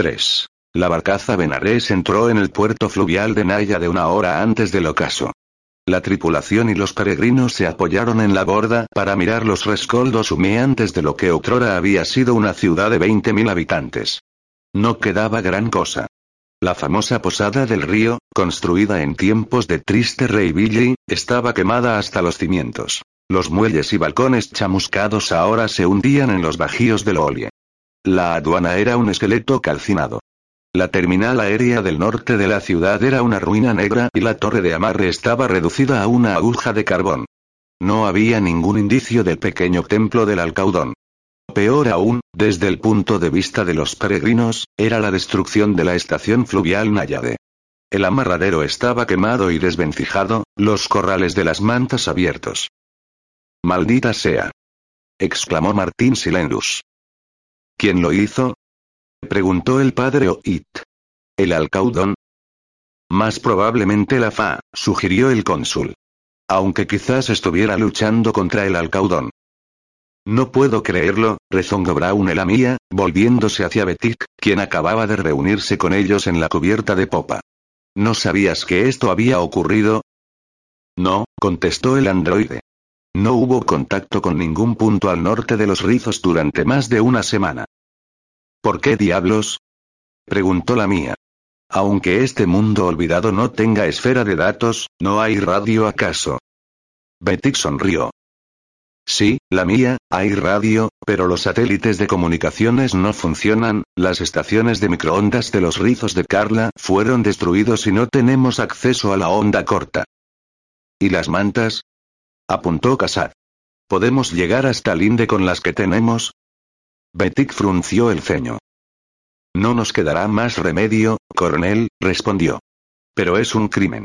3. La barcaza Benares entró en el puerto fluvial de Naya de una hora antes del ocaso. La tripulación y los peregrinos se apoyaron en la borda para mirar los rescoldos humeantes de lo que otrora había sido una ciudad de 20.000 habitantes. No quedaba gran cosa. La famosa posada del río, construida en tiempos de triste rey Billy, estaba quemada hasta los cimientos. Los muelles y balcones chamuscados ahora se hundían en los bajíos del Olie. La aduana era un esqueleto calcinado. La terminal aérea del norte de la ciudad era una ruina negra y la torre de amarre estaba reducida a una aguja de carbón. No había ningún indicio del pequeño templo del Alcaudón. Peor aún, desde el punto de vista de los peregrinos, era la destrucción de la estación fluvial Náyade. El amarradero estaba quemado y desvencijado, los corrales de las mantas abiertos. Maldita sea. exclamó Martín Silendus. ¿Quién lo hizo? Preguntó el padre Oit. ¿El alcaudón? Más probablemente la FA, sugirió el cónsul. Aunque quizás estuviera luchando contra el alcaudón. No puedo creerlo, rezongó la mía, volviéndose hacia Betik, quien acababa de reunirse con ellos en la cubierta de popa. ¿No sabías que esto había ocurrido? No, contestó el androide. No hubo contacto con ningún punto al norte de los rizos durante más de una semana. ¿Por qué diablos? preguntó la mía. Aunque este mundo olvidado no tenga esfera de datos, ¿no hay radio acaso? Betty sonrió. Sí, la mía, hay radio, pero los satélites de comunicaciones no funcionan, las estaciones de microondas de los rizos de Carla fueron destruidos y no tenemos acceso a la onda corta. ¿Y las mantas? Apuntó Casad. ¿Podemos llegar hasta Linde con las que tenemos? Betik frunció el ceño. No nos quedará más remedio, coronel, respondió. Pero es un crimen.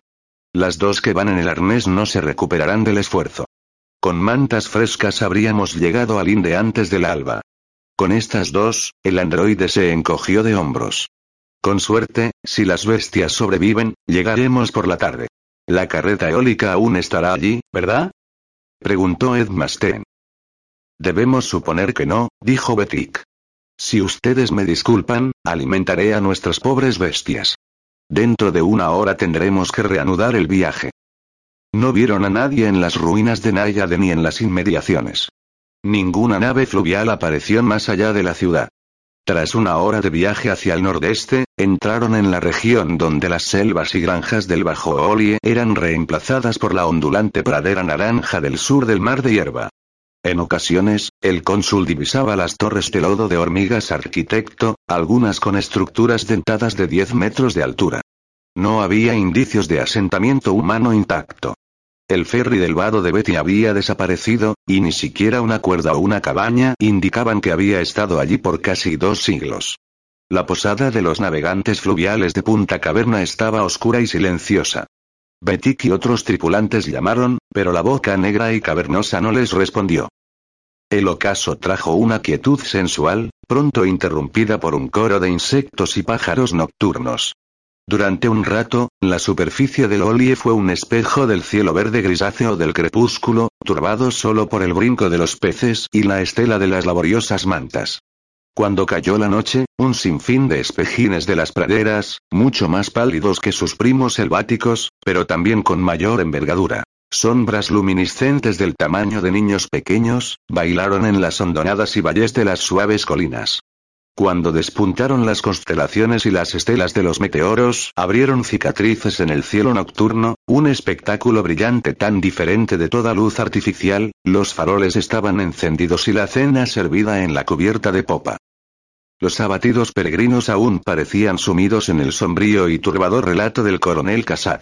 Las dos que van en el arnés no se recuperarán del esfuerzo. Con mantas frescas habríamos llegado al Inde antes del alba. Con estas dos, el androide se encogió de hombros. Con suerte, si las bestias sobreviven, llegaremos por la tarde. La carreta eólica aún estará allí, ¿verdad? Preguntó Ed Masten. Debemos suponer que no, dijo Betik. Si ustedes me disculpan, alimentaré a nuestras pobres bestias. Dentro de una hora tendremos que reanudar el viaje. No vieron a nadie en las ruinas de Nayade ni en las inmediaciones. Ninguna nave fluvial apareció más allá de la ciudad. Tras una hora de viaje hacia el nordeste, entraron en la región donde las selvas y granjas del Bajo Olie eran reemplazadas por la ondulante pradera naranja del sur del mar de hierba. En ocasiones, el cónsul divisaba las torres de lodo de hormigas arquitecto, algunas con estructuras dentadas de 10 metros de altura. No había indicios de asentamiento humano intacto. El ferry del vado de Betty había desaparecido, y ni siquiera una cuerda o una cabaña indicaban que había estado allí por casi dos siglos. La posada de los navegantes fluviales de Punta Caverna estaba oscura y silenciosa. Betty y otros tripulantes llamaron, pero la boca negra y cavernosa no les respondió. El ocaso trajo una quietud sensual, pronto interrumpida por un coro de insectos y pájaros nocturnos. Durante un rato, la superficie del olie fue un espejo del cielo verde grisáceo del crepúsculo, turbado solo por el brinco de los peces y la estela de las laboriosas mantas. Cuando cayó la noche, un sinfín de espejines de las praderas, mucho más pálidos que sus primos selváticos, pero también con mayor envergadura. Sombras luminiscentes del tamaño de niños pequeños, bailaron en las hondonadas y valles de las suaves colinas. Cuando despuntaron las constelaciones y las estelas de los meteoros, abrieron cicatrices en el cielo nocturno, un espectáculo brillante tan diferente de toda luz artificial, los faroles estaban encendidos y la cena servida en la cubierta de popa. Los abatidos peregrinos aún parecían sumidos en el sombrío y turbador relato del coronel Casad.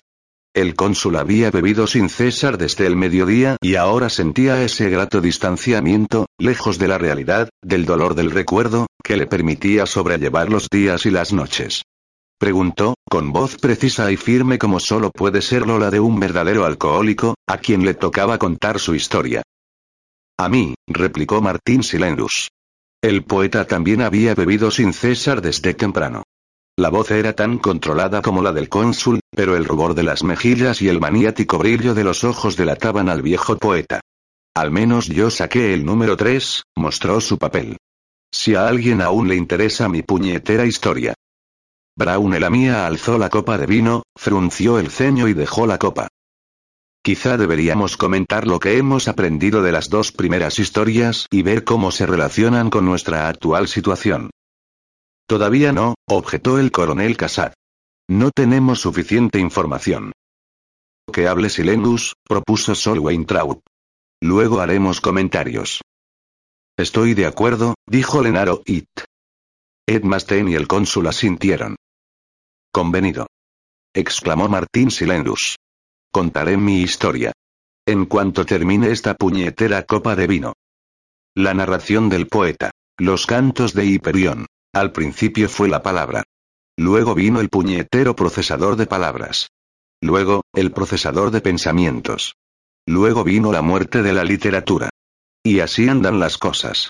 El cónsul había bebido sin cesar desde el mediodía y ahora sentía ese grato distanciamiento, lejos de la realidad, del dolor del recuerdo, que le permitía sobrellevar los días y las noches. Preguntó, con voz precisa y firme como solo puede serlo la de un verdadero alcohólico, a quien le tocaba contar su historia. A mí, replicó Martín Silendus. El poeta también había bebido sin cesar desde temprano. La voz era tan controlada como la del cónsul, pero el rubor de las mejillas y el maniático brillo de los ojos delataban al viejo poeta. Al menos yo saqué el número 3, mostró su papel. Si a alguien aún le interesa mi puñetera historia. Brown Elamia alzó la copa de vino, frunció el ceño y dejó la copa. Quizá deberíamos comentar lo que hemos aprendido de las dos primeras historias y ver cómo se relacionan con nuestra actual situación. Todavía no, objetó el coronel Casad. No tenemos suficiente información. Que hable Silenus, propuso Sol Weintraub. Luego haremos comentarios. Estoy de acuerdo, dijo Lenaro It. Ed y el cónsul asintieron. Convenido. exclamó Martín Silenus. Contaré mi historia. En cuanto termine esta puñetera copa de vino. La narración del poeta. Los cantos de Hiperión. Al principio fue la palabra. Luego vino el puñetero procesador de palabras. Luego, el procesador de pensamientos. Luego vino la muerte de la literatura. Y así andan las cosas.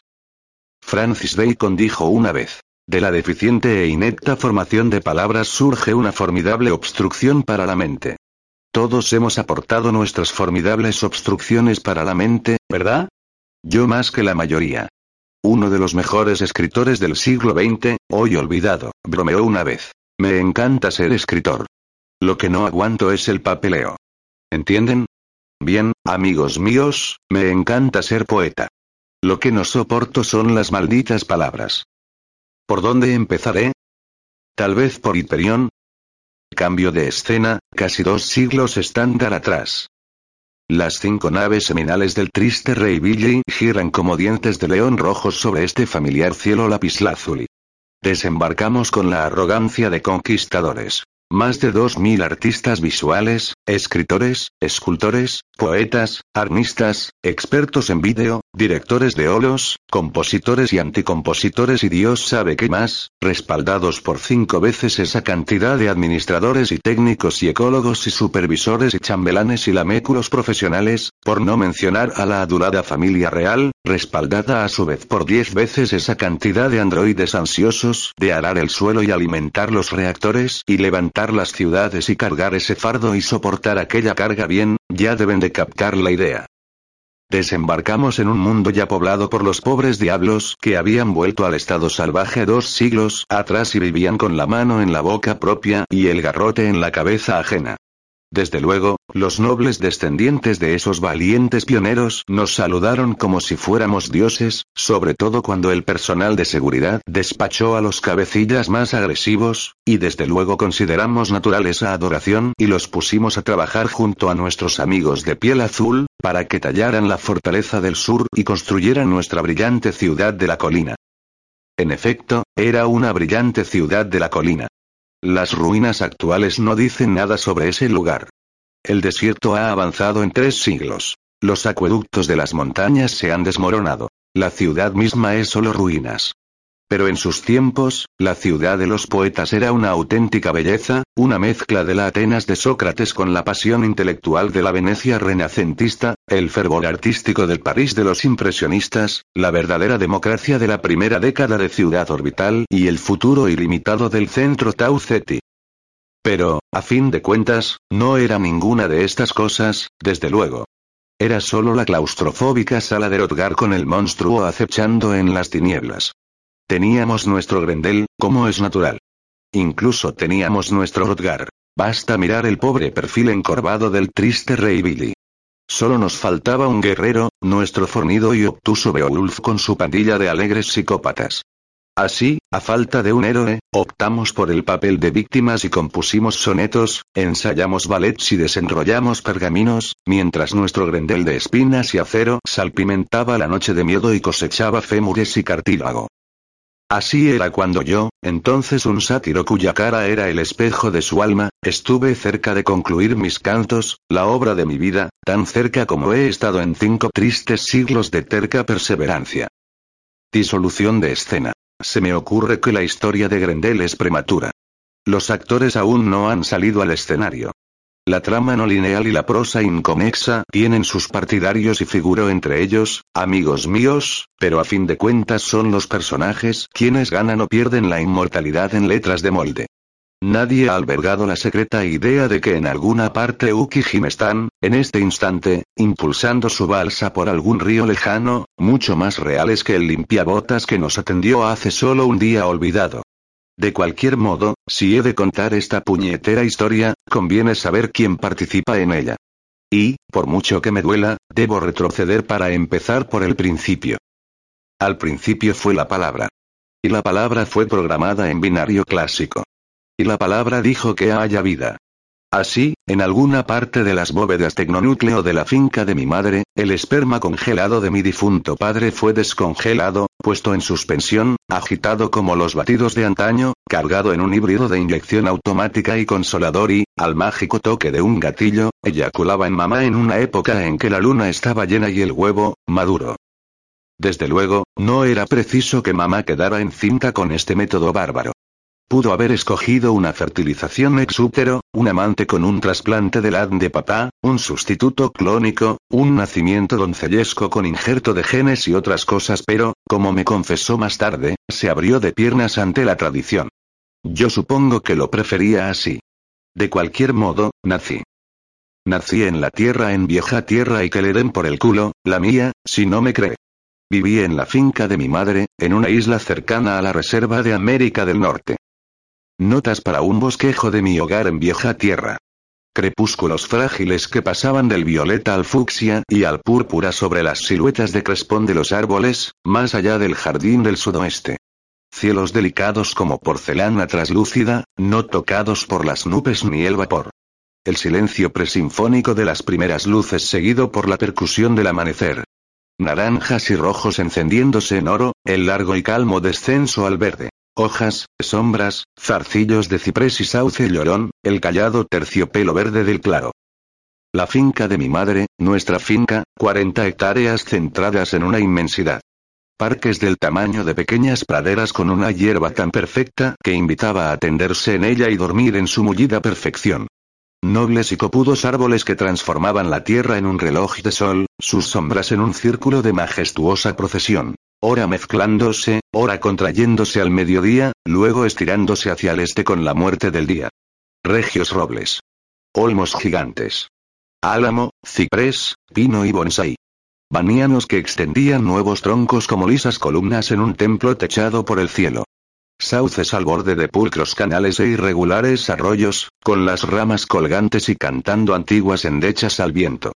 Francis Bacon dijo una vez. De la deficiente e inepta formación de palabras surge una formidable obstrucción para la mente. Todos hemos aportado nuestras formidables obstrucciones para la mente, ¿verdad? Yo más que la mayoría. Uno de los mejores escritores del siglo XX, hoy olvidado, bromeó una vez. Me encanta ser escritor. Lo que no aguanto es el papeleo. ¿Entienden? Bien, amigos míos, me encanta ser poeta. Lo que no soporto son las malditas palabras. ¿Por dónde empezaré? Tal vez por Hiperión, Cambio de escena, casi dos siglos estándar atrás. Las cinco naves seminales del triste rey Billy giran como dientes de león rojos sobre este familiar cielo lapislázuli. Desembarcamos con la arrogancia de conquistadores. Más de 2.000 artistas visuales, escritores, escultores, poetas, artistas, expertos en vídeo, directores de olos, compositores y anticompositores y Dios sabe qué más, respaldados por cinco veces esa cantidad de administradores y técnicos y ecólogos y supervisores y chambelanes y laméculos profesionales, por no mencionar a la adulada familia real, respaldada a su vez por diez veces esa cantidad de androides ansiosos de arar el suelo y alimentar los reactores y levantar las ciudades y cargar ese fardo y soportar aquella carga bien, ya deben de captar la idea. Desembarcamos en un mundo ya poblado por los pobres diablos que habían vuelto al estado salvaje dos siglos atrás y vivían con la mano en la boca propia y el garrote en la cabeza ajena. Desde luego, los nobles descendientes de esos valientes pioneros nos saludaron como si fuéramos dioses, sobre todo cuando el personal de seguridad despachó a los cabecillas más agresivos, y desde luego consideramos natural esa adoración y los pusimos a trabajar junto a nuestros amigos de piel azul, para que tallaran la fortaleza del sur y construyeran nuestra brillante ciudad de la colina. En efecto, era una brillante ciudad de la colina. Las ruinas actuales no dicen nada sobre ese lugar. El desierto ha avanzado en tres siglos. Los acueductos de las montañas se han desmoronado. La ciudad misma es solo ruinas. Pero en sus tiempos, la ciudad de los poetas era una auténtica belleza, una mezcla de la Atenas de Sócrates con la pasión intelectual de la Venecia renacentista, el fervor artístico del París de los impresionistas, la verdadera democracia de la primera década de Ciudad Orbital y el futuro ilimitado del centro Tau Ceti. Pero, a fin de cuentas, no era ninguna de estas cosas, desde luego. Era solo la claustrofóbica sala de Rotgar con el monstruo acechando en las tinieblas. Teníamos nuestro Grendel, como es natural. Incluso teníamos nuestro Rodgar. Basta mirar el pobre perfil encorvado del triste rey Billy. Solo nos faltaba un guerrero, nuestro fornido y obtuso Beowulf con su pandilla de alegres psicópatas. Así, a falta de un héroe, optamos por el papel de víctimas y compusimos sonetos, ensayamos ballets y desenrollamos pergaminos, mientras nuestro grendel de espinas y acero salpimentaba la noche de miedo y cosechaba fémures y cartílago. Así era cuando yo, entonces un sátiro cuya cara era el espejo de su alma, estuve cerca de concluir mis cantos, la obra de mi vida, tan cerca como he estado en cinco tristes siglos de terca perseverancia. Disolución de escena. Se me ocurre que la historia de Grendel es prematura. Los actores aún no han salido al escenario. La trama no lineal y la prosa inconexa tienen sus partidarios y figuro entre ellos, amigos míos, pero a fin de cuentas son los personajes quienes ganan o pierden la inmortalidad en letras de molde. Nadie ha albergado la secreta idea de que en alguna parte Uki Jim están, en este instante, impulsando su balsa por algún río lejano, mucho más reales que el limpiabotas que nos atendió hace solo un día olvidado. De cualquier modo, si he de contar esta puñetera historia, conviene saber quién participa en ella. Y, por mucho que me duela, debo retroceder para empezar por el principio. Al principio fue la palabra. Y la palabra fue programada en binario clásico. Y la palabra dijo que haya vida. Así, en alguna parte de las bóvedas tecnonúcleo de la finca de mi madre, el esperma congelado de mi difunto padre fue descongelado, puesto en suspensión, agitado como los batidos de antaño, cargado en un híbrido de inyección automática y consolador y, al mágico toque de un gatillo, eyaculaba en mamá en una época en que la luna estaba llena y el huevo, maduro. Desde luego, no era preciso que mamá quedara encinta con este método bárbaro. Pudo haber escogido una fertilización ex útero, un amante con un trasplante del ADN de papá, un sustituto clónico, un nacimiento doncellesco con injerto de genes y otras cosas, pero, como me confesó más tarde, se abrió de piernas ante la tradición. Yo supongo que lo prefería así. De cualquier modo, nací. Nací en la tierra en vieja tierra y que le den por el culo, la mía, si no me cree. Viví en la finca de mi madre, en una isla cercana a la reserva de América del Norte. Notas para un bosquejo de mi hogar en vieja tierra. Crepúsculos frágiles que pasaban del violeta al fucsia y al púrpura sobre las siluetas de crespón de los árboles, más allá del jardín del sudoeste. Cielos delicados como porcelana traslúcida, no tocados por las nubes ni el vapor. El silencio presinfónico de las primeras luces seguido por la percusión del amanecer. Naranjas y rojos encendiéndose en oro, el largo y calmo descenso al verde. Hojas, sombras, zarcillos de ciprés y sauce llorón, el callado terciopelo verde del claro. La finca de mi madre, nuestra finca, 40 hectáreas centradas en una inmensidad. Parques del tamaño de pequeñas praderas con una hierba tan perfecta que invitaba a tenderse en ella y dormir en su mullida perfección. Nobles y copudos árboles que transformaban la tierra en un reloj de sol, sus sombras en un círculo de majestuosa procesión ora mezclándose, ora contrayéndose al mediodía, luego estirándose hacia el este con la muerte del día. Regios robles. Olmos gigantes. Álamo, ciprés, pino y bonsai. Banianos que extendían nuevos troncos como lisas columnas en un templo techado por el cielo. Sauces al borde de pulcros canales e irregulares arroyos, con las ramas colgantes y cantando antiguas endechas al viento.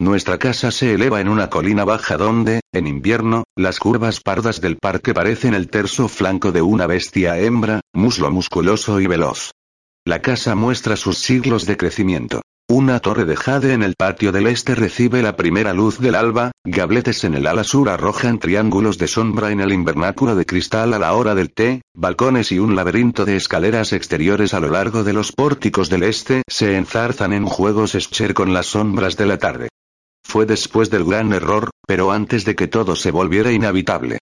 Nuestra casa se eleva en una colina baja donde, en invierno, las curvas pardas del parque parecen el terso flanco de una bestia hembra, muslo musculoso y veloz. La casa muestra sus siglos de crecimiento. Una torre de jade en el patio del este recibe la primera luz del alba, gabletes en el ala sur arrojan triángulos de sombra en el invernáculo de cristal a la hora del té, balcones y un laberinto de escaleras exteriores a lo largo de los pórticos del este se enzarzan en juegos escher con las sombras de la tarde. Fue después del gran error, pero antes de que todo se volviera inhabitable.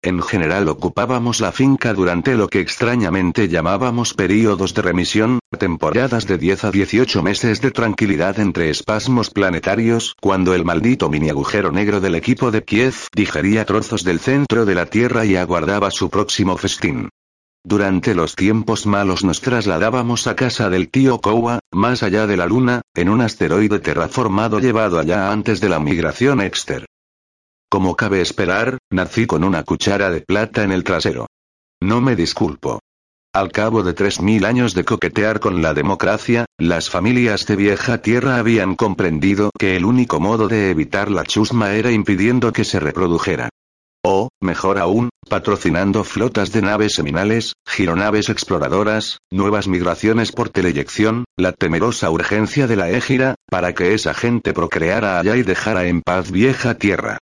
En general ocupábamos la finca durante lo que extrañamente llamábamos períodos de remisión, temporadas de 10 a 18 meses de tranquilidad entre espasmos planetarios, cuando el maldito mini agujero negro del equipo de Kiev digería trozos del centro de la Tierra y aguardaba su próximo festín. Durante los tiempos malos nos trasladábamos a casa del tío Kowa, más allá de la Luna, en un asteroide terraformado llevado allá antes de la migración exter. Como cabe esperar, nací con una cuchara de plata en el trasero. No me disculpo. Al cabo de tres mil años de coquetear con la democracia, las familias de vieja tierra habían comprendido que el único modo de evitar la chusma era impidiendo que se reprodujera. O, mejor aún, patrocinando flotas de naves seminales, gironaves exploradoras, nuevas migraciones por teleyección, la temerosa urgencia de la égira, para que esa gente procreara allá y dejara en paz vieja tierra.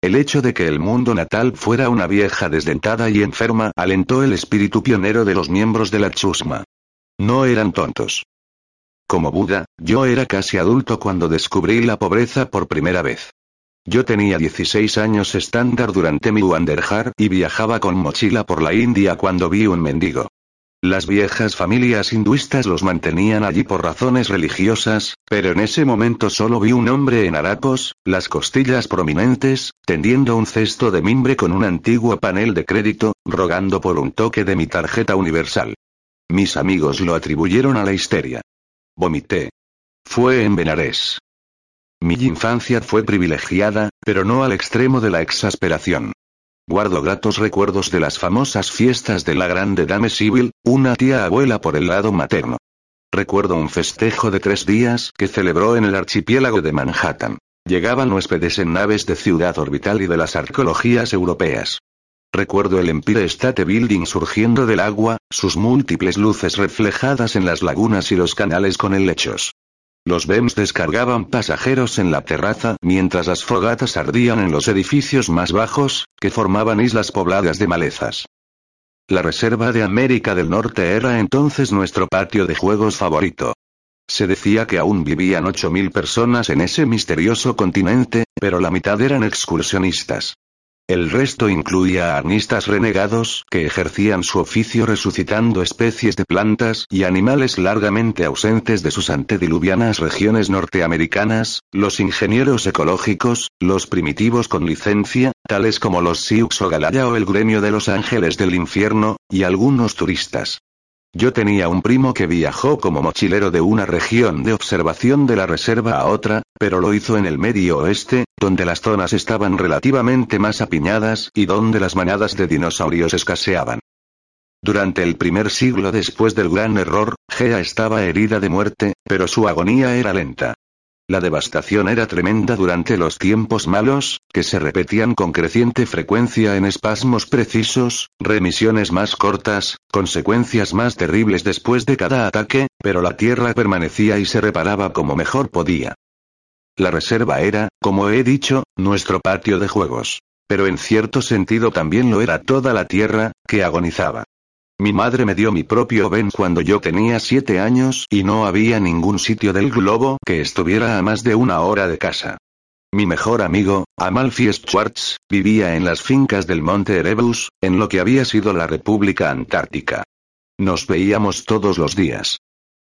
El hecho de que el mundo natal fuera una vieja desdentada y enferma alentó el espíritu pionero de los miembros de la chusma. No eran tontos. Como Buda, yo era casi adulto cuando descubrí la pobreza por primera vez. Yo tenía 16 años estándar durante mi Wanderjar y viajaba con mochila por la India cuando vi un mendigo. Las viejas familias hinduistas los mantenían allí por razones religiosas, pero en ese momento solo vi un hombre en harapos, las costillas prominentes, tendiendo un cesto de mimbre con un antiguo panel de crédito, rogando por un toque de mi tarjeta universal. Mis amigos lo atribuyeron a la histeria. Vomité. Fue en Benares. Mi infancia fue privilegiada, pero no al extremo de la exasperación. Guardo gratos recuerdos de las famosas fiestas de la grande Dame Civil, una tía abuela por el lado materno. Recuerdo un festejo de tres días que celebró en el archipiélago de Manhattan. Llegaban huéspedes en naves de Ciudad Orbital y de las arqueologías europeas. Recuerdo el Empire State Building surgiendo del agua, sus múltiples luces reflejadas en las lagunas y los canales con helechos. Los BEMS descargaban pasajeros en la terraza mientras las fogatas ardían en los edificios más bajos, que formaban islas pobladas de malezas. La Reserva de América del Norte era entonces nuestro patio de juegos favorito. Se decía que aún vivían 8.000 personas en ese misterioso continente, pero la mitad eran excursionistas. El resto incluía arnistas renegados que ejercían su oficio resucitando especies de plantas y animales largamente ausentes de sus antediluvianas regiones norteamericanas, los ingenieros ecológicos, los primitivos con licencia, tales como los Sioux o Galaya o el gremio de los ángeles del infierno, y algunos turistas. Yo tenía un primo que viajó como mochilero de una región de observación de la reserva a otra, pero lo hizo en el medio oeste, donde las zonas estaban relativamente más apiñadas y donde las manadas de dinosaurios escaseaban. Durante el primer siglo después del gran error, Gea estaba herida de muerte, pero su agonía era lenta. La devastación era tremenda durante los tiempos malos, que se repetían con creciente frecuencia en espasmos precisos, remisiones más cortas, consecuencias más terribles después de cada ataque, pero la tierra permanecía y se reparaba como mejor podía. La reserva era, como he dicho, nuestro patio de juegos. Pero en cierto sentido también lo era toda la tierra, que agonizaba. Mi madre me dio mi propio Ben cuando yo tenía siete años y no había ningún sitio del globo que estuviera a más de una hora de casa. Mi mejor amigo, Amalfi Schwartz, vivía en las fincas del monte Erebus, en lo que había sido la República Antártica. Nos veíamos todos los días.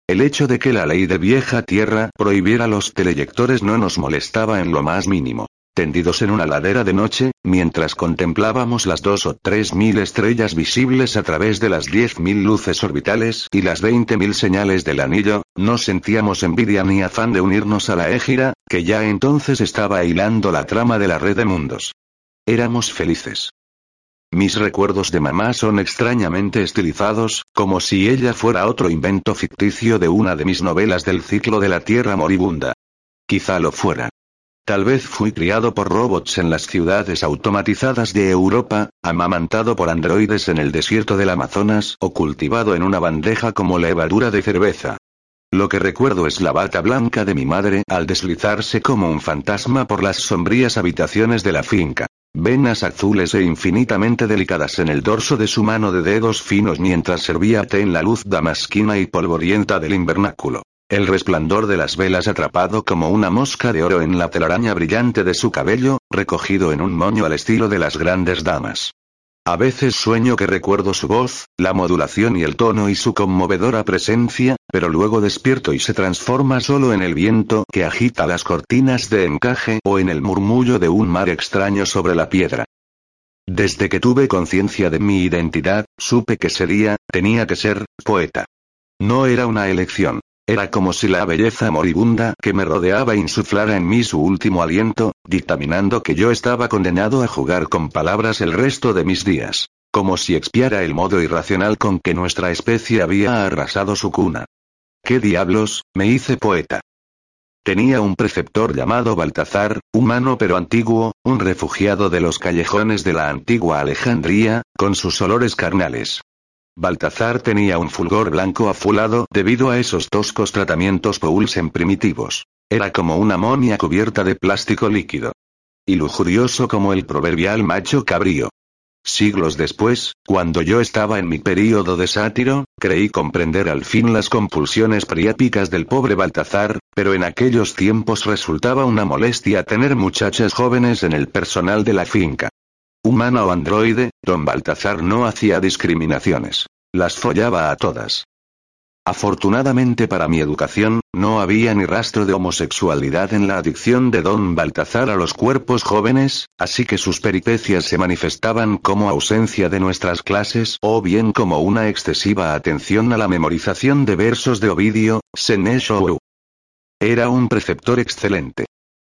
El hecho de que la ley de vieja tierra prohibiera los teleyectores no nos molestaba en lo más mínimo tendidos en una ladera de noche, mientras contemplábamos las dos o tres mil estrellas visibles a través de las diez mil luces orbitales y las veinte mil señales del anillo, no sentíamos envidia ni afán de unirnos a la égira, que ya entonces estaba hilando la trama de la red de mundos. Éramos felices. Mis recuerdos de mamá son extrañamente estilizados, como si ella fuera otro invento ficticio de una de mis novelas del ciclo de la Tierra moribunda. Quizá lo fuera. Tal vez fui criado por robots en las ciudades automatizadas de Europa, amamantado por androides en el desierto del Amazonas o cultivado en una bandeja como levadura de cerveza. Lo que recuerdo es la bata blanca de mi madre al deslizarse como un fantasma por las sombrías habitaciones de la finca. Venas azules e infinitamente delicadas en el dorso de su mano de dedos finos mientras servía té en la luz damasquina y polvorienta del invernáculo. El resplandor de las velas atrapado como una mosca de oro en la telaraña brillante de su cabello, recogido en un moño al estilo de las grandes damas. A veces sueño que recuerdo su voz, la modulación y el tono y su conmovedora presencia, pero luego despierto y se transforma solo en el viento que agita las cortinas de encaje o en el murmullo de un mar extraño sobre la piedra. Desde que tuve conciencia de mi identidad, supe que sería, tenía que ser, poeta. No era una elección. Era como si la belleza moribunda que me rodeaba insuflara en mí su último aliento, dictaminando que yo estaba condenado a jugar con palabras el resto de mis días. Como si expiara el modo irracional con que nuestra especie había arrasado su cuna. ¿Qué diablos? me hice poeta. Tenía un preceptor llamado Baltazar, humano pero antiguo, un refugiado de los callejones de la antigua Alejandría, con sus olores carnales. Baltazar tenía un fulgor blanco afulado debido a esos toscos tratamientos Poulsen primitivos. Era como una momia cubierta de plástico líquido. Y lujurioso como el proverbial macho cabrío. Siglos después, cuando yo estaba en mi período de sátiro, creí comprender al fin las compulsiones priápicas del pobre Baltazar, pero en aquellos tiempos resultaba una molestia tener muchachas jóvenes en el personal de la finca. Humana o androide, don Baltazar no hacía discriminaciones. Las follaba a todas. Afortunadamente para mi educación, no había ni rastro de homosexualidad en la adicción de don Baltazar a los cuerpos jóvenes, así que sus peripecias se manifestaban como ausencia de nuestras clases o bien como una excesiva atención a la memorización de versos de Ovidio, Senecio Era un preceptor excelente.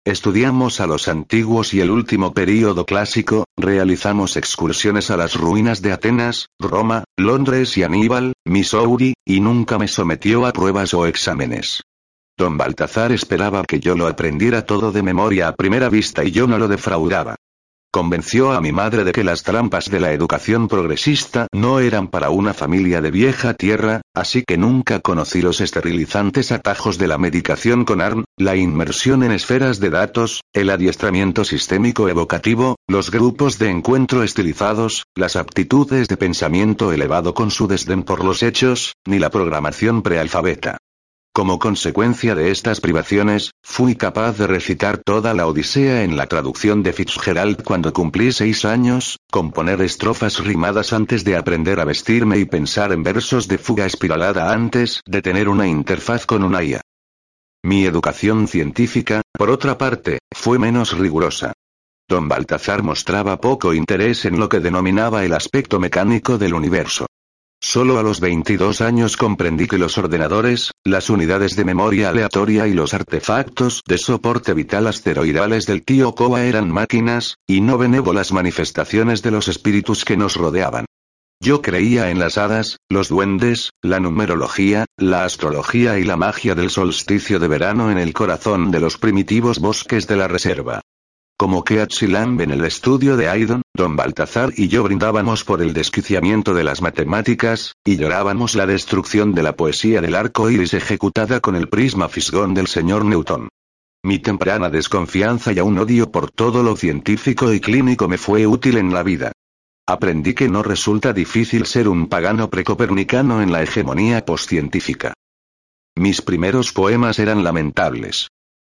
Estudiamos a los antiguos y el último período clásico, realizamos excursiones a las ruinas de Atenas, Roma, Londres y Aníbal, Missouri, y nunca me sometió a pruebas o exámenes. Don Baltazar esperaba que yo lo aprendiera todo de memoria a primera vista y yo no lo defraudaba. Convenció a mi madre de que las trampas de la educación progresista no eran para una familia de vieja tierra, así que nunca conocí los esterilizantes atajos de la medicación con ARN, la inmersión en esferas de datos, el adiestramiento sistémico evocativo, los grupos de encuentro estilizados, las aptitudes de pensamiento elevado con su desdén por los hechos, ni la programación prealfabeta. Como consecuencia de estas privaciones, fui capaz de recitar toda la Odisea en la traducción de Fitzgerald cuando cumplí seis años, componer estrofas rimadas antes de aprender a vestirme y pensar en versos de fuga espiralada antes de tener una interfaz con una IA. Mi educación científica, por otra parte, fue menos rigurosa. Don Baltazar mostraba poco interés en lo que denominaba el aspecto mecánico del universo. Solo a los 22 años comprendí que los ordenadores, las unidades de memoria aleatoria y los artefactos de soporte vital asteroidales del tío Koa eran máquinas, y no benévolas manifestaciones de los espíritus que nos rodeaban. Yo creía en las hadas, los duendes, la numerología, la astrología y la magia del solsticio de verano en el corazón de los primitivos bosques de la reserva. Como que en el estudio de Aidon, don Baltazar y yo brindábamos por el desquiciamiento de las matemáticas, y llorábamos la destrucción de la poesía del arco iris ejecutada con el prisma fisgón del señor Newton. Mi temprana desconfianza y un odio por todo lo científico y clínico me fue útil en la vida. Aprendí que no resulta difícil ser un pagano precopernicano en la hegemonía postcientífica. Mis primeros poemas eran lamentables.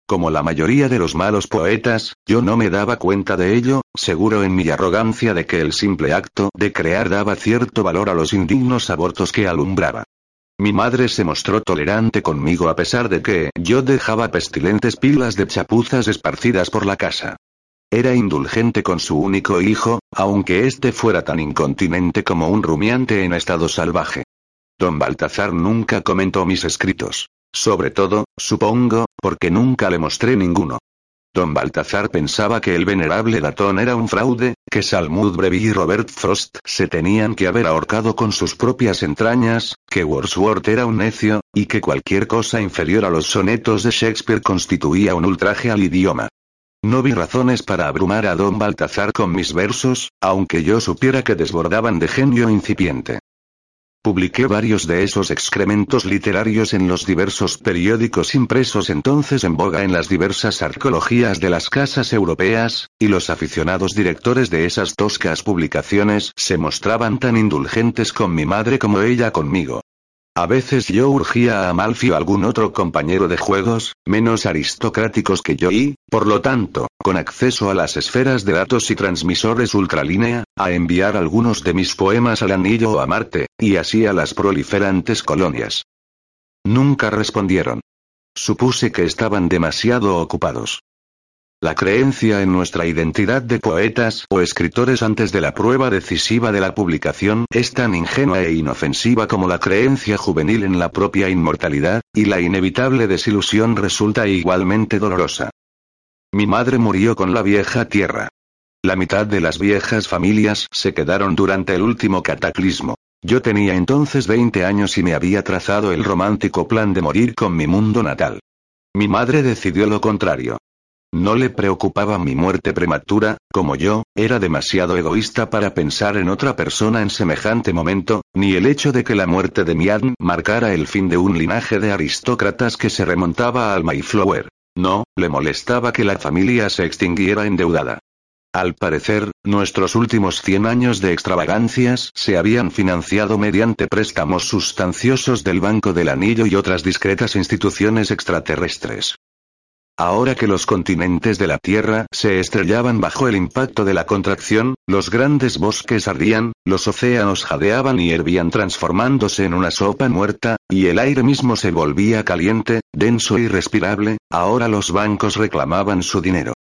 Como la mayoría de los malos poetas, yo no me daba cuenta de ello, seguro en mi arrogancia de que el simple acto de crear daba cierto valor a los indignos abortos que alumbraba. Mi madre se mostró tolerante conmigo a pesar de que yo dejaba pestilentes pilas de chapuzas esparcidas por la casa. Era indulgente con su único hijo, aunque éste fuera tan incontinente como un rumiante en estado salvaje. Don Baltazar nunca comentó mis escritos. Sobre todo, supongo, porque nunca le mostré ninguno. Don Baltazar pensaba que el venerable Datón era un fraude, que Salmud Brevi y Robert Frost se tenían que haber ahorcado con sus propias entrañas, que Wordsworth era un necio, y que cualquier cosa inferior a los sonetos de Shakespeare constituía un ultraje al idioma. No vi razones para abrumar a don Baltazar con mis versos, aunque yo supiera que desbordaban de genio incipiente. Publiqué varios de esos excrementos literarios en los diversos periódicos impresos entonces en boga en las diversas arqueologías de las casas europeas, y los aficionados directores de esas toscas publicaciones se mostraban tan indulgentes con mi madre como ella conmigo. A veces yo urgía a Amalfi o algún otro compañero de juegos, menos aristocráticos que yo y, por lo tanto, con acceso a las esferas de datos y transmisores ultralínea, a enviar algunos de mis poemas al anillo o a Marte, y así a las proliferantes colonias. Nunca respondieron. Supuse que estaban demasiado ocupados. La creencia en nuestra identidad de poetas o escritores antes de la prueba decisiva de la publicación es tan ingenua e inofensiva como la creencia juvenil en la propia inmortalidad, y la inevitable desilusión resulta igualmente dolorosa. Mi madre murió con la vieja tierra. La mitad de las viejas familias se quedaron durante el último cataclismo. Yo tenía entonces 20 años y me había trazado el romántico plan de morir con mi mundo natal. Mi madre decidió lo contrario. No le preocupaba mi muerte prematura, como yo, era demasiado egoísta para pensar en otra persona en semejante momento, ni el hecho de que la muerte de Miadn marcara el fin de un linaje de aristócratas que se remontaba al Mayflower. No, le molestaba que la familia se extinguiera endeudada. Al parecer, nuestros últimos 100 años de extravagancias se habían financiado mediante préstamos sustanciosos del Banco del Anillo y otras discretas instituciones extraterrestres. Ahora que los continentes de la Tierra se estrellaban bajo el impacto de la contracción, los grandes bosques ardían, los océanos jadeaban y hervían transformándose en una sopa muerta, y el aire mismo se volvía caliente, denso y respirable, ahora los bancos reclamaban su dinero.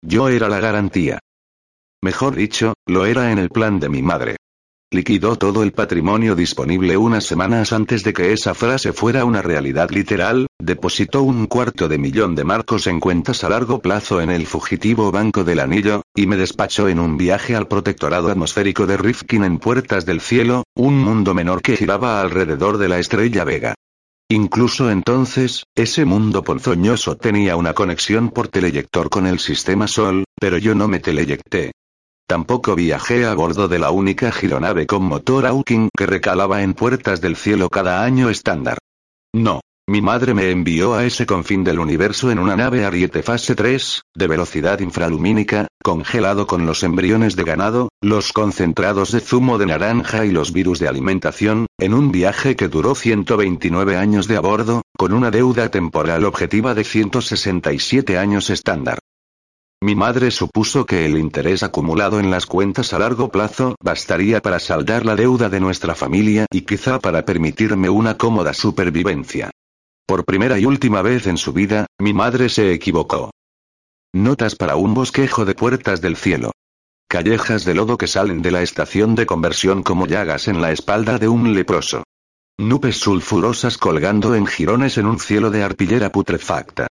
Yo era la garantía. Mejor dicho, lo era en el plan de mi madre. Liquidó todo el patrimonio disponible unas semanas antes de que esa frase fuera una realidad literal, depositó un cuarto de millón de marcos en cuentas a largo plazo en el fugitivo Banco del Anillo, y me despachó en un viaje al protectorado atmosférico de Rifkin en Puertas del Cielo, un mundo menor que giraba alrededor de la estrella Vega. Incluso entonces, ese mundo ponzoñoso tenía una conexión por teleyector con el sistema Sol, pero yo no me teleyecté. Tampoco viajé a bordo de la única gironave con motor Hawking que recalaba en puertas del cielo cada año estándar. No. Mi madre me envió a ese confín del universo en una nave Ariete fase 3, de velocidad infralumínica, congelado con los embriones de ganado, los concentrados de zumo de naranja y los virus de alimentación, en un viaje que duró 129 años de a bordo, con una deuda temporal objetiva de 167 años estándar. Mi madre supuso que el interés acumulado en las cuentas a largo plazo bastaría para saldar la deuda de nuestra familia y quizá para permitirme una cómoda supervivencia. Por primera y última vez en su vida, mi madre se equivocó. Notas para un bosquejo de puertas del cielo. Callejas de lodo que salen de la estación de conversión como llagas en la espalda de un leproso. Nubes sulfurosas colgando en jirones en un cielo de arpillera putrefacta.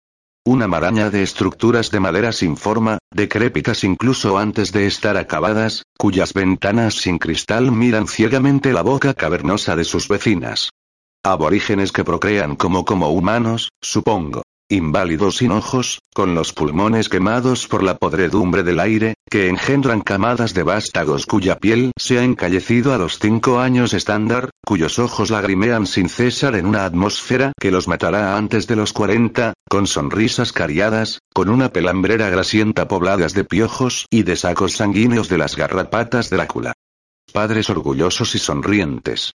Una maraña de estructuras de madera sin forma, decrépitas incluso antes de estar acabadas, cuyas ventanas sin cristal miran ciegamente la boca cavernosa de sus vecinas. Aborígenes que procrean como como humanos, supongo inválidos sin ojos, con los pulmones quemados por la podredumbre del aire, que engendran camadas de vástagos cuya piel se ha encallecido a los cinco años estándar, cuyos ojos lagrimean sin cesar en una atmósfera que los matará antes de los cuarenta, con sonrisas cariadas, con una pelambrera grasienta pobladas de piojos y de sacos sanguíneos de las garrapatas Drácula. Padres orgullosos y sonrientes.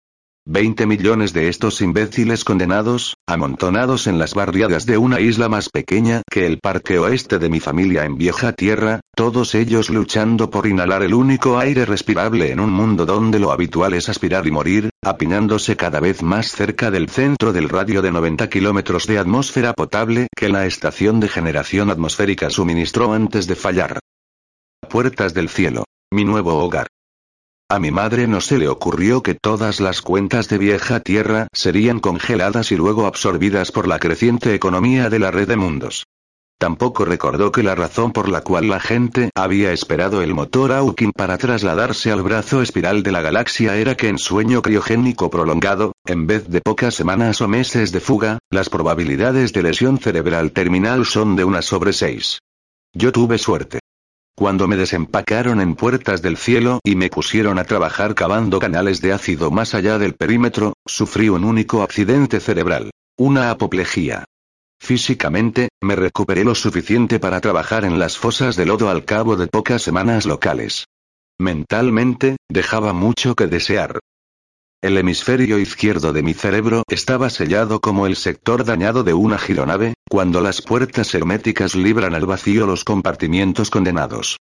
Veinte millones de estos imbéciles condenados, amontonados en las barriadas de una isla más pequeña que el parque oeste de mi familia en vieja tierra, todos ellos luchando por inhalar el único aire respirable en un mundo donde lo habitual es aspirar y morir, apiñándose cada vez más cerca del centro del radio de 90 kilómetros de atmósfera potable que la estación de generación atmosférica suministró antes de fallar. Puertas del cielo. Mi nuevo hogar. A mi madre no se le ocurrió que todas las cuentas de vieja tierra serían congeladas y luego absorbidas por la creciente economía de la red de mundos. Tampoco recordó que la razón por la cual la gente había esperado el motor Hawking para trasladarse al brazo espiral de la galaxia era que en sueño criogénico prolongado, en vez de pocas semanas o meses de fuga, las probabilidades de lesión cerebral terminal son de una sobre seis. Yo tuve suerte. Cuando me desempacaron en puertas del cielo y me pusieron a trabajar cavando canales de ácido más allá del perímetro, sufrí un único accidente cerebral. Una apoplejía. Físicamente, me recuperé lo suficiente para trabajar en las fosas de lodo al cabo de pocas semanas locales. Mentalmente, dejaba mucho que desear. El hemisferio izquierdo de mi cerebro estaba sellado como el sector dañado de una gironave, cuando las puertas herméticas libran al vacío los compartimientos condenados.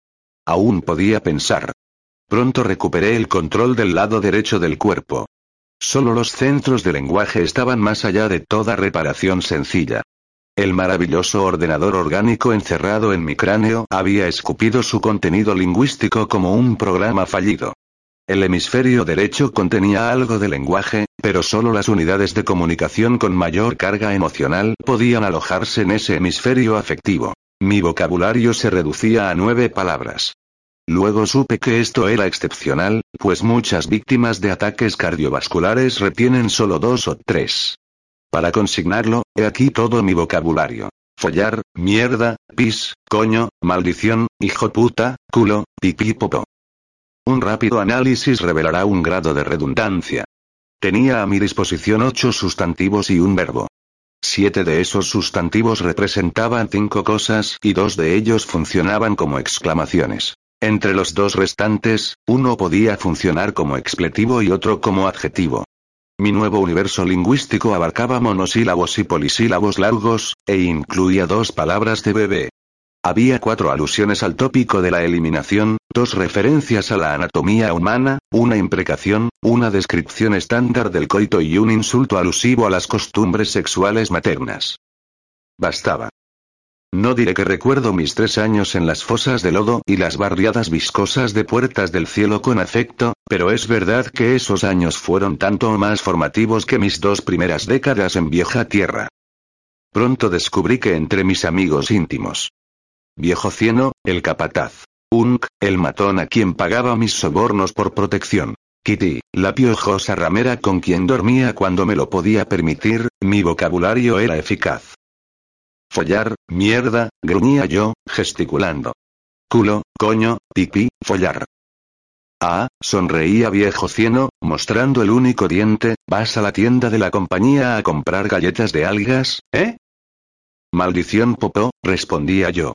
Aún podía pensar. Pronto recuperé el control del lado derecho del cuerpo. Solo los centros de lenguaje estaban más allá de toda reparación sencilla. El maravilloso ordenador orgánico encerrado en mi cráneo había escupido su contenido lingüístico como un programa fallido. El hemisferio derecho contenía algo de lenguaje, pero solo las unidades de comunicación con mayor carga emocional podían alojarse en ese hemisferio afectivo. Mi vocabulario se reducía a nueve palabras. Luego supe que esto era excepcional, pues muchas víctimas de ataques cardiovasculares retienen solo dos o tres. Para consignarlo, he aquí todo mi vocabulario. Follar, mierda, pis, coño, maldición, hijo puta, culo, pipí popo. Un rápido análisis revelará un grado de redundancia. Tenía a mi disposición ocho sustantivos y un verbo. Siete de esos sustantivos representaban cinco cosas y dos de ellos funcionaban como exclamaciones. Entre los dos restantes, uno podía funcionar como expletivo y otro como adjetivo. Mi nuevo universo lingüístico abarcaba monosílabos y polisílabos largos, e incluía dos palabras de bebé. Había cuatro alusiones al tópico de la eliminación, dos referencias a la anatomía humana, una imprecación, una descripción estándar del coito y un insulto alusivo a las costumbres sexuales maternas. Bastaba. No diré que recuerdo mis tres años en las fosas de lodo y las barriadas viscosas de puertas del cielo con afecto, pero es verdad que esos años fueron tanto más formativos que mis dos primeras décadas en vieja tierra. Pronto descubrí que entre mis amigos íntimos. Viejo Cieno, el capataz. Unk, el matón a quien pagaba mis sobornos por protección. Kitty, la piojosa ramera con quien dormía cuando me lo podía permitir, mi vocabulario era eficaz. Follar, mierda, gruñía yo, gesticulando. Culo, coño, pipí, follar. Ah, sonreía viejo cieno, mostrando el único diente, vas a la tienda de la compañía a comprar galletas de algas, ¿eh? Maldición popó, respondía yo.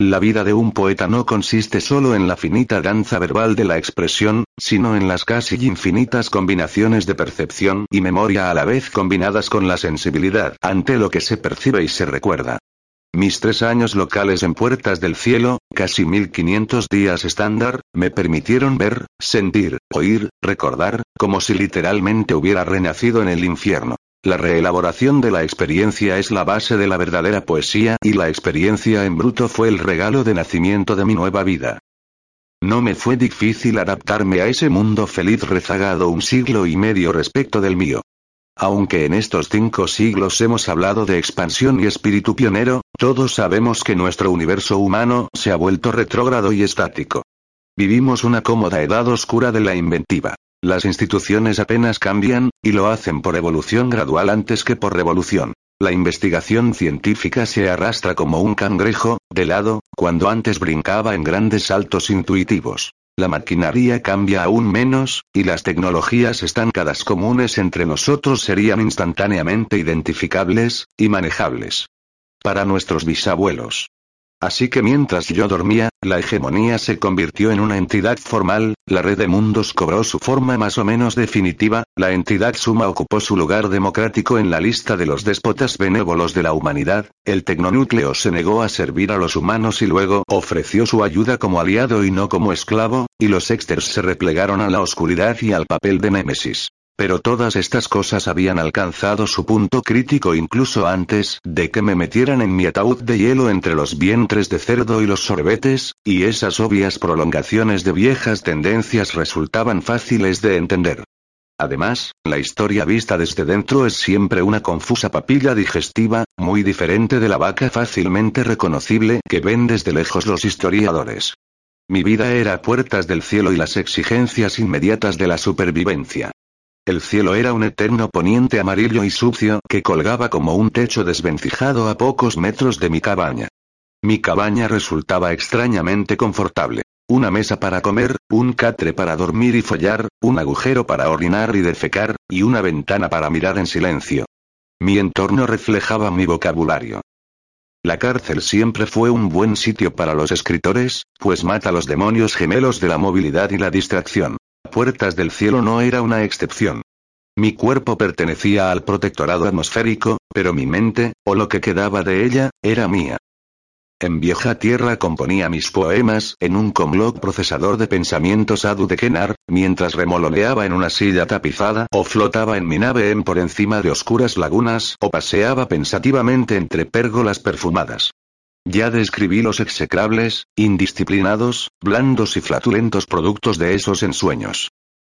La vida de un poeta no consiste solo en la finita danza verbal de la expresión, sino en las casi infinitas combinaciones de percepción y memoria a la vez combinadas con la sensibilidad ante lo que se percibe y se recuerda. Mis tres años locales en Puertas del Cielo, casi 1500 días estándar, me permitieron ver, sentir, oír, recordar, como si literalmente hubiera renacido en el infierno. La reelaboración de la experiencia es la base de la verdadera poesía y la experiencia en bruto fue el regalo de nacimiento de mi nueva vida. No me fue difícil adaptarme a ese mundo feliz rezagado un siglo y medio respecto del mío. Aunque en estos cinco siglos hemos hablado de expansión y espíritu pionero, todos sabemos que nuestro universo humano se ha vuelto retrógrado y estático. Vivimos una cómoda edad oscura de la inventiva. Las instituciones apenas cambian, y lo hacen por evolución gradual antes que por revolución. La investigación científica se arrastra como un cangrejo, de lado, cuando antes brincaba en grandes saltos intuitivos. La maquinaria cambia aún menos, y las tecnologías estancadas comunes entre nosotros serían instantáneamente identificables, y manejables. Para nuestros bisabuelos. Así que mientras yo dormía, la hegemonía se convirtió en una entidad formal, la red de mundos cobró su forma más o menos definitiva, la entidad suma ocupó su lugar democrático en la lista de los déspotas benévolos de la humanidad, el tecnonúcleo se negó a servir a los humanos y luego ofreció su ayuda como aliado y no como esclavo, y los exters se replegaron a la oscuridad y al papel de Némesis. Pero todas estas cosas habían alcanzado su punto crítico incluso antes de que me metieran en mi ataúd de hielo entre los vientres de cerdo y los sorbetes, y esas obvias prolongaciones de viejas tendencias resultaban fáciles de entender. Además, la historia vista desde dentro es siempre una confusa papilla digestiva, muy diferente de la vaca fácilmente reconocible que ven desde lejos los historiadores. Mi vida era puertas del cielo y las exigencias inmediatas de la supervivencia. El cielo era un eterno poniente amarillo y sucio que colgaba como un techo desvencijado a pocos metros de mi cabaña. Mi cabaña resultaba extrañamente confortable. Una mesa para comer, un catre para dormir y follar, un agujero para orinar y defecar, y una ventana para mirar en silencio. Mi entorno reflejaba mi vocabulario. La cárcel siempre fue un buen sitio para los escritores, pues mata los demonios gemelos de la movilidad y la distracción. Puertas del Cielo no era una excepción. Mi cuerpo pertenecía al protectorado atmosférico, pero mi mente, o lo que quedaba de ella, era mía. En vieja tierra componía mis poemas en un comlog procesador de pensamientos Adu de Kenar, mientras remoloneaba en una silla tapizada o flotaba en mi nave en por encima de oscuras lagunas o paseaba pensativamente entre pérgolas perfumadas. Ya describí los execrables, indisciplinados, blandos y flatulentos productos de esos ensueños.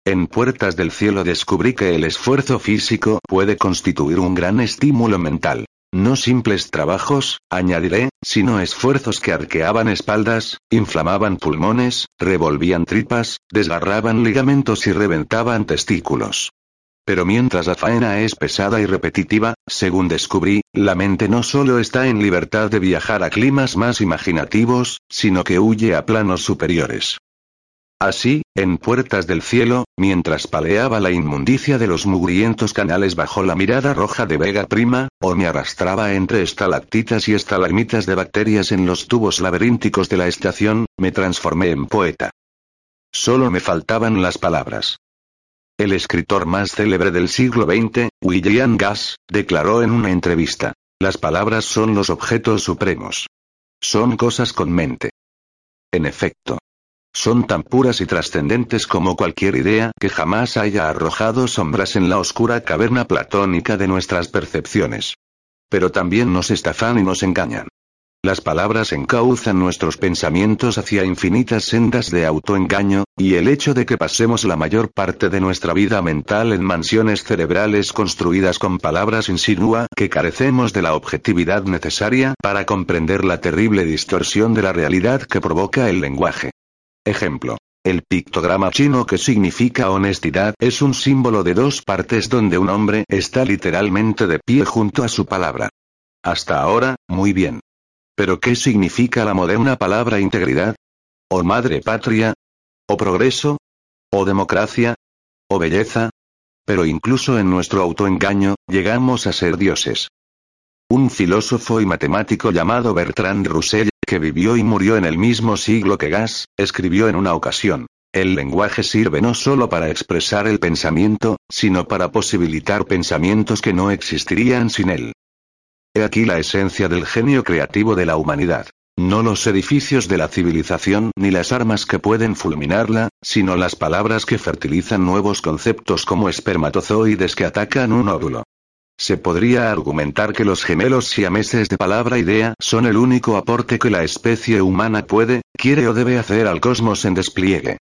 En Puertas del Cielo descubrí que el esfuerzo físico puede constituir un gran estímulo mental. No simples trabajos, añadiré, sino esfuerzos que arqueaban espaldas, inflamaban pulmones, revolvían tripas, desgarraban ligamentos y reventaban testículos. Pero mientras la faena es pesada y repetitiva, según descubrí, la mente no solo está en libertad de viajar a climas más imaginativos, sino que huye a planos superiores. Así, en Puertas del Cielo, mientras paleaba la inmundicia de los mugrientos canales bajo la mirada roja de Vega Prima, o me arrastraba entre estalactitas y estalagmitas de bacterias en los tubos laberínticos de la estación, me transformé en poeta. Solo me faltaban las palabras. El escritor más célebre del siglo XX, William Gass, declaró en una entrevista, las palabras son los objetos supremos. Son cosas con mente. En efecto. Son tan puras y trascendentes como cualquier idea que jamás haya arrojado sombras en la oscura caverna platónica de nuestras percepciones. Pero también nos estafan y nos engañan. Las palabras encauzan nuestros pensamientos hacia infinitas sendas de autoengaño, y el hecho de que pasemos la mayor parte de nuestra vida mental en mansiones cerebrales construidas con palabras insinúa que carecemos de la objetividad necesaria para comprender la terrible distorsión de la realidad que provoca el lenguaje. Ejemplo. El pictograma chino que significa honestidad es un símbolo de dos partes donde un hombre está literalmente de pie junto a su palabra. Hasta ahora, muy bien. Pero ¿qué significa la moderna palabra integridad? ¿O madre patria? ¿O progreso? ¿O democracia? ¿O belleza? Pero incluso en nuestro autoengaño, llegamos a ser dioses. Un filósofo y matemático llamado Bertrand Russell, que vivió y murió en el mismo siglo que Gas, escribió en una ocasión, el lenguaje sirve no solo para expresar el pensamiento, sino para posibilitar pensamientos que no existirían sin él. He aquí la esencia del genio creativo de la humanidad. No los edificios de la civilización ni las armas que pueden fulminarla, sino las palabras que fertilizan nuevos conceptos como espermatozoides que atacan un óvulo. Se podría argumentar que los gemelos siameses de palabra-idea son el único aporte que la especie humana puede, quiere o debe hacer al cosmos en despliegue.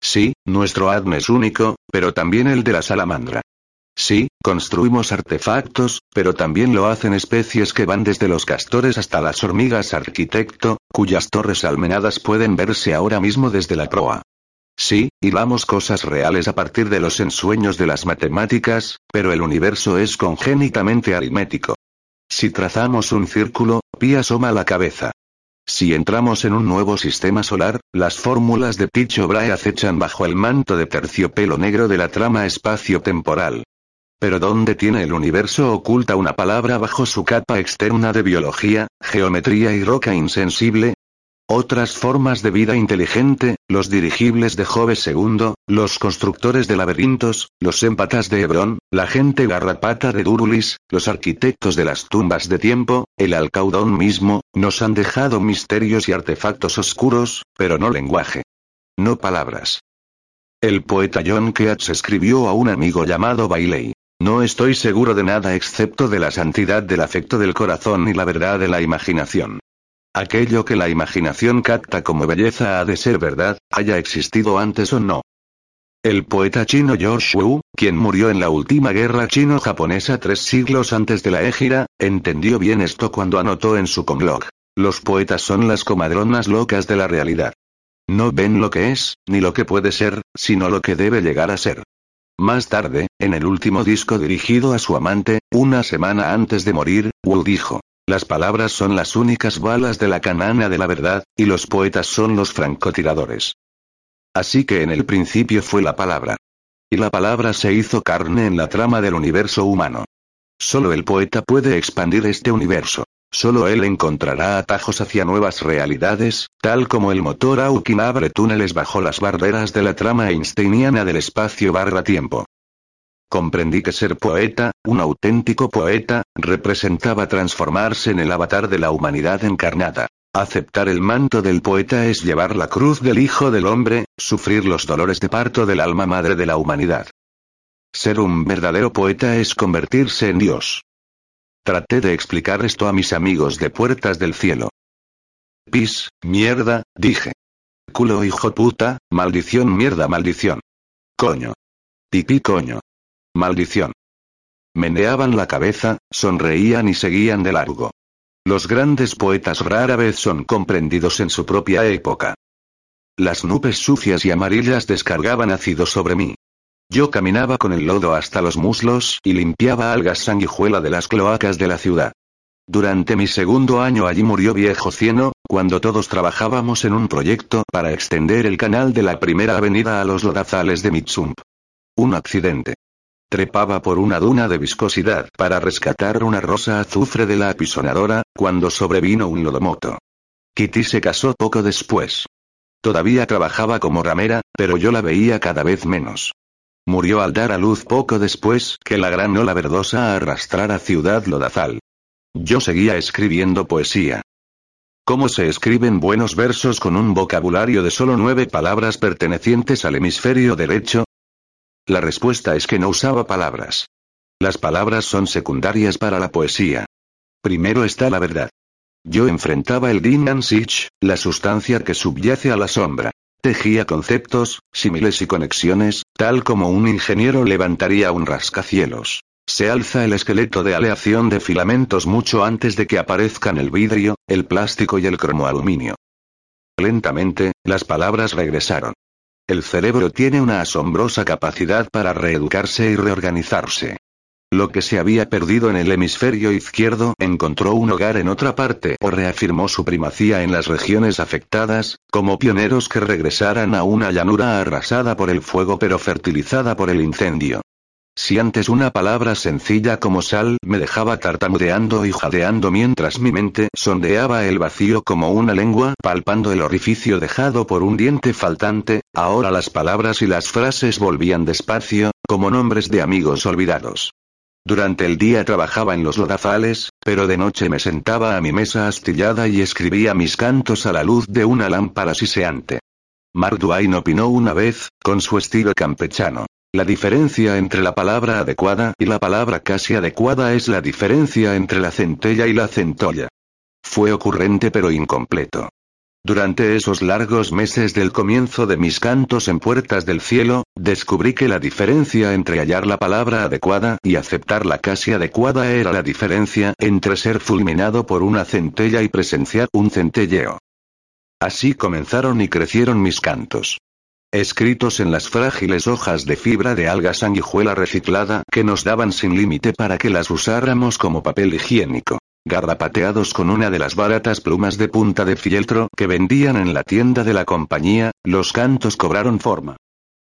Sí, nuestro ADN es único, pero también el de la salamandra. Sí, construimos artefactos, pero también lo hacen especies que van desde los castores hasta las hormigas arquitecto, cuyas torres almenadas pueden verse ahora mismo desde la proa. Sí, hilamos cosas reales a partir de los ensueños de las matemáticas, pero el universo es congénitamente aritmético. Si trazamos un círculo, Pi asoma la cabeza. Si entramos en un nuevo sistema solar, las fórmulas de Tycho Brahe acechan bajo el manto de terciopelo negro de la trama espacio-temporal. Pero ¿dónde tiene el universo oculta una palabra bajo su capa externa de biología, geometría y roca insensible? Otras formas de vida inteligente, los dirigibles de Jove II, los constructores de laberintos, los empatas de Hebrón, la gente garrapata de Durulis, los arquitectos de las tumbas de tiempo, el alcaudón mismo, nos han dejado misterios y artefactos oscuros, pero no lenguaje. No palabras. El poeta John Keats escribió a un amigo llamado Bailey. No estoy seguro de nada excepto de la santidad del afecto del corazón y la verdad de la imaginación. Aquello que la imaginación capta como belleza ha de ser verdad, haya existido antes o no. El poeta chino George Wu, quien murió en la última guerra chino-japonesa tres siglos antes de la égira, entendió bien esto cuando anotó en su conlog. Los poetas son las comadronas locas de la realidad. No ven lo que es, ni lo que puede ser, sino lo que debe llegar a ser. Más tarde, en el último disco dirigido a su amante, una semana antes de morir, Wu dijo, las palabras son las únicas balas de la canana de la verdad, y los poetas son los francotiradores. Así que en el principio fue la palabra. Y la palabra se hizo carne en la trama del universo humano. Solo el poeta puede expandir este universo. Solo él encontrará atajos hacia nuevas realidades, tal como el motor Aukin abre túneles bajo las barreras de la trama einsteiniana del espacio barra tiempo. Comprendí que ser poeta, un auténtico poeta, representaba transformarse en el avatar de la humanidad encarnada. Aceptar el manto del poeta es llevar la cruz del Hijo del Hombre, sufrir los dolores de parto del alma madre de la humanidad. Ser un verdadero poeta es convertirse en Dios. Traté de explicar esto a mis amigos de Puertas del Cielo. Pis, mierda, dije. Culo hijo puta, maldición mierda maldición. Coño. Pipí coño. Maldición. Meneaban la cabeza, sonreían y seguían de largo. Los grandes poetas rara vez son comprendidos en su propia época. Las nubes sucias y amarillas descargaban ácido sobre mí. Yo caminaba con el lodo hasta los muslos y limpiaba algas sanguijuela de las cloacas de la ciudad. Durante mi segundo año allí murió viejo Cieno, cuando todos trabajábamos en un proyecto para extender el canal de la primera avenida a los lodazales de Mitsump. Un accidente. Trepaba por una duna de viscosidad para rescatar una rosa azufre de la apisonadora, cuando sobrevino un lodomoto. Kitty se casó poco después. Todavía trabajaba como ramera, pero yo la veía cada vez menos. Murió al dar a luz poco después que la gran ola verdosa arrastrara Ciudad Lodazal. Yo seguía escribiendo poesía. ¿Cómo se escriben buenos versos con un vocabulario de solo nueve palabras pertenecientes al hemisferio derecho? La respuesta es que no usaba palabras. Las palabras son secundarias para la poesía. Primero está la verdad. Yo enfrentaba el Din Sich, la sustancia que subyace a la sombra. Tejía conceptos, símiles y conexiones, tal como un ingeniero levantaría un rascacielos. Se alza el esqueleto de aleación de filamentos mucho antes de que aparezcan el vidrio, el plástico y el cromoaluminio. Lentamente, las palabras regresaron. El cerebro tiene una asombrosa capacidad para reeducarse y reorganizarse. Lo que se había perdido en el hemisferio izquierdo encontró un hogar en otra parte o reafirmó su primacía en las regiones afectadas, como pioneros que regresaran a una llanura arrasada por el fuego pero fertilizada por el incendio. Si antes una palabra sencilla como sal me dejaba tartamudeando y jadeando mientras mi mente sondeaba el vacío como una lengua palpando el orificio dejado por un diente faltante, ahora las palabras y las frases volvían despacio, como nombres de amigos olvidados. Durante el día trabajaba en los lodazales, pero de noche me sentaba a mi mesa astillada y escribía mis cantos a la luz de una lámpara siseante. Mark Twain opinó una vez, con su estilo campechano. La diferencia entre la palabra adecuada y la palabra casi adecuada es la diferencia entre la centella y la centolla. Fue ocurrente pero incompleto. Durante esos largos meses del comienzo de mis cantos en Puertas del Cielo, descubrí que la diferencia entre hallar la palabra adecuada y aceptar la casi adecuada era la diferencia entre ser fulminado por una centella y presenciar un centelleo. Así comenzaron y crecieron mis cantos. Escritos en las frágiles hojas de fibra de alga sanguijuela reciclada que nos daban sin límite para que las usáramos como papel higiénico garrapateados con una de las baratas plumas de punta de fieltro que vendían en la tienda de la compañía, los cantos cobraron forma.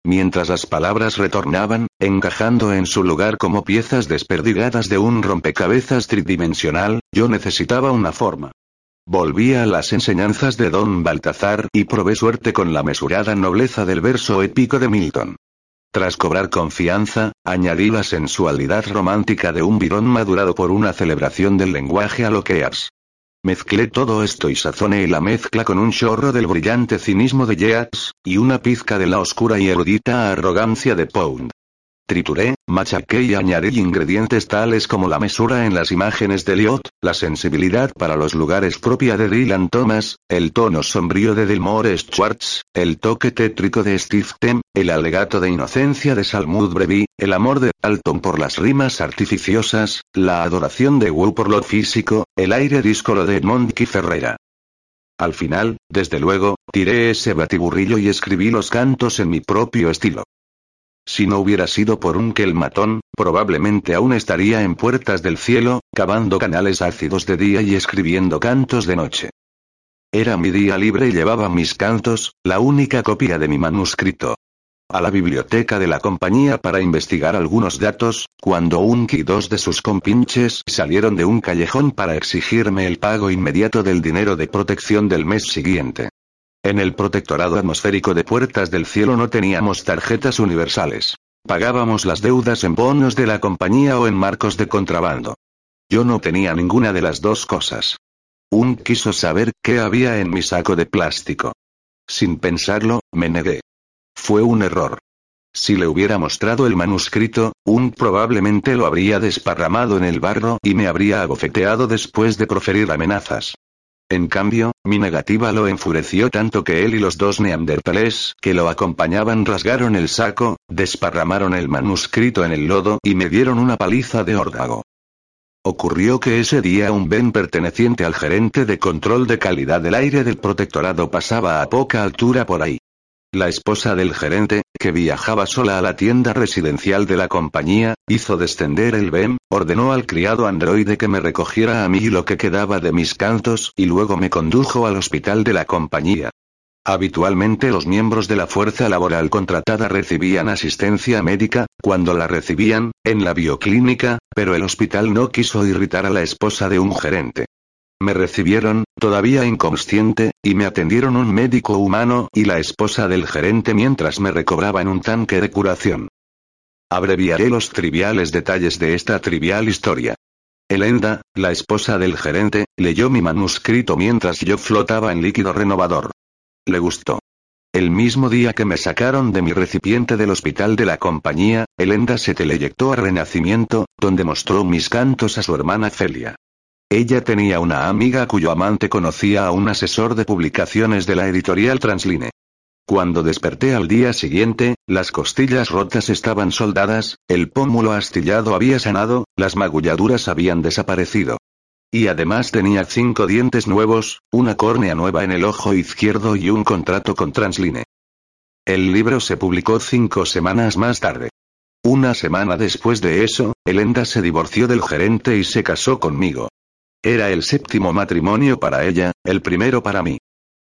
Mientras las palabras retornaban, encajando en su lugar como piezas desperdigadas de un rompecabezas tridimensional, yo necesitaba una forma. Volví a las enseñanzas de Don Baltazar y probé suerte con la mesurada nobleza del verso épico de Milton. Tras cobrar confianza, añadí la sensualidad romántica de un virón madurado por una celebración del lenguaje a lo que Mezclé todo esto y sazoné la mezcla con un chorro del brillante cinismo de Yeats, y una pizca de la oscura y erudita arrogancia de Pound. Trituré, machaqué y añadí ingredientes tales como la mesura en las imágenes de Lyot, la sensibilidad para los lugares propia de Dylan Thomas, el tono sombrío de Delmore Schwartz, el toque tétrico de Steve Tem, el alegato de inocencia de Salmud Brevi, el amor de Alton por las rimas artificiosas, la adoración de Wu por lo físico, el aire díscolo de Monkey Ferreira. Al final, desde luego, tiré ese batiburrillo y escribí los cantos en mi propio estilo. Si no hubiera sido por un matón, probablemente aún estaría en puertas del cielo, cavando canales ácidos de día y escribiendo cantos de noche. Era mi día libre y llevaba mis cantos, la única copia de mi manuscrito. A la biblioteca de la compañía para investigar algunos datos, cuando un y dos de sus compinches salieron de un callejón para exigirme el pago inmediato del dinero de protección del mes siguiente. En el protectorado atmosférico de Puertas del Cielo no teníamos tarjetas universales. Pagábamos las deudas en bonos de la compañía o en marcos de contrabando. Yo no tenía ninguna de las dos cosas. Un quiso saber qué había en mi saco de plástico. Sin pensarlo, me negué. Fue un error. Si le hubiera mostrado el manuscrito, un probablemente lo habría desparramado en el barro y me habría abofeteado después de proferir amenazas. En cambio, mi negativa lo enfureció tanto que él y los dos neandertales que lo acompañaban rasgaron el saco, desparramaron el manuscrito en el lodo y me dieron una paliza de órdago. Ocurrió que ese día un Ben perteneciente al gerente de control de calidad del aire del protectorado pasaba a poca altura por ahí. La esposa del gerente, que viajaba sola a la tienda residencial de la compañía, hizo descender el BEM, ordenó al criado androide que me recogiera a mí lo que quedaba de mis cantos y luego me condujo al hospital de la compañía. Habitualmente los miembros de la fuerza laboral contratada recibían asistencia médica, cuando la recibían, en la bioclínica, pero el hospital no quiso irritar a la esposa de un gerente. Me recibieron, todavía inconsciente, y me atendieron un médico humano y la esposa del gerente mientras me recobraba en un tanque de curación. Abreviaré los triviales detalles de esta trivial historia. Elenda, la esposa del gerente, leyó mi manuscrito mientras yo flotaba en líquido renovador. Le gustó. El mismo día que me sacaron de mi recipiente del hospital de la compañía, Elenda se teleyectó a Renacimiento, donde mostró mis cantos a su hermana Celia. Ella tenía una amiga cuyo amante conocía a un asesor de publicaciones de la editorial Transline. Cuando desperté al día siguiente, las costillas rotas estaban soldadas, el pómulo astillado había sanado, las magulladuras habían desaparecido. Y además tenía cinco dientes nuevos, una córnea nueva en el ojo izquierdo y un contrato con Transline. El libro se publicó cinco semanas más tarde. Una semana después de eso, Elenda se divorció del gerente y se casó conmigo. Era el séptimo matrimonio para ella, el primero para mí.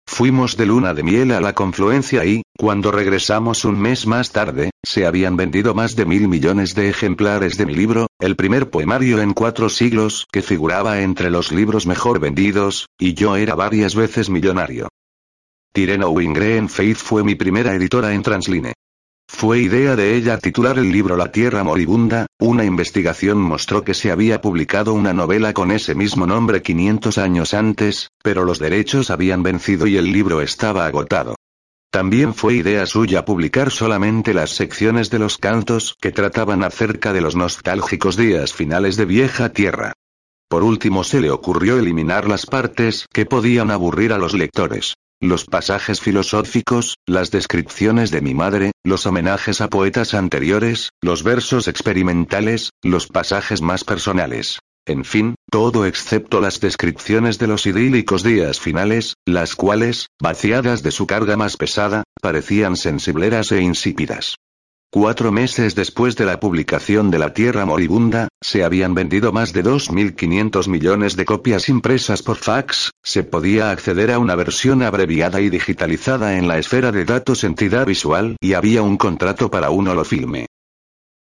Fuimos de luna de miel a la confluencia y, cuando regresamos un mes más tarde, se habían vendido más de mil millones de ejemplares de mi libro, el primer poemario en cuatro siglos que figuraba entre los libros mejor vendidos, y yo era varias veces millonario. Tireno Wingren Faith fue mi primera editora en Transline. Fue idea de ella titular el libro La Tierra Moribunda, una investigación mostró que se había publicado una novela con ese mismo nombre 500 años antes, pero los derechos habían vencido y el libro estaba agotado. También fue idea suya publicar solamente las secciones de los cantos que trataban acerca de los nostálgicos días finales de Vieja Tierra. Por último se le ocurrió eliminar las partes que podían aburrir a los lectores. Los pasajes filosóficos, las descripciones de mi madre, los homenajes a poetas anteriores, los versos experimentales, los pasajes más personales. En fin, todo excepto las descripciones de los idílicos días finales, las cuales, vaciadas de su carga más pesada, parecían sensibleras e insípidas. Cuatro meses después de la publicación de La Tierra Moribunda, se habían vendido más de 2.500 millones de copias impresas por fax, se podía acceder a una versión abreviada y digitalizada en la esfera de datos entidad visual y había un contrato para un holofilme.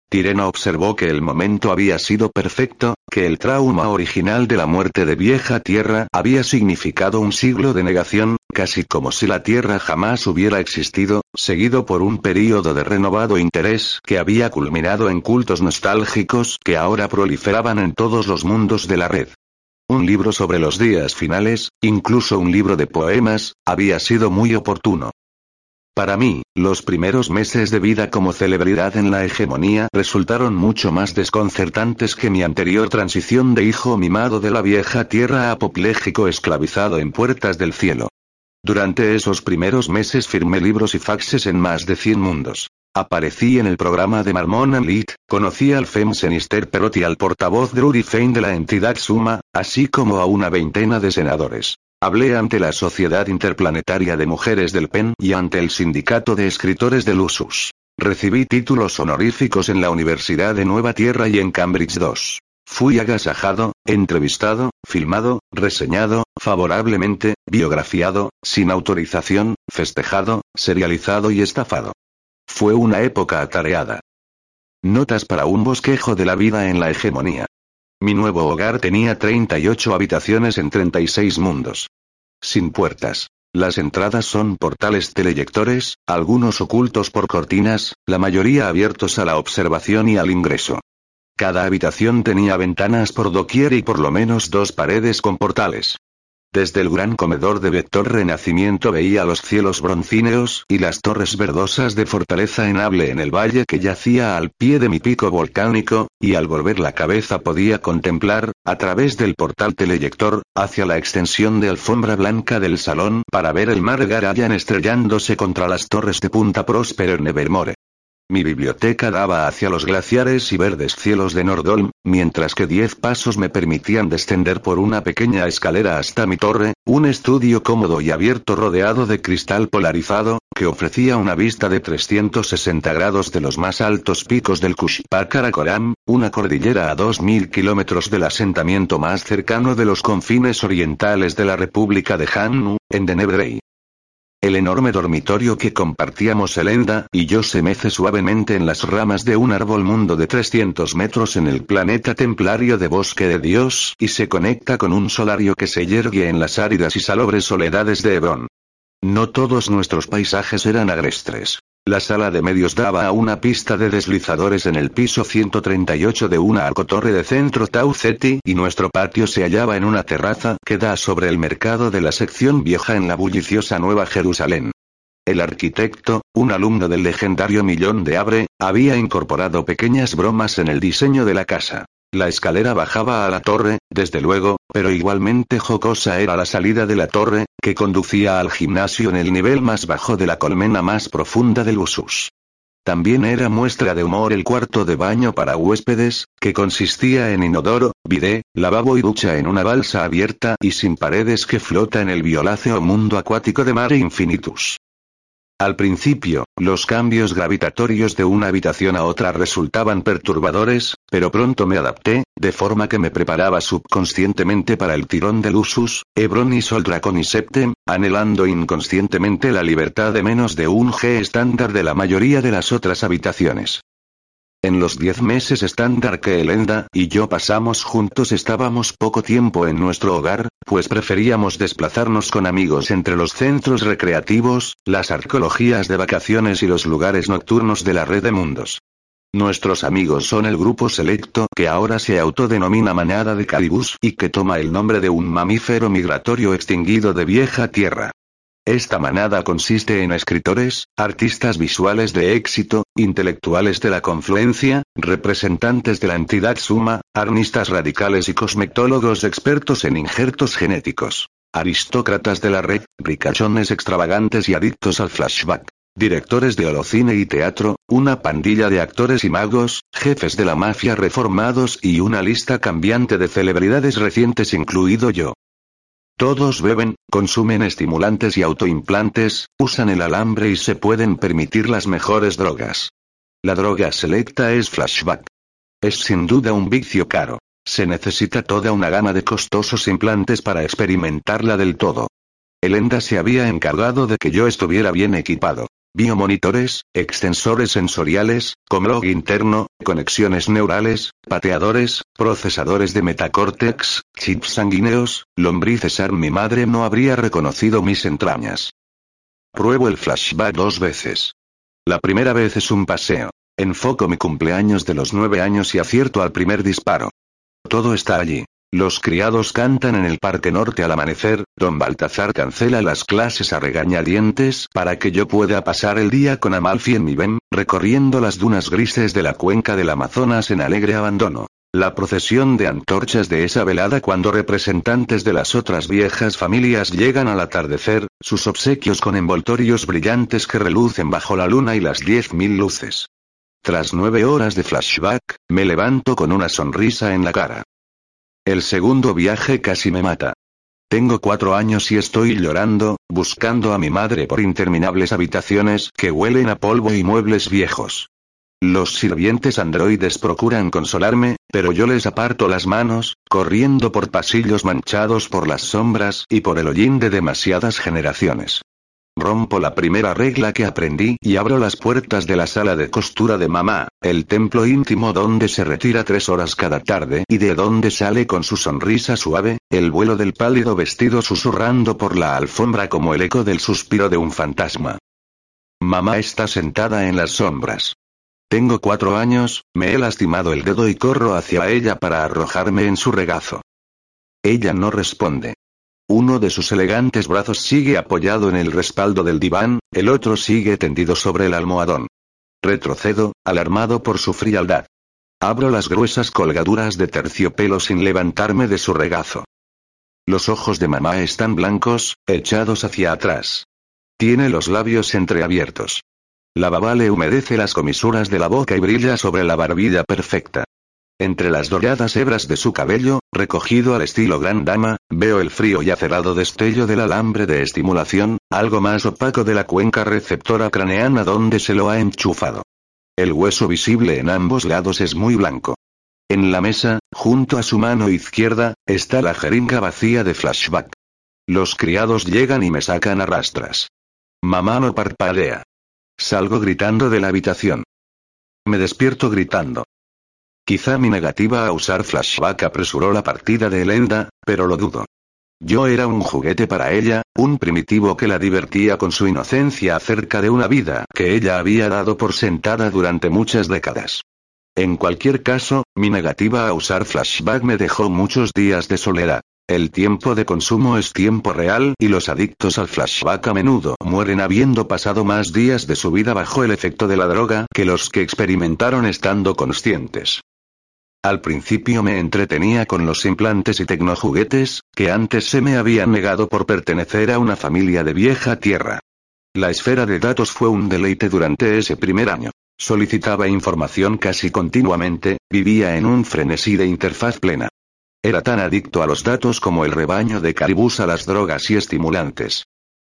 Tireno observó que el momento había sido perfecto, que el trauma original de la muerte de vieja tierra había significado un siglo de negación, casi como si la tierra jamás hubiera existido, seguido por un período de renovado interés que había culminado en cultos nostálgicos que ahora proliferaban en todos los mundos de la red. Un libro sobre los días finales, incluso un libro de poemas, había sido muy oportuno. Para mí, los primeros meses de vida como celebridad en la hegemonía resultaron mucho más desconcertantes que mi anterior transición de hijo mimado de la vieja tierra apopléjico esclavizado en puertas del cielo. Durante esos primeros meses firmé libros y faxes en más de 100 mundos. Aparecí en el programa de Marmon Elite, conocí al Femsenister Perot y al portavoz Drury Fein de la entidad Suma, así como a una veintena de senadores. Hablé ante la Sociedad Interplanetaria de Mujeres del PEN y ante el Sindicato de Escritores del USUS. Recibí títulos honoríficos en la Universidad de Nueva Tierra y en Cambridge II. Fui agasajado, entrevistado, filmado, reseñado, favorablemente, biografiado, sin autorización, festejado, serializado y estafado. Fue una época atareada. Notas para un bosquejo de la vida en la hegemonía. Mi nuevo hogar tenía 38 habitaciones en 36 mundos. Sin puertas. Las entradas son portales teleyectores, algunos ocultos por cortinas, la mayoría abiertos a la observación y al ingreso. Cada habitación tenía ventanas por doquier y por lo menos dos paredes con portales. Desde el gran comedor de Vector Renacimiento veía los cielos broncíneos y las torres verdosas de fortaleza enable en el valle que yacía al pie de mi pico volcánico, y al volver la cabeza podía contemplar, a través del portal teleyector, hacia la extensión de alfombra blanca del salón para ver el mar Garayan estrellándose contra las torres de Punta Próspero en Nevermore. Mi biblioteca daba hacia los glaciares y verdes cielos de Nordholm, mientras que diez pasos me permitían descender por una pequeña escalera hasta mi torre, un estudio cómodo y abierto rodeado de cristal polarizado, que ofrecía una vista de 360 grados de los más altos picos del Karakoram, una cordillera a 2.000 kilómetros del asentamiento más cercano de los confines orientales de la República de Hannu, en Denebrey. El enorme dormitorio que compartíamos Elenda y yo se mece suavemente en las ramas de un árbol mundo de 300 metros en el planeta templario de Bosque de Dios y se conecta con un solario que se yergue en las áridas y salobres soledades de Hebrón. No todos nuestros paisajes eran agrestres. La sala de medios daba a una pista de deslizadores en el piso 138 de una arcotorre de centro Tau Ceti y nuestro patio se hallaba en una terraza que da sobre el mercado de la sección vieja en la bulliciosa Nueva Jerusalén. El arquitecto, un alumno del legendario Millón de Abre, había incorporado pequeñas bromas en el diseño de la casa. La escalera bajaba a la torre, desde luego, pero igualmente jocosa era la salida de la torre, que conducía al gimnasio en el nivel más bajo de la colmena más profunda del Usus. También era muestra de humor el cuarto de baño para huéspedes, que consistía en inodoro, bidé, lavabo y ducha en una balsa abierta y sin paredes que flota en el violáceo mundo acuático de Mare Infinitus. Al principio, los cambios gravitatorios de una habitación a otra resultaban perturbadores, pero pronto me adapté, de forma que me preparaba subconscientemente para el tirón del Usus, Hebron y Sol Dracon y Septem, anhelando inconscientemente la libertad de menos de un G estándar de la mayoría de las otras habitaciones. En los diez meses estándar que Elenda y yo pasamos juntos estábamos poco tiempo en nuestro hogar, pues preferíamos desplazarnos con amigos entre los centros recreativos, las arqueologías de vacaciones y los lugares nocturnos de la red de mundos. Nuestros amigos son el grupo selecto que ahora se autodenomina manada de caribús y que toma el nombre de un mamífero migratorio extinguido de vieja tierra. Esta manada consiste en escritores, artistas visuales de éxito, intelectuales de la confluencia, representantes de la entidad suma, arnistas radicales y cosmetólogos expertos en injertos genéticos. Aristócratas de la red, ricachones extravagantes y adictos al flashback. Directores de holocine y teatro, una pandilla de actores y magos, jefes de la mafia reformados y una lista cambiante de celebridades recientes incluido yo. Todos beben, consumen estimulantes y autoimplantes, usan el alambre y se pueden permitir las mejores drogas. La droga selecta es flashback. Es sin duda un vicio caro. Se necesita toda una gama de costosos implantes para experimentarla del todo. Elenda se había encargado de que yo estuviera bien equipado. Biomonitores, extensores sensoriales, comlog interno, conexiones neurales, pateadores, procesadores de metacórtex, chips sanguíneos, lombrices ARM mi madre no habría reconocido mis entrañas. Pruebo el flashback dos veces. La primera vez es un paseo. Enfoco mi cumpleaños de los nueve años y acierto al primer disparo. Todo está allí. Los criados cantan en el Parque Norte al amanecer, don Baltazar cancela las clases a regañadientes para que yo pueda pasar el día con Amalfi en mi BEM, recorriendo las dunas grises de la cuenca del Amazonas en alegre abandono. La procesión de antorchas de esa velada cuando representantes de las otras viejas familias llegan al atardecer, sus obsequios con envoltorios brillantes que relucen bajo la luna y las diez mil luces. Tras nueve horas de flashback, me levanto con una sonrisa en la cara. El segundo viaje casi me mata. Tengo cuatro años y estoy llorando, buscando a mi madre por interminables habitaciones que huelen a polvo y muebles viejos. Los sirvientes androides procuran consolarme, pero yo les aparto las manos, corriendo por pasillos manchados por las sombras y por el hollín de demasiadas generaciones. Rompo la primera regla que aprendí y abro las puertas de la sala de costura de mamá, el templo íntimo donde se retira tres horas cada tarde y de donde sale con su sonrisa suave, el vuelo del pálido vestido susurrando por la alfombra como el eco del suspiro de un fantasma. Mamá está sentada en las sombras. Tengo cuatro años, me he lastimado el dedo y corro hacia ella para arrojarme en su regazo. Ella no responde. Uno de sus elegantes brazos sigue apoyado en el respaldo del diván, el otro sigue tendido sobre el almohadón. Retrocedo, alarmado por su frialdad. Abro las gruesas colgaduras de terciopelo sin levantarme de su regazo. Los ojos de mamá están blancos, echados hacia atrás. Tiene los labios entreabiertos. La baba le humedece las comisuras de la boca y brilla sobre la barbilla perfecta. Entre las doradas hebras de su cabello, recogido al estilo gran dama, veo el frío y acerado destello del alambre de estimulación, algo más opaco de la cuenca receptora craneana donde se lo ha enchufado. El hueso visible en ambos lados es muy blanco. En la mesa, junto a su mano izquierda, está la jeringa vacía de flashback. Los criados llegan y me sacan a rastras. Mamá no parpadea. Salgo gritando de la habitación. Me despierto gritando. Quizá mi negativa a usar flashback apresuró la partida de Elenda, pero lo dudo. Yo era un juguete para ella, un primitivo que la divertía con su inocencia acerca de una vida que ella había dado por sentada durante muchas décadas. En cualquier caso, mi negativa a usar flashback me dejó muchos días de soledad. El tiempo de consumo es tiempo real y los adictos al flashback a menudo mueren habiendo pasado más días de su vida bajo el efecto de la droga que los que experimentaron estando conscientes. Al principio me entretenía con los implantes y tecnojuguetes, que antes se me habían negado por pertenecer a una familia de vieja tierra. La esfera de datos fue un deleite durante ese primer año. Solicitaba información casi continuamente, vivía en un frenesí de interfaz plena. Era tan adicto a los datos como el rebaño de caribús a las drogas y estimulantes.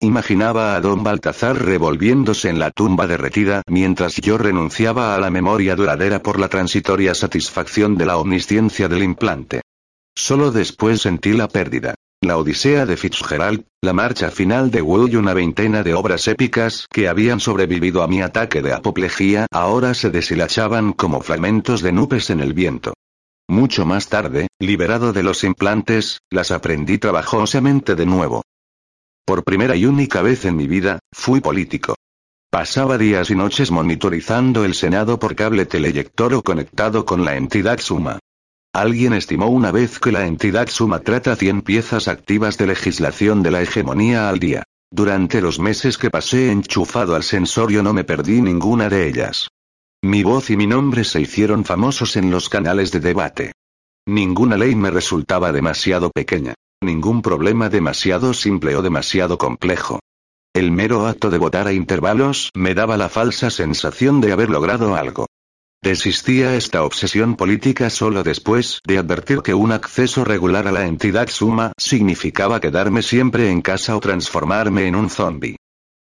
Imaginaba a don Baltazar revolviéndose en la tumba derretida mientras yo renunciaba a la memoria duradera por la transitoria satisfacción de la omnisciencia del implante. Solo después sentí la pérdida. La Odisea de Fitzgerald, la marcha final de Will y una veintena de obras épicas que habían sobrevivido a mi ataque de apoplejía ahora se deshilachaban como fragmentos de nubes en el viento. Mucho más tarde, liberado de los implantes, las aprendí trabajosamente de nuevo. Por primera y única vez en mi vida, fui político. Pasaba días y noches monitorizando el Senado por cable teleyector o conectado con la entidad Suma. Alguien estimó una vez que la entidad Suma trata 100 piezas activas de legislación de la hegemonía al día. Durante los meses que pasé enchufado al sensorio no me perdí ninguna de ellas. Mi voz y mi nombre se hicieron famosos en los canales de debate. Ninguna ley me resultaba demasiado pequeña. Ningún problema demasiado simple o demasiado complejo. El mero acto de votar a intervalos me daba la falsa sensación de haber logrado algo. Desistía esta obsesión política solo después de advertir que un acceso regular a la entidad suma significaba quedarme siempre en casa o transformarme en un zombie.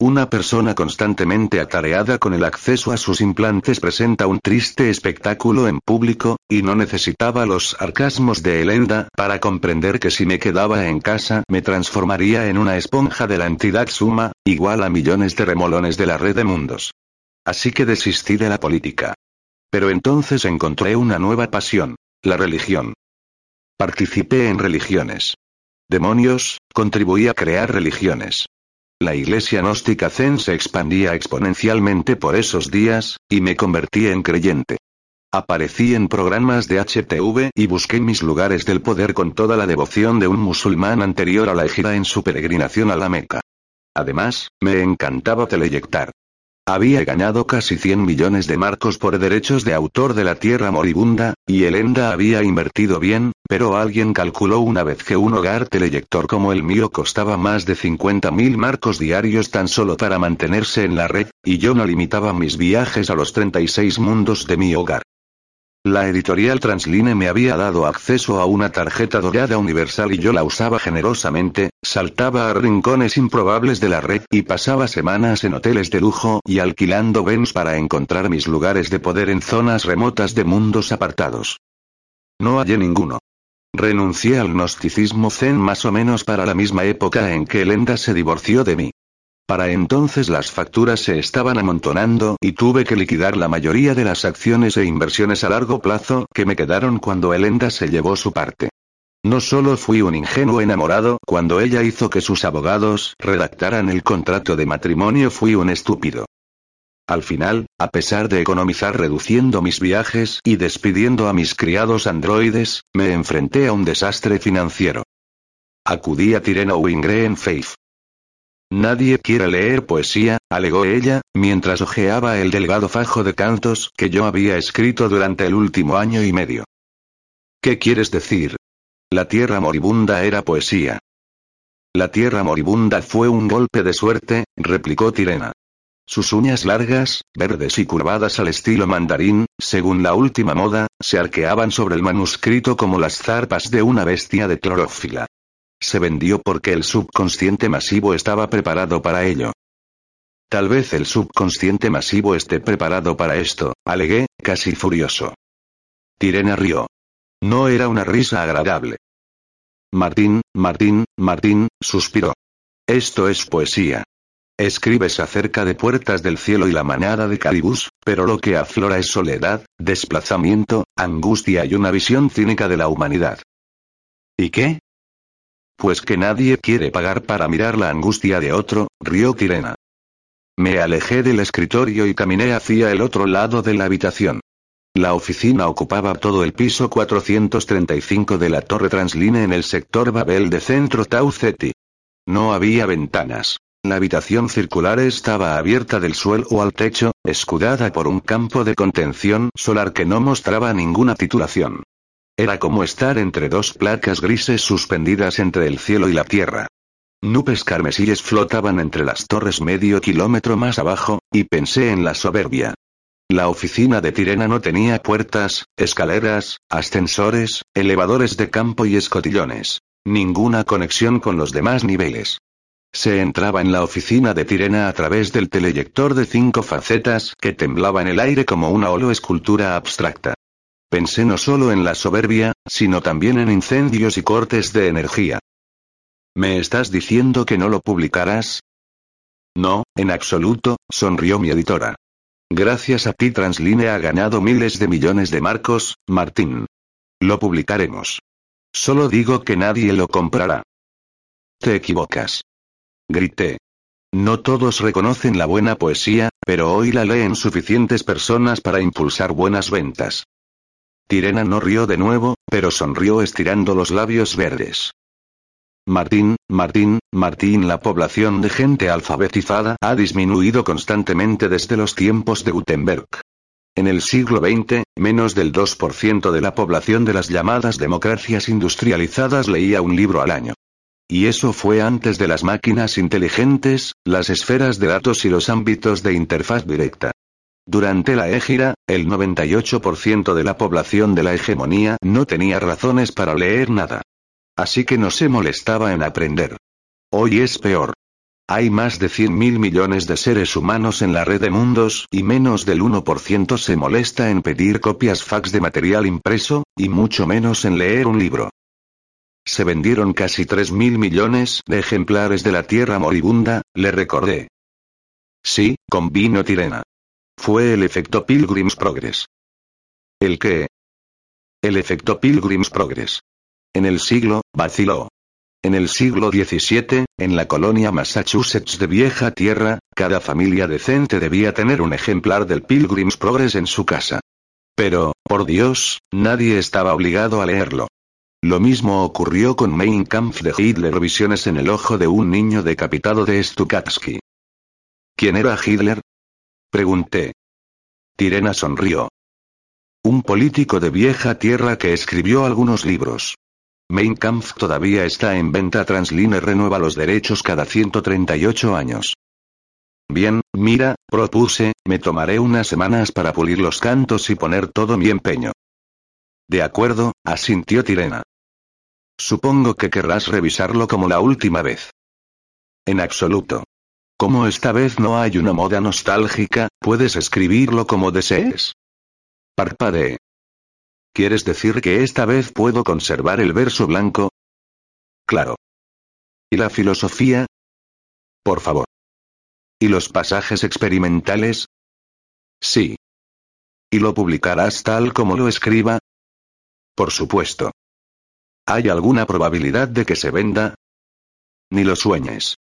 Una persona constantemente atareada con el acceso a sus implantes presenta un triste espectáculo en público, y no necesitaba los sarcasmos de Elenda para comprender que si me quedaba en casa me transformaría en una esponja de la entidad suma, igual a millones de remolones de la red de mundos. Así que desistí de la política. Pero entonces encontré una nueva pasión, la religión. Participé en religiones. Demonios, contribuí a crear religiones. La iglesia gnóstica zen se expandía exponencialmente por esos días, y me convertí en creyente. Aparecí en programas de HTV y busqué mis lugares del poder con toda la devoción de un musulmán anterior a la ejida en su peregrinación a la Meca. Además, me encantaba teleyectar. Había ganado casi 100 millones de marcos por derechos de autor de la tierra moribunda, y Elenda había invertido bien, pero alguien calculó una vez que un hogar teleyector como el mío costaba más de 50 mil marcos diarios tan solo para mantenerse en la red, y yo no limitaba mis viajes a los 36 mundos de mi hogar. La editorial Transline me había dado acceso a una tarjeta dorada universal y yo la usaba generosamente, saltaba a rincones improbables de la red y pasaba semanas en hoteles de lujo y alquilando bens para encontrar mis lugares de poder en zonas remotas de mundos apartados. No hallé ninguno. Renuncié al gnosticismo zen más o menos para la misma época en que Lenda se divorció de mí. Para entonces las facturas se estaban amontonando y tuve que liquidar la mayoría de las acciones e inversiones a largo plazo que me quedaron cuando Elenda se llevó su parte. No solo fui un ingenuo enamorado cuando ella hizo que sus abogados redactaran el contrato de matrimonio, fui un estúpido. Al final, a pesar de economizar reduciendo mis viajes y despidiendo a mis criados androides, me enfrenté a un desastre financiero. Acudí a Tirena Wingree en Faith. Nadie quiere leer poesía, alegó ella, mientras hojeaba el delgado fajo de cantos que yo había escrito durante el último año y medio. ¿Qué quieres decir? La tierra moribunda era poesía. La tierra moribunda fue un golpe de suerte, replicó Tirena. Sus uñas largas, verdes y curvadas al estilo mandarín, según la última moda, se arqueaban sobre el manuscrito como las zarpas de una bestia de clorófila. Se vendió porque el subconsciente masivo estaba preparado para ello. Tal vez el subconsciente masivo esté preparado para esto, alegué, casi furioso. Tirena rió. No era una risa agradable. Martín, Martín, Martín, suspiró. Esto es poesía. Escribes acerca de puertas del cielo y la manada de caribús, pero lo que aflora es soledad, desplazamiento, angustia y una visión cínica de la humanidad. ¿Y qué? Pues que nadie quiere pagar para mirar la angustia de otro, rió Tirena. Me alejé del escritorio y caminé hacia el otro lado de la habitación. La oficina ocupaba todo el piso 435 de la torre Transline en el sector Babel de Centro Tau Ceti. No había ventanas. La habitación circular estaba abierta del suelo al techo, escudada por un campo de contención solar que no mostraba ninguna titulación. Era como estar entre dos placas grises suspendidas entre el cielo y la tierra. Nubes carmesíes flotaban entre las torres medio kilómetro más abajo, y pensé en la soberbia. La oficina de Tirena no tenía puertas, escaleras, ascensores, elevadores de campo y escotillones. Ninguna conexión con los demás niveles. Se entraba en la oficina de Tirena a través del teleyector de cinco facetas que temblaba en el aire como una holo escultura abstracta. Pensé no solo en la soberbia, sino también en incendios y cortes de energía. ¿Me estás diciendo que no lo publicarás? No, en absoluto, sonrió mi editora. Gracias a ti Transline ha ganado miles de millones de marcos, Martín. Lo publicaremos. Solo digo que nadie lo comprará. Te equivocas. Grité. No todos reconocen la buena poesía, pero hoy la leen suficientes personas para impulsar buenas ventas. Tirena no rió de nuevo, pero sonrió estirando los labios verdes. Martín, Martín, Martín La población de gente alfabetizada ha disminuido constantemente desde los tiempos de Gutenberg. En el siglo XX, menos del 2% de la población de las llamadas democracias industrializadas leía un libro al año. Y eso fue antes de las máquinas inteligentes, las esferas de datos y los ámbitos de interfaz directa. Durante la égira, el 98% de la población de la hegemonía no tenía razones para leer nada. Así que no se molestaba en aprender. Hoy es peor. Hay más de 100 mil millones de seres humanos en la red de mundos y menos del 1% se molesta en pedir copias fax de material impreso, y mucho menos en leer un libro. Se vendieron casi 3 mil millones de ejemplares de la Tierra moribunda, le recordé. Sí, con vino Tirena. Fue el efecto Pilgrim's Progress. ¿El qué? El efecto Pilgrim's Progress. En el siglo, vaciló. En el siglo XVII, en la colonia Massachusetts de Vieja Tierra, cada familia decente debía tener un ejemplar del Pilgrim's Progress en su casa. Pero, por Dios, nadie estaba obligado a leerlo. Lo mismo ocurrió con Mein Kampf de Hitler Visiones en el ojo de un niño decapitado de Stukatsky. ¿Quién era Hitler? Pregunté. Tirena sonrió. Un político de vieja tierra que escribió algunos libros. Mein Kampf todavía está en venta. Transline renueva los derechos cada 138 años. Bien, mira, propuse, me tomaré unas semanas para pulir los cantos y poner todo mi empeño. De acuerdo, asintió Tirena. Supongo que querrás revisarlo como la última vez. En absoluto. Como esta vez no hay una moda nostálgica, puedes escribirlo como desees. Parpadeé. ¿Quieres decir que esta vez puedo conservar el verso blanco? Claro. ¿Y la filosofía? Por favor. ¿Y los pasajes experimentales? Sí. ¿Y lo publicarás tal como lo escriba? Por supuesto. ¿Hay alguna probabilidad de que se venda? Ni lo sueñes.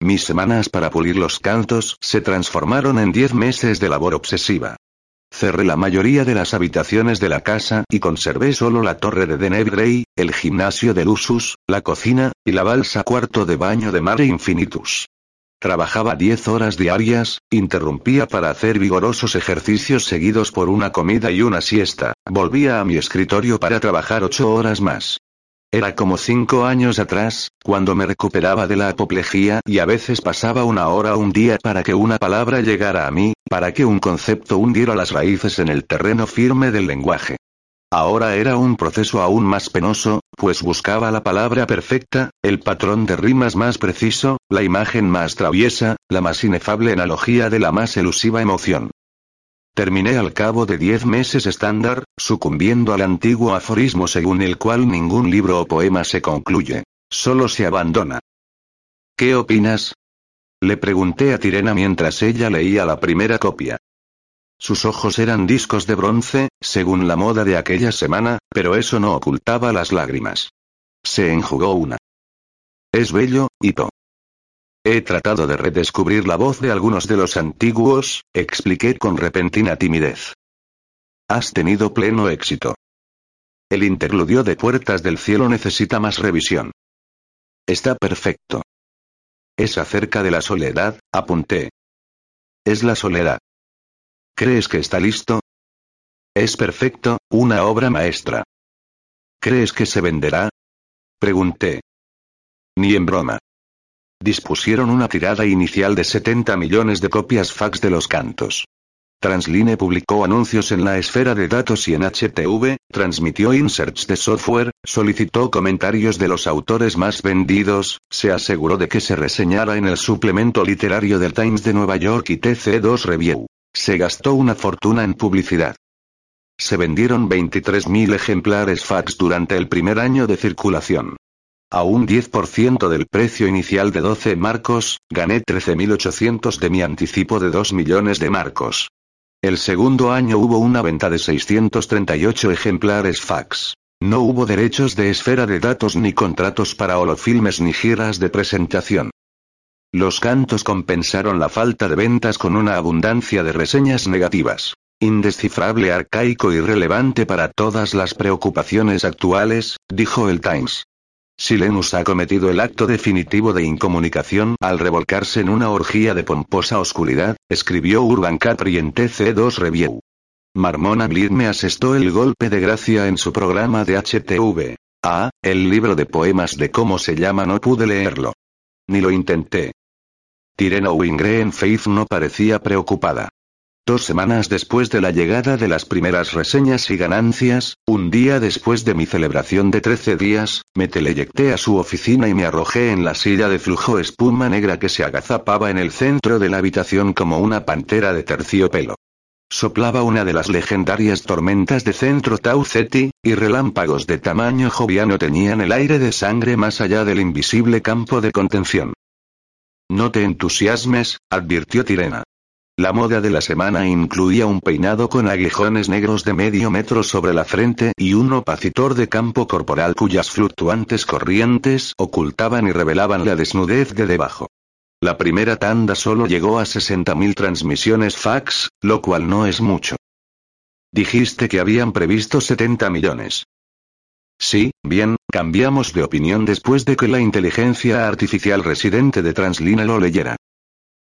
Mis semanas para pulir los cantos se transformaron en diez meses de labor obsesiva. Cerré la mayoría de las habitaciones de la casa y conservé solo la torre de Denebray, el gimnasio de Lusus, la cocina, y la balsa cuarto de baño de Mare Infinitus. Trabajaba diez horas diarias, interrumpía para hacer vigorosos ejercicios seguidos por una comida y una siesta, volvía a mi escritorio para trabajar ocho horas más. Era como cinco años atrás, cuando me recuperaba de la apoplejía y a veces pasaba una hora o un día para que una palabra llegara a mí, para que un concepto hundiera las raíces en el terreno firme del lenguaje. Ahora era un proceso aún más penoso, pues buscaba la palabra perfecta, el patrón de rimas más preciso, la imagen más traviesa, la más inefable analogía de la más elusiva emoción. Terminé al cabo de diez meses estándar, sucumbiendo al antiguo aforismo según el cual ningún libro o poema se concluye. Solo se abandona. ¿Qué opinas? Le pregunté a Tirena mientras ella leía la primera copia. Sus ojos eran discos de bronce, según la moda de aquella semana, pero eso no ocultaba las lágrimas. Se enjugó una. Es bello, Hito. He tratado de redescubrir la voz de algunos de los antiguos, expliqué con repentina timidez. Has tenido pleno éxito. El interludio de Puertas del Cielo necesita más revisión. Está perfecto. Es acerca de la soledad, apunté. Es la soledad. ¿Crees que está listo? Es perfecto, una obra maestra. ¿Crees que se venderá? Pregunté. Ni en broma. Dispusieron una tirada inicial de 70 millones de copias fax de los cantos. Transline publicó anuncios en la esfera de datos y en HTV, transmitió inserts de software, solicitó comentarios de los autores más vendidos, se aseguró de que se reseñara en el suplemento literario del Times de Nueva York y TC2 Review. Se gastó una fortuna en publicidad. Se vendieron 23.000 ejemplares fax durante el primer año de circulación. A un 10% del precio inicial de 12 marcos, gané 13.800 de mi anticipo de 2 millones de marcos. El segundo año hubo una venta de 638 ejemplares fax. No hubo derechos de esfera de datos ni contratos para holofilmes ni giras de presentación. Los cantos compensaron la falta de ventas con una abundancia de reseñas negativas. Indescifrable, arcaico y relevante para todas las preocupaciones actuales, dijo el Times. Silenus ha cometido el acto definitivo de incomunicación al revolcarse en una orgía de pomposa oscuridad, escribió Urban Capri en TC2 Review. Marmona Bleed me asestó el golpe de gracia en su programa de HTV. Ah, el libro de poemas de cómo se llama no pude leerlo. Ni lo intenté. Tirena Wingre en Faith no parecía preocupada. Dos semanas después de la llegada de las primeras reseñas y ganancias, un día después de mi celebración de 13 días, me teleyecté a su oficina y me arrojé en la silla de flujo espuma negra que se agazapaba en el centro de la habitación como una pantera de terciopelo. Soplaba una de las legendarias tormentas de centro Tau Ceti, y relámpagos de tamaño joviano tenían el aire de sangre más allá del invisible campo de contención. No te entusiasmes, advirtió Tirena. La moda de la semana incluía un peinado con aguijones negros de medio metro sobre la frente y un opacitor de campo corporal cuyas fluctuantes corrientes ocultaban y revelaban la desnudez de debajo. La primera tanda solo llegó a 60.000 transmisiones fax, lo cual no es mucho. Dijiste que habían previsto 70 millones. Sí, bien, cambiamos de opinión después de que la inteligencia artificial residente de Transline lo leyera.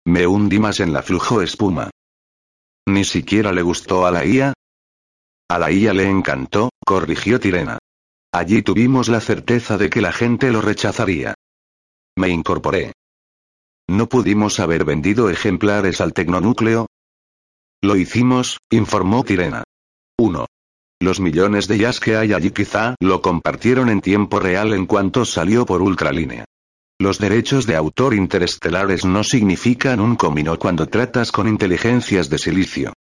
Me hundí más en la flujo espuma. Ni siquiera le gustó a la IA. A la IA le encantó, corrigió Tirena. Allí tuvimos la certeza de que la gente lo rechazaría. Me incorporé. ¿No pudimos haber vendido ejemplares al tecnonúcleo? Lo hicimos, informó Tirena. 1. Los millones de jazz que hay allí quizá lo compartieron en tiempo real en cuanto salió por ultralínea. Los derechos de autor interestelares no significan un comino cuando tratas con inteligencias de silicio.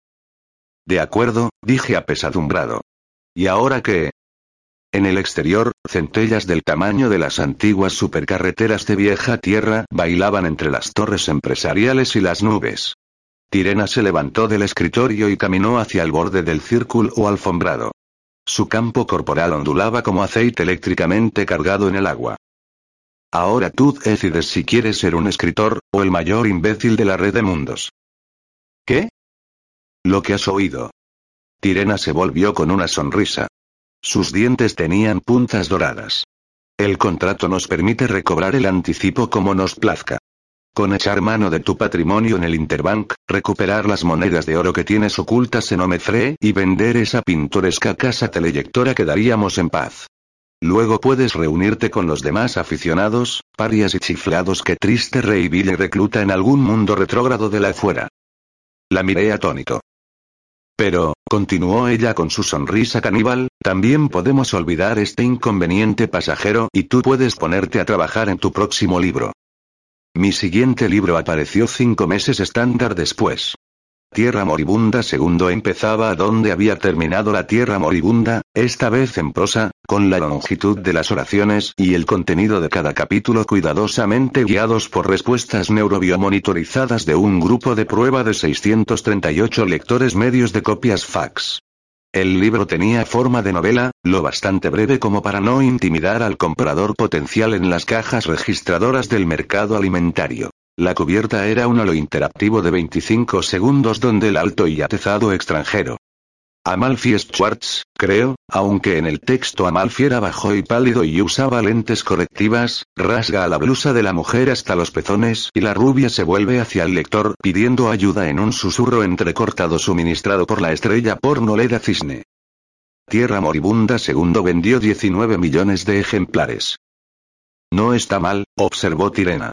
De acuerdo, dije apesadumbrado. ¿Y ahora qué? En el exterior, centellas del tamaño de las antiguas supercarreteras de vieja tierra bailaban entre las torres empresariales y las nubes. Tirena se levantó del escritorio y caminó hacia el borde del círculo o alfombrado. Su campo corporal ondulaba como aceite eléctricamente cargado en el agua. Ahora tú decides si quieres ser un escritor, o el mayor imbécil de la red de mundos. ¿Qué? Lo que has oído. Tirena se volvió con una sonrisa. Sus dientes tenían puntas doradas. El contrato nos permite recobrar el anticipo como nos plazca. Con echar mano de tu patrimonio en el Interbank, recuperar las monedas de oro que tienes ocultas en Omefre y vender esa pintoresca casa teleyectora quedaríamos en paz. Luego puedes reunirte con los demás aficionados, parias y chiflados que triste Rey Billy recluta en algún mundo retrógrado de la afuera. La miré atónito. Pero, continuó ella con su sonrisa caníbal, también podemos olvidar este inconveniente pasajero y tú puedes ponerte a trabajar en tu próximo libro. Mi siguiente libro apareció cinco meses estándar después. Tierra Moribunda segundo empezaba a donde había terminado la Tierra Moribunda, esta vez en prosa, con la longitud de las oraciones y el contenido de cada capítulo cuidadosamente guiados por respuestas neurobiomonitorizadas de un grupo de prueba de 638 lectores medios de copias fax. El libro tenía forma de novela, lo bastante breve como para no intimidar al comprador potencial en las cajas registradoras del mercado alimentario. La cubierta era un holo interactivo de 25 segundos donde el alto y atezado extranjero Amalfi Schwartz, creo, aunque en el texto Amalfi era bajo y pálido y usaba lentes correctivas, rasga a la blusa de la mujer hasta los pezones y la rubia se vuelve hacia el lector pidiendo ayuda en un susurro entrecortado suministrado por la estrella porno Leda Cisne. Tierra Moribunda segundo vendió 19 millones de ejemplares. No está mal, observó Tirena.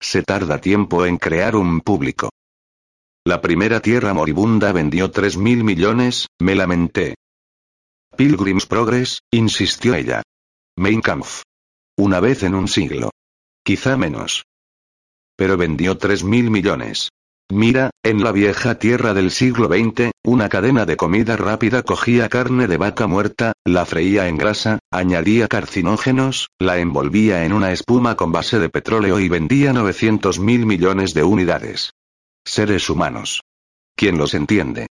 Se tarda tiempo en crear un público. La primera Tierra Moribunda vendió 3 mil millones, me lamenté. Pilgrim's Progress, insistió ella. Mein Kampf. Una vez en un siglo. Quizá menos. Pero vendió 3 mil millones. Mira, en la vieja tierra del siglo XX, una cadena de comida rápida cogía carne de vaca muerta, la freía en grasa, añadía carcinógenos, la envolvía en una espuma con base de petróleo y vendía 900 mil millones de unidades. Seres humanos. ¿Quién los entiende?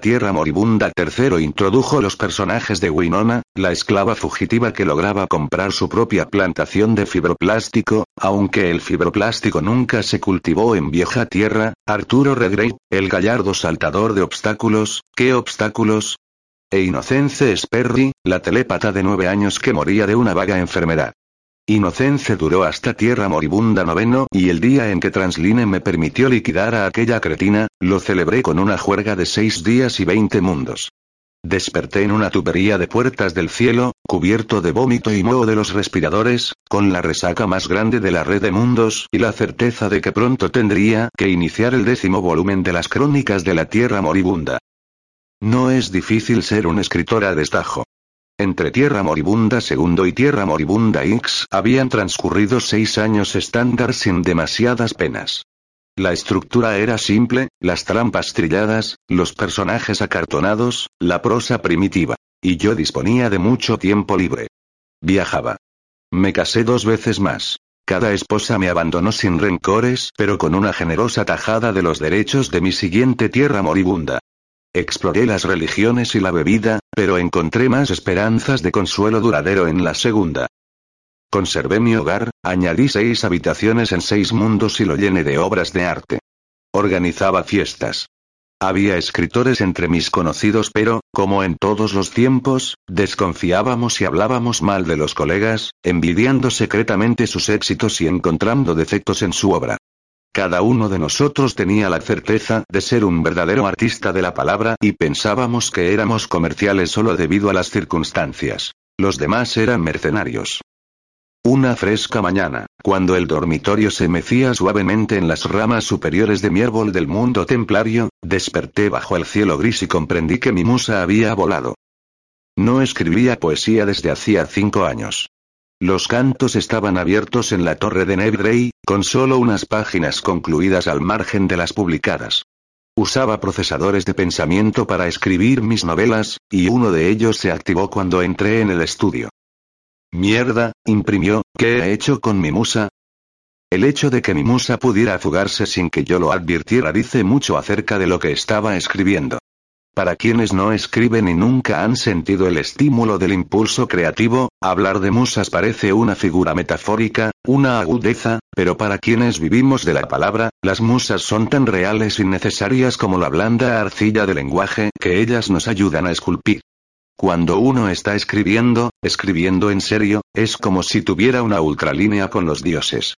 Tierra Moribunda III introdujo los personajes de Winona, la esclava fugitiva que lograba comprar su propia plantación de fibroplástico, aunque el fibroplástico nunca se cultivó en vieja tierra, Arturo Redgrave, el gallardo saltador de obstáculos, ¿qué obstáculos? E Inocence Sperry, la telépata de nueve años que moría de una vaga enfermedad. Inocence duró hasta tierra moribunda noveno, y el día en que Transline me permitió liquidar a aquella cretina, lo celebré con una juerga de seis días y veinte mundos. Desperté en una tubería de puertas del cielo, cubierto de vómito y moho de los respiradores, con la resaca más grande de la red de mundos y la certeza de que pronto tendría que iniciar el décimo volumen de las crónicas de la Tierra moribunda. No es difícil ser un escritor a destajo. Entre Tierra Moribunda II y Tierra Moribunda X habían transcurrido seis años estándar sin demasiadas penas. La estructura era simple, las trampas trilladas, los personajes acartonados, la prosa primitiva. Y yo disponía de mucho tiempo libre. Viajaba. Me casé dos veces más. Cada esposa me abandonó sin rencores, pero con una generosa tajada de los derechos de mi siguiente tierra moribunda. Exploré las religiones y la bebida, pero encontré más esperanzas de consuelo duradero en la segunda. Conservé mi hogar, añadí seis habitaciones en seis mundos y lo llené de obras de arte. Organizaba fiestas. Había escritores entre mis conocidos pero, como en todos los tiempos, desconfiábamos y hablábamos mal de los colegas, envidiando secretamente sus éxitos y encontrando defectos en su obra. Cada uno de nosotros tenía la certeza de ser un verdadero artista de la palabra y pensábamos que éramos comerciales solo debido a las circunstancias. Los demás eran mercenarios. Una fresca mañana, cuando el dormitorio se mecía suavemente en las ramas superiores de mi árbol del mundo templario, desperté bajo el cielo gris y comprendí que mi musa había volado. No escribía poesía desde hacía cinco años. Los cantos estaban abiertos en la torre de Nebrey, con solo unas páginas concluidas al margen de las publicadas. Usaba procesadores de pensamiento para escribir mis novelas, y uno de ellos se activó cuando entré en el estudio. Mierda, imprimió, ¿qué he hecho con mi musa? El hecho de que mi musa pudiera fugarse sin que yo lo advirtiera dice mucho acerca de lo que estaba escribiendo. Para quienes no escriben y nunca han sentido el estímulo del impulso creativo, hablar de musas parece una figura metafórica, una agudeza, pero para quienes vivimos de la palabra, las musas son tan reales y necesarias como la blanda arcilla del lenguaje que ellas nos ayudan a esculpir. Cuando uno está escribiendo, escribiendo en serio, es como si tuviera una ultralínea con los dioses.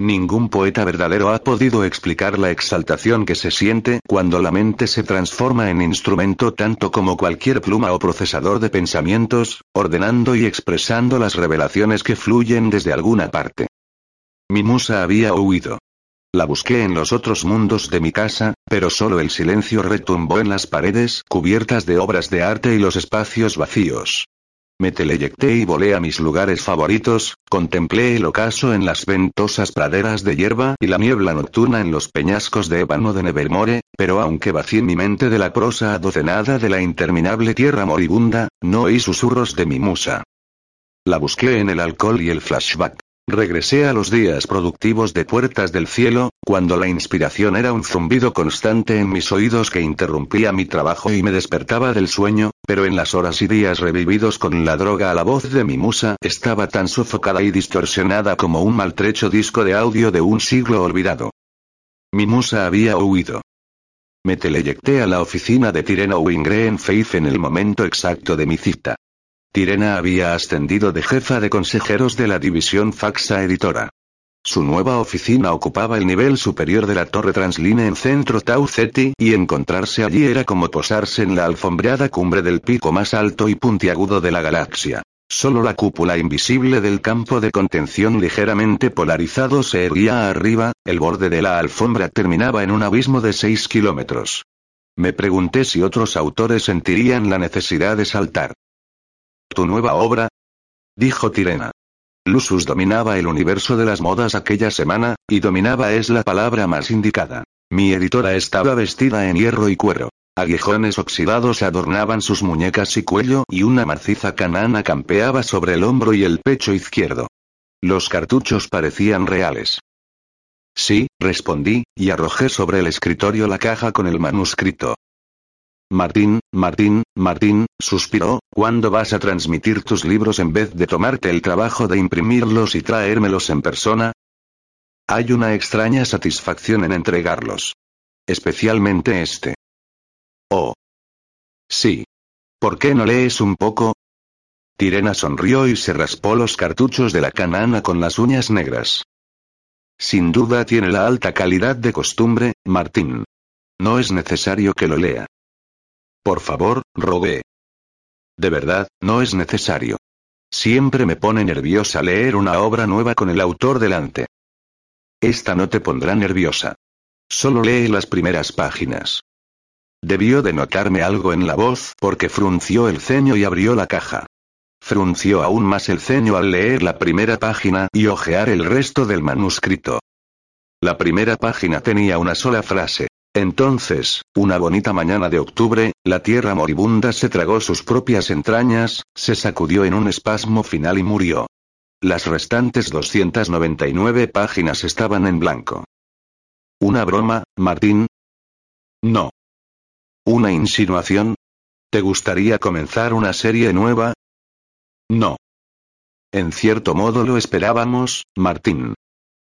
Ningún poeta verdadero ha podido explicar la exaltación que se siente cuando la mente se transforma en instrumento tanto como cualquier pluma o procesador de pensamientos, ordenando y expresando las revelaciones que fluyen desde alguna parte. Mi musa había huido. La busqué en los otros mundos de mi casa, pero solo el silencio retumbó en las paredes cubiertas de obras de arte y los espacios vacíos. Me teleyecté y volé a mis lugares favoritos, contemplé el ocaso en las ventosas praderas de hierba y la niebla nocturna en los peñascos de ébano de Nevermore, pero aunque vacié mi mente de la prosa adocenada de la interminable tierra moribunda, no oí susurros de mi musa. La busqué en el alcohol y el flashback. Regresé a los días productivos de Puertas del Cielo, cuando la inspiración era un zumbido constante en mis oídos que interrumpía mi trabajo y me despertaba del sueño, pero en las horas y días revividos con la droga a la voz de mi musa estaba tan sofocada y distorsionada como un maltrecho disco de audio de un siglo olvidado. Mi musa había huido. Me teleyecté a la oficina de Tirena Wingreen en Faith en el momento exacto de mi cita. Tirena había ascendido de jefa de consejeros de la división Faxa Editora. Su nueva oficina ocupaba el nivel superior de la torre Transline en centro Tau Ceti y encontrarse allí era como posarse en la alfombreada cumbre del pico más alto y puntiagudo de la galaxia. Solo la cúpula invisible del campo de contención ligeramente polarizado se erguía arriba, el borde de la alfombra terminaba en un abismo de 6 kilómetros. Me pregunté si otros autores sentirían la necesidad de saltar. ¿Tu nueva obra? Dijo Tirena. Lusus dominaba el universo de las modas aquella semana, y dominaba es la palabra más indicada. Mi editora estaba vestida en hierro y cuero. Aguijones oxidados adornaban sus muñecas y cuello y una marciza canana campeaba sobre el hombro y el pecho izquierdo. Los cartuchos parecían reales. Sí, respondí, y arrojé sobre el escritorio la caja con el manuscrito. Martín, Martín, Martín, suspiró, ¿cuándo vas a transmitir tus libros en vez de tomarte el trabajo de imprimirlos y traérmelos en persona? Hay una extraña satisfacción en entregarlos. Especialmente este. Oh. Sí. ¿Por qué no lees un poco? Tirena sonrió y se raspó los cartuchos de la canana con las uñas negras. Sin duda tiene la alta calidad de costumbre, Martín. No es necesario que lo lea. Por favor, rogué. De verdad, no es necesario. Siempre me pone nerviosa leer una obra nueva con el autor delante. Esta no te pondrá nerviosa. Solo lee las primeras páginas. Debió de notarme algo en la voz porque frunció el ceño y abrió la caja. Frunció aún más el ceño al leer la primera página y hojear el resto del manuscrito. La primera página tenía una sola frase. Entonces, una bonita mañana de octubre, la tierra moribunda se tragó sus propias entrañas, se sacudió en un espasmo final y murió. Las restantes 299 páginas estaban en blanco. ¿Una broma, Martín? No. ¿Una insinuación? ¿Te gustaría comenzar una serie nueva? No. En cierto modo lo esperábamos, Martín.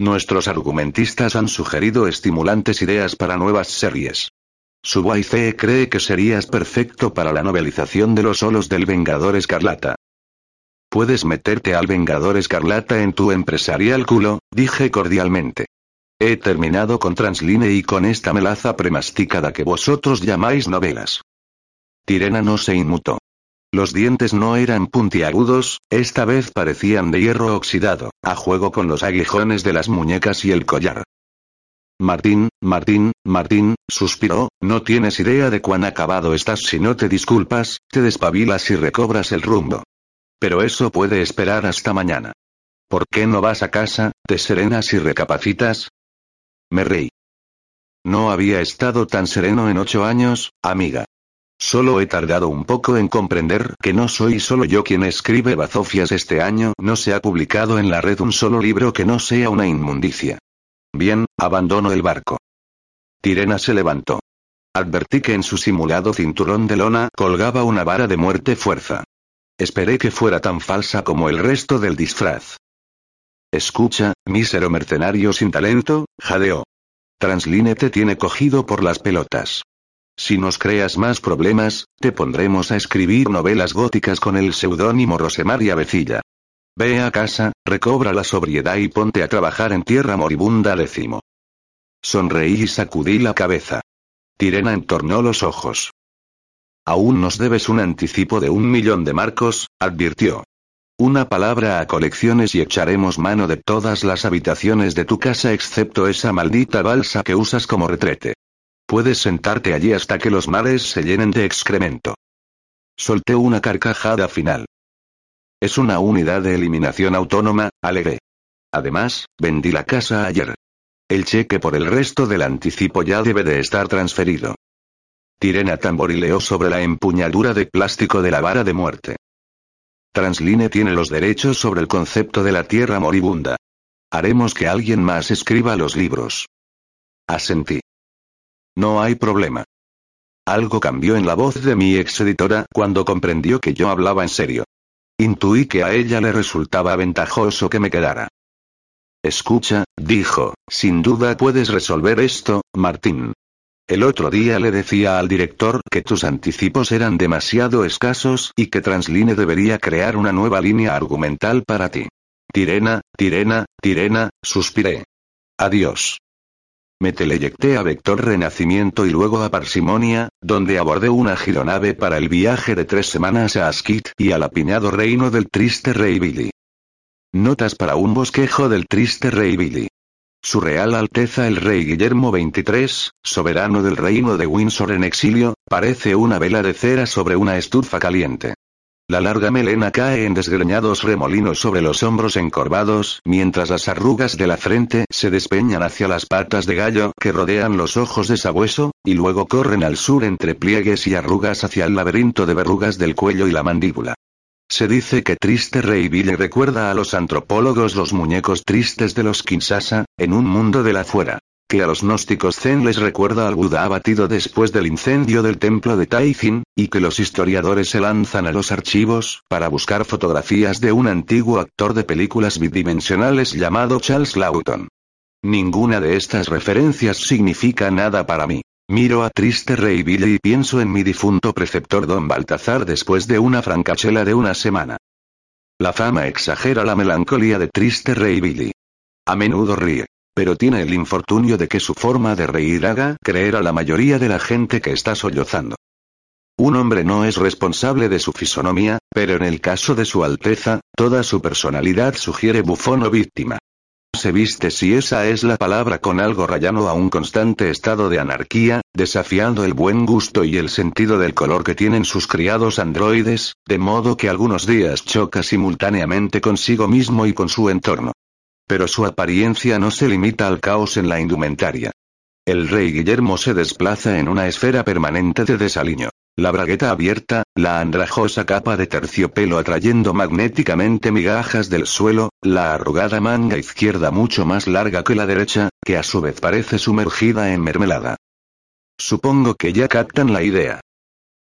Nuestros argumentistas han sugerido estimulantes ideas para nuevas series. Subaicee cree que serías perfecto para la novelización de los solos del Vengador Escarlata. Puedes meterte al Vengador Escarlata en tu empresarial culo, dije cordialmente. He terminado con Transline y con esta melaza premasticada que vosotros llamáis novelas. Tirena no se inmutó. Los dientes no eran puntiagudos, esta vez parecían de hierro oxidado, a juego con los aguijones de las muñecas y el collar. Martín, Martín, Martín, suspiró, no tienes idea de cuán acabado estás si no te disculpas, te despabilas y recobras el rumbo. Pero eso puede esperar hasta mañana. ¿Por qué no vas a casa, te serenas y recapacitas? Me reí. No había estado tan sereno en ocho años, amiga. Solo he tardado un poco en comprender que no soy solo yo quien escribe bazofias este año, no se ha publicado en la red un solo libro que no sea una inmundicia. Bien, abandono el barco. Tirena se levantó. Advertí que en su simulado cinturón de lona colgaba una vara de muerte fuerza. Esperé que fuera tan falsa como el resto del disfraz. Escucha, mísero mercenario sin talento, jadeó. Transline te tiene cogido por las pelotas. Si nos creas más problemas, te pondremos a escribir novelas góticas con el seudónimo Rosemaria Becilla. Ve a casa, recobra la sobriedad y ponte a trabajar en tierra moribunda décimo. Sonreí y sacudí la cabeza. Tirena entornó los ojos. Aún nos debes un anticipo de un millón de marcos, advirtió. Una palabra a colecciones y echaremos mano de todas las habitaciones de tu casa excepto esa maldita balsa que usas como retrete. Puedes sentarte allí hasta que los mares se llenen de excremento. Solté una carcajada final. Es una unidad de eliminación autónoma, alegré. Además, vendí la casa ayer. El cheque por el resto del anticipo ya debe de estar transferido. Tirena tamborileó sobre la empuñadura de plástico de la vara de muerte. Transline tiene los derechos sobre el concepto de la tierra moribunda. Haremos que alguien más escriba los libros. Asentí. No hay problema. Algo cambió en la voz de mi ex editora cuando comprendió que yo hablaba en serio. Intuí que a ella le resultaba ventajoso que me quedara. Escucha, dijo, sin duda puedes resolver esto, Martín. El otro día le decía al director que tus anticipos eran demasiado escasos y que Transline debería crear una nueva línea argumental para ti. Tirena, Tirena, Tirena, suspiré. Adiós. Me teleyecté a Vector Renacimiento y luego a Parsimonia, donde abordé una gironave para el viaje de tres semanas a Askit y al apiñado reino del triste rey Billy. Notas para un bosquejo del triste rey Billy. Su Real Alteza el Rey Guillermo XXIII, soberano del reino de Windsor en exilio, parece una vela de cera sobre una estufa caliente. La larga melena cae en desgreñados remolinos sobre los hombros encorvados, mientras las arrugas de la frente se despeñan hacia las patas de gallo que rodean los ojos de sabueso, y luego corren al sur entre pliegues y arrugas hacia el laberinto de verrugas del cuello y la mandíbula. Se dice que Triste Rey Billy recuerda a los antropólogos los muñecos tristes de los Kinshasa, en un mundo de la fuera que a los gnósticos zen les recuerda al Buda abatido después del incendio del templo de Taizin, y que los historiadores se lanzan a los archivos para buscar fotografías de un antiguo actor de películas bidimensionales llamado Charles Lawton. Ninguna de estas referencias significa nada para mí. Miro a triste Rey Billy y pienso en mi difunto preceptor Don Baltazar después de una francachela de una semana. La fama exagera la melancolía de triste Rey Billy. A menudo ríe pero tiene el infortunio de que su forma de reír haga creer a la mayoría de la gente que está sollozando. Un hombre no es responsable de su fisonomía, pero en el caso de su Alteza, toda su personalidad sugiere bufón o víctima. Se viste si esa es la palabra con algo rayano a un constante estado de anarquía, desafiando el buen gusto y el sentido del color que tienen sus criados androides, de modo que algunos días choca simultáneamente consigo mismo y con su entorno. Pero su apariencia no se limita al caos en la indumentaria. El rey Guillermo se desplaza en una esfera permanente de desaliño. La bragueta abierta, la andrajosa capa de terciopelo atrayendo magnéticamente migajas del suelo, la arrugada manga izquierda mucho más larga que la derecha, que a su vez parece sumergida en mermelada. Supongo que ya captan la idea.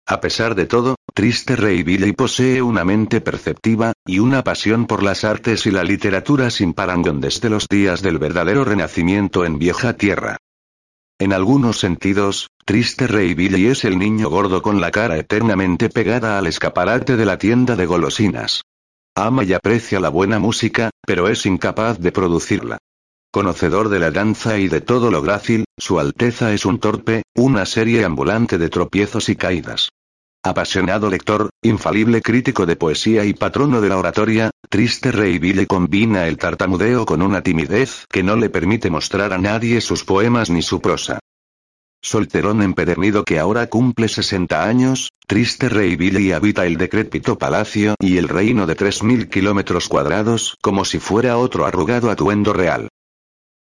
A pesar de todo, Triste Rey Billy posee una mente perceptiva, y una pasión por las artes y la literatura sin parangón desde los días del verdadero renacimiento en vieja tierra. En algunos sentidos, Triste Rey Billy es el niño gordo con la cara eternamente pegada al escaparate de la tienda de golosinas. Ama y aprecia la buena música, pero es incapaz de producirla. Conocedor de la danza y de todo lo grácil, su Alteza es un torpe, una serie ambulante de tropiezos y caídas. Apasionado lector, infalible crítico de poesía y patrono de la oratoria, Triste Rey Ville combina el tartamudeo con una timidez que no le permite mostrar a nadie sus poemas ni su prosa. Solterón empedernido que ahora cumple 60 años, Triste Rey Billy habita el decrépito palacio y el reino de 3.000 kilómetros cuadrados como si fuera otro arrugado atuendo real.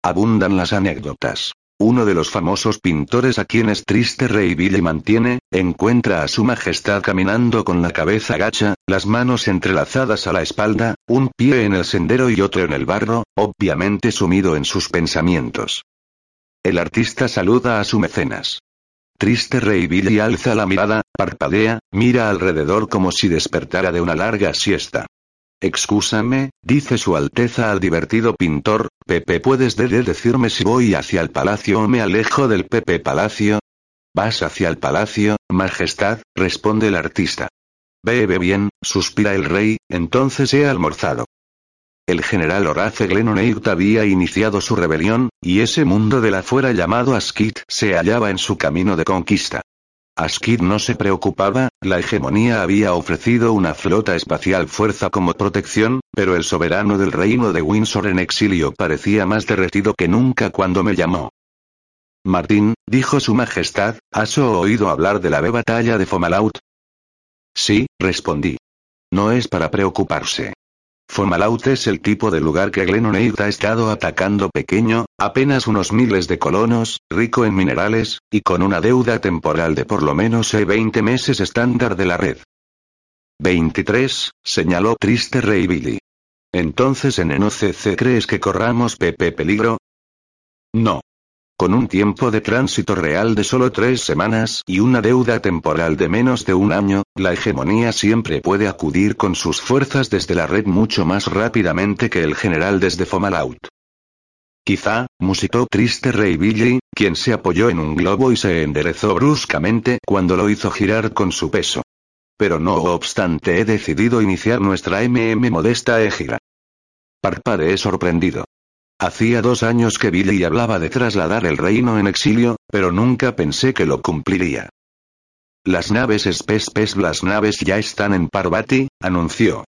Abundan las anécdotas. Uno de los famosos pintores a quienes Triste Rey Billy mantiene, encuentra a su majestad caminando con la cabeza gacha, las manos entrelazadas a la espalda, un pie en el sendero y otro en el barro, obviamente sumido en sus pensamientos. El artista saluda a su mecenas. Triste Rey Billy alza la mirada, parpadea, mira alrededor como si despertara de una larga siesta. Excúsame, dice su Alteza al divertido pintor, Pepe ¿puedes de decirme si voy hacia el palacio o me alejo del Pepe Palacio? Vas hacia el palacio, Majestad, responde el artista. Bebe bien, suspira el rey, entonces he almorzado. El general Horace Glennoneigt había iniciado su rebelión, y ese mundo de la fuera llamado Askit se hallaba en su camino de conquista. Askid no se preocupaba, la hegemonía había ofrecido una flota espacial fuerza como protección, pero el soberano del reino de Windsor en exilio parecía más derretido que nunca cuando me llamó. Martín, dijo su majestad, ¿has oído hablar de la batalla de Fomalaut? Sí, respondí. No es para preocuparse. Fomalaut es el tipo de lugar que Glennoneigt ha estado atacando pequeño, apenas unos miles de colonos, rico en minerales, y con una deuda temporal de por lo menos 20 meses estándar de la red. 23, señaló triste Rey Billy. Entonces en NOCC crees que corramos Pepe peligro? No. Con un tiempo de tránsito real de solo tres semanas y una deuda temporal de menos de un año, la hegemonía siempre puede acudir con sus fuerzas desde la red mucho más rápidamente que el general desde Fomalaut. Quizá, musitó triste Rey Billy, quien se apoyó en un globo y se enderezó bruscamente cuando lo hizo girar con su peso. Pero no obstante he decidido iniciar nuestra MM modesta égira. Parpadeé sorprendido. Hacía dos años que Billy hablaba de trasladar el reino en exilio, pero nunca pensé que lo cumpliría. Las naves Spes las naves ya están en Parvati, anunció.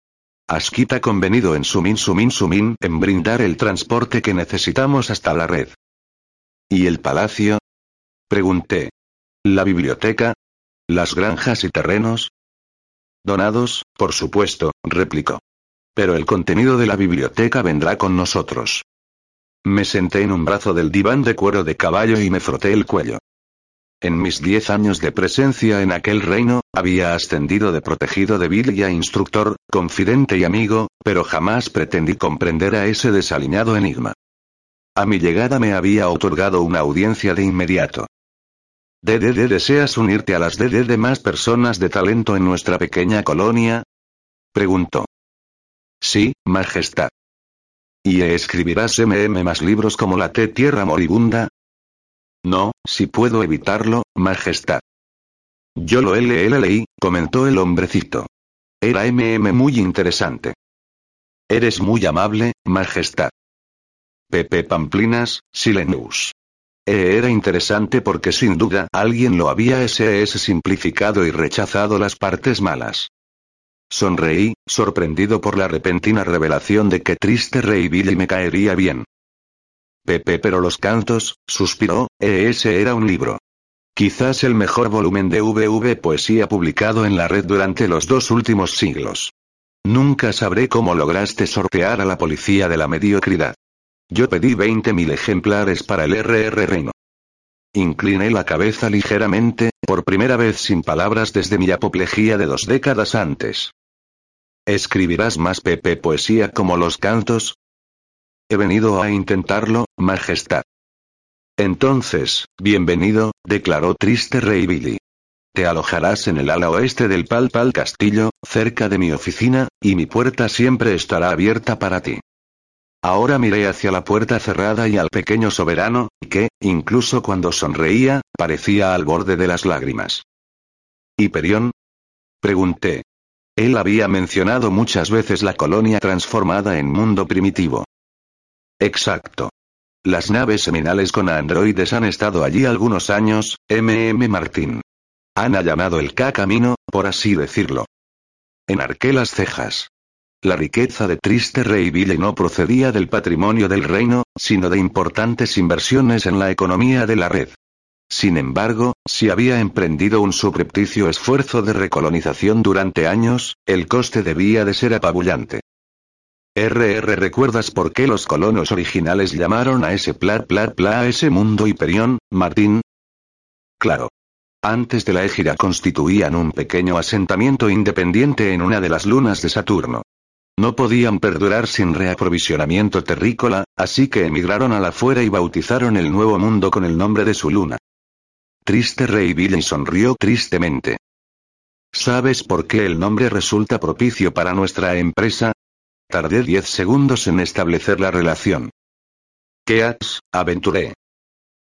Askita convenido en Sumin Sumin Sumin en brindar el transporte que necesitamos hasta la red. ¿Y el palacio? Pregunté. ¿La biblioteca? ¿Las granjas y terrenos? Donados, por supuesto, replicó. Pero el contenido de la biblioteca vendrá con nosotros. Me senté en un brazo del diván de cuero de caballo y me froté el cuello. En mis diez años de presencia en aquel reino, había ascendido de protegido de a instructor, confidente y amigo, pero jamás pretendí comprender a ese desaliñado enigma. A mi llegada me había otorgado una audiencia de inmediato. ¿DDD deseas unirte a las DD de más personas de talento en nuestra pequeña colonia? Preguntó. Sí, Majestad. ¿Y escribirás MM más libros como la T Tierra Moribunda? No, si puedo evitarlo, Majestad. Yo lo leí, comentó el hombrecito. Era MM muy interesante. Eres muy amable, Majestad. Pepe Pamplinas, Silenus. E era interesante porque sin duda alguien lo había SS simplificado y rechazado las partes malas. Sonreí, sorprendido por la repentina revelación de que triste Rey Billy me caería bien. Pepe pero los cantos, suspiró, ese era un libro. Quizás el mejor volumen de VV poesía publicado en la red durante los dos últimos siglos. Nunca sabré cómo lograste sortear a la policía de la mediocridad. Yo pedí 20.000 ejemplares para el RR Reino. Incliné la cabeza ligeramente, por primera vez sin palabras desde mi apoplejía de dos décadas antes. ¿Escribirás más Pepe poesía como los cantos? He venido a intentarlo, Majestad. Entonces, bienvenido, declaró triste Rey Billy. Te alojarás en el ala oeste del Pal Pal Castillo, cerca de mi oficina, y mi puerta siempre estará abierta para ti. Ahora miré hacia la puerta cerrada y al pequeño soberano, que, incluso cuando sonreía, parecía al borde de las lágrimas. ¿Y Perión? Pregunté. Él había mencionado muchas veces la colonia transformada en mundo primitivo. Exacto. Las naves seminales con androides han estado allí algunos años, MM Martín. Han allanado el K-camino, por así decirlo. Enarqué las cejas. La riqueza de Triste Rey Ville no procedía del patrimonio del reino, sino de importantes inversiones en la economía de la red. Sin embargo, si había emprendido un subrepticio esfuerzo de recolonización durante años, el coste debía de ser apabullante. RR ¿Recuerdas por qué los colonos originales llamaron a ese pla pla pla a ese mundo Hiperión, Martín? Claro. Antes de la égira constituían un pequeño asentamiento independiente en una de las lunas de Saturno. No podían perdurar sin reaprovisionamiento terrícola, así que emigraron a la fuera y bautizaron el nuevo mundo con el nombre de su luna. Triste Rey Billy sonrió tristemente. ¿Sabes por qué el nombre resulta propicio para nuestra empresa? Tardé diez segundos en establecer la relación. ¿Qué has, aventuré?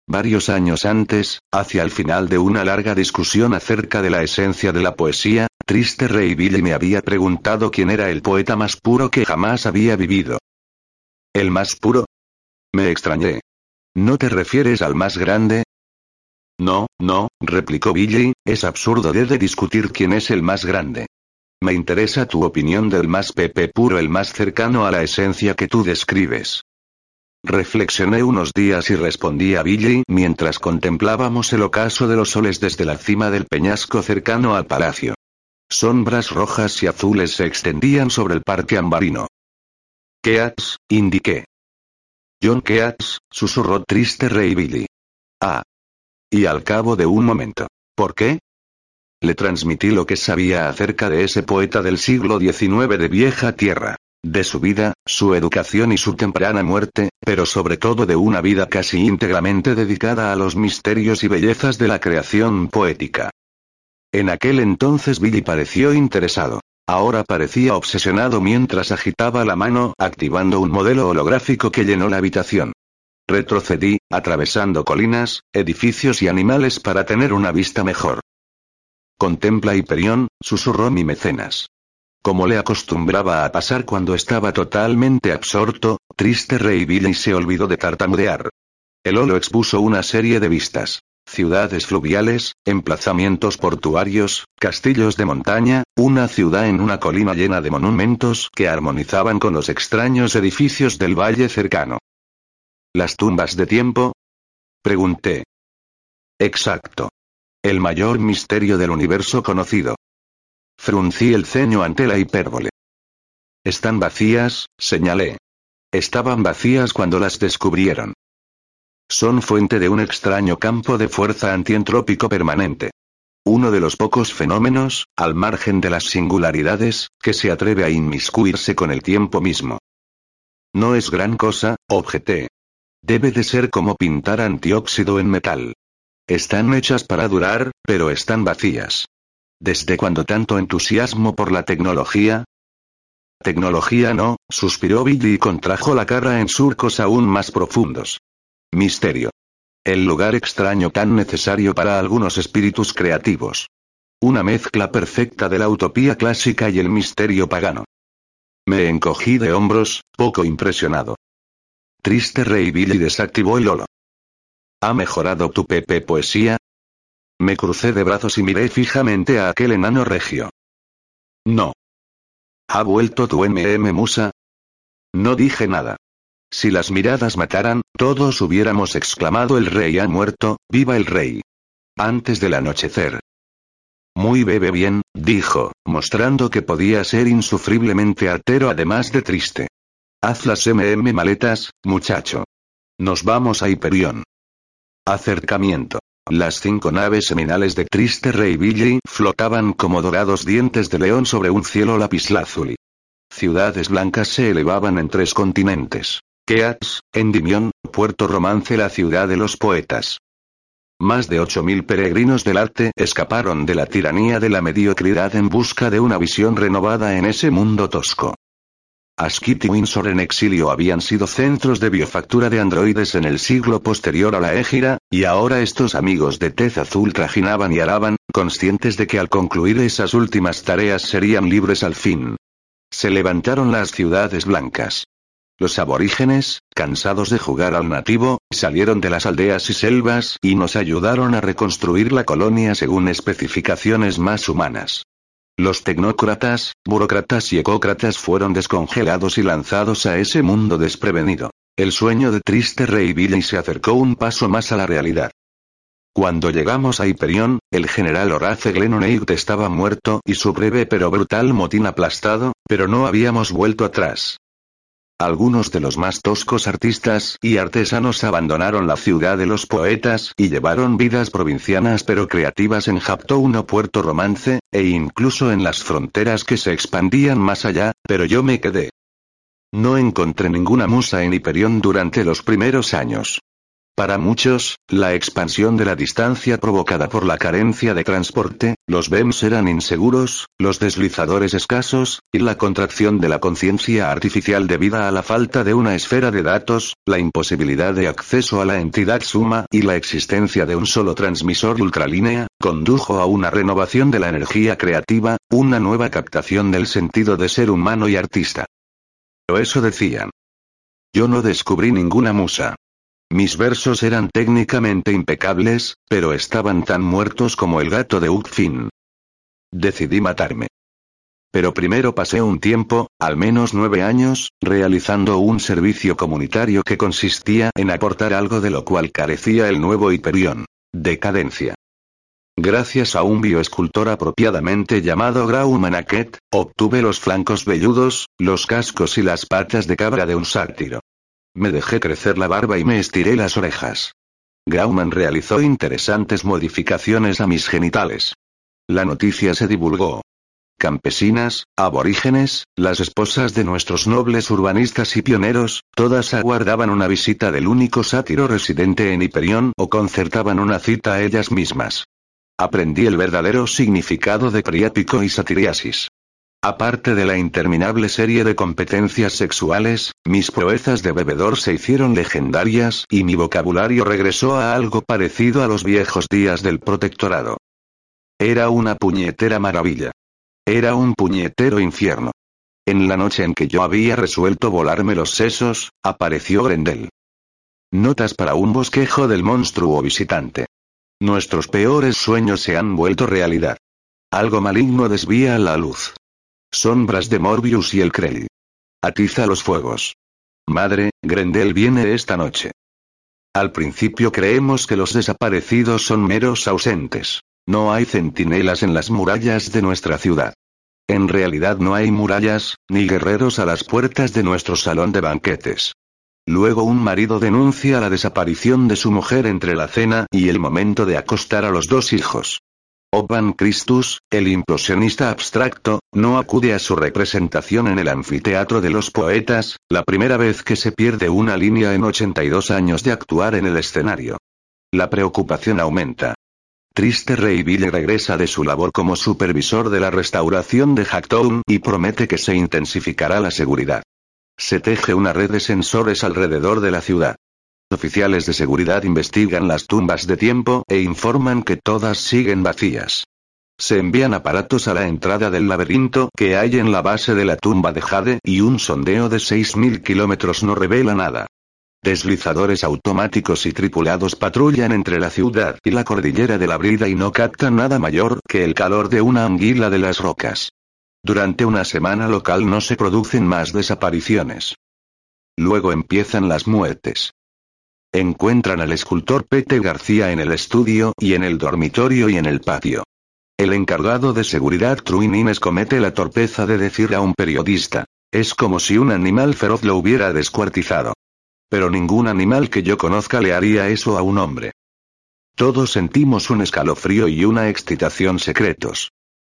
Varios años antes, hacia el final de una larga discusión acerca de la esencia de la poesía, Triste Rey Billy me había preguntado quién era el poeta más puro que jamás había vivido. ¿El más puro? Me extrañé. ¿No te refieres al más grande? No, no, replicó Billy, es absurdo de, de discutir quién es el más grande. Me interesa tu opinión del más pepe puro, el más cercano a la esencia que tú describes. Reflexioné unos días y respondí a Billy mientras contemplábamos el ocaso de los soles desde la cima del peñasco cercano al palacio. Sombras rojas y azules se extendían sobre el parque ambarino. Keats, indiqué. John Keats, susurró triste Rey Billy. Ah. Y al cabo de un momento. ¿Por qué? Le transmití lo que sabía acerca de ese poeta del siglo XIX de vieja tierra. De su vida, su educación y su temprana muerte, pero sobre todo de una vida casi íntegramente dedicada a los misterios y bellezas de la creación poética. En aquel entonces Billy pareció interesado. Ahora parecía obsesionado mientras agitaba la mano activando un modelo holográfico que llenó la habitación. Retrocedí, atravesando colinas, edificios y animales para tener una vista mejor. Contempla Hiperión, susurró mi mecenas. Como le acostumbraba a pasar cuando estaba totalmente absorto, triste Rey Billy se olvidó de tartamudear. El Olo expuso una serie de vistas. Ciudades fluviales, emplazamientos portuarios, castillos de montaña, una ciudad en una colina llena de monumentos que armonizaban con los extraños edificios del valle cercano. ¿Las tumbas de tiempo? Pregunté. Exacto. El mayor misterio del universo conocido. Fruncí el ceño ante la hipérbole. Están vacías, señalé. Estaban vacías cuando las descubrieron. Son fuente de un extraño campo de fuerza antientrópico permanente. Uno de los pocos fenómenos, al margen de las singularidades, que se atreve a inmiscuirse con el tiempo mismo. No es gran cosa, objeté. Debe de ser como pintar antióxido en metal. Están hechas para durar, pero están vacías. ¿Desde cuándo tanto entusiasmo por la tecnología? Tecnología no, suspiró Billy y contrajo la cara en surcos aún más profundos. Misterio. El lugar extraño tan necesario para algunos espíritus creativos. Una mezcla perfecta de la utopía clásica y el misterio pagano. Me encogí de hombros, poco impresionado. Triste Rey Billy desactivó el holo. ¿Ha mejorado tu Pepe poesía? Me crucé de brazos y miré fijamente a aquel enano regio. No. ¿Ha vuelto tu MM Musa? No dije nada. Si las miradas mataran, todos hubiéramos exclamado el rey ha muerto, viva el rey. Antes del anochecer. Muy bebe bien, dijo, mostrando que podía ser insufriblemente artero además de triste. Haz las MM maletas, muchacho. Nos vamos a Hiperión. Acercamiento. Las cinco naves seminales de Triste Rey Billy flotaban como dorados dientes de león sobre un cielo lapislázuli. Ciudades blancas se elevaban en tres continentes. Keats, Endymion, Puerto Romance la ciudad de los poetas. Más de 8.000 peregrinos del arte escaparon de la tiranía de la mediocridad en busca de una visión renovada en ese mundo tosco. Asquith y Windsor en exilio habían sido centros de biofactura de androides en el siglo posterior a la égira, y ahora estos amigos de tez azul trajinaban y araban, conscientes de que al concluir esas últimas tareas serían libres al fin. Se levantaron las ciudades blancas. Los aborígenes, cansados de jugar al nativo, salieron de las aldeas y selvas y nos ayudaron a reconstruir la colonia según especificaciones más humanas. Los tecnócratas, burócratas y ecócratas fueron descongelados y lanzados a ese mundo desprevenido. El sueño de triste Rey Billy se acercó un paso más a la realidad. Cuando llegamos a Hyperion, el general Horace Glenonade estaba muerto y su breve pero brutal motín aplastado, pero no habíamos vuelto atrás. Algunos de los más toscos artistas y artesanos abandonaron la ciudad de los poetas y llevaron vidas provincianas pero creativas en Japtown o Puerto Romance, e incluso en las fronteras que se expandían más allá, pero yo me quedé. No encontré ninguna musa en Hiperión durante los primeros años. Para muchos, la expansión de la distancia provocada por la carencia de transporte, los BEMS eran inseguros, los deslizadores escasos, y la contracción de la conciencia artificial debida a la falta de una esfera de datos, la imposibilidad de acceso a la entidad suma y la existencia de un solo transmisor ultralínea, condujo a una renovación de la energía creativa, una nueva captación del sentido de ser humano y artista. Pero eso decían. Yo no descubrí ninguna musa. Mis versos eran técnicamente impecables, pero estaban tan muertos como el gato de Finn. Decidí matarme. Pero primero pasé un tiempo, al menos nueve años, realizando un servicio comunitario que consistía en aportar algo de lo cual carecía el nuevo Hyperion. Decadencia. Gracias a un bioescultor apropiadamente llamado Graumanaket, obtuve los flancos velludos, los cascos y las patas de cabra de un sátiro. Me dejé crecer la barba y me estiré las orejas. Grauman realizó interesantes modificaciones a mis genitales. La noticia se divulgó. Campesinas, aborígenes, las esposas de nuestros nobles urbanistas y pioneros, todas aguardaban una visita del único sátiro residente en Hiperión o concertaban una cita a ellas mismas. Aprendí el verdadero significado de priápico y satiriasis. Aparte de la interminable serie de competencias sexuales, mis proezas de bebedor se hicieron legendarias y mi vocabulario regresó a algo parecido a los viejos días del protectorado. Era una puñetera maravilla. Era un puñetero infierno. En la noche en que yo había resuelto volarme los sesos, apareció Grendel. Notas para un bosquejo del monstruo visitante. Nuestros peores sueños se han vuelto realidad. Algo maligno desvía la luz. Sombras de Morbius y el Krell. Atiza los fuegos. Madre, Grendel viene esta noche. Al principio creemos que los desaparecidos son meros ausentes. No hay centinelas en las murallas de nuestra ciudad. En realidad no hay murallas, ni guerreros a las puertas de nuestro salón de banquetes. Luego un marido denuncia la desaparición de su mujer entre la cena y el momento de acostar a los dos hijos. Oban Christus, el implosionista abstracto, no acude a su representación en el anfiteatro de los poetas, la primera vez que se pierde una línea en 82 años de actuar en el escenario. La preocupación aumenta. Triste Rey Ville regresa de su labor como supervisor de la restauración de Hacktown y promete que se intensificará la seguridad. Se teje una red de sensores alrededor de la ciudad. Oficiales de seguridad investigan las tumbas de tiempo e informan que todas siguen vacías. Se envían aparatos a la entrada del laberinto que hay en la base de la tumba de Jade y un sondeo de 6.000 kilómetros no revela nada. Deslizadores automáticos y tripulados patrullan entre la ciudad y la cordillera de la Brida y no captan nada mayor que el calor de una anguila de las rocas. Durante una semana local no se producen más desapariciones. Luego empiezan las muertes. Encuentran al escultor Pete García en el estudio y en el dormitorio y en el patio. El encargado de seguridad Truinines comete la torpeza de decir a un periodista, es como si un animal feroz lo hubiera descuartizado. Pero ningún animal que yo conozca le haría eso a un hombre. Todos sentimos un escalofrío y una excitación secretos.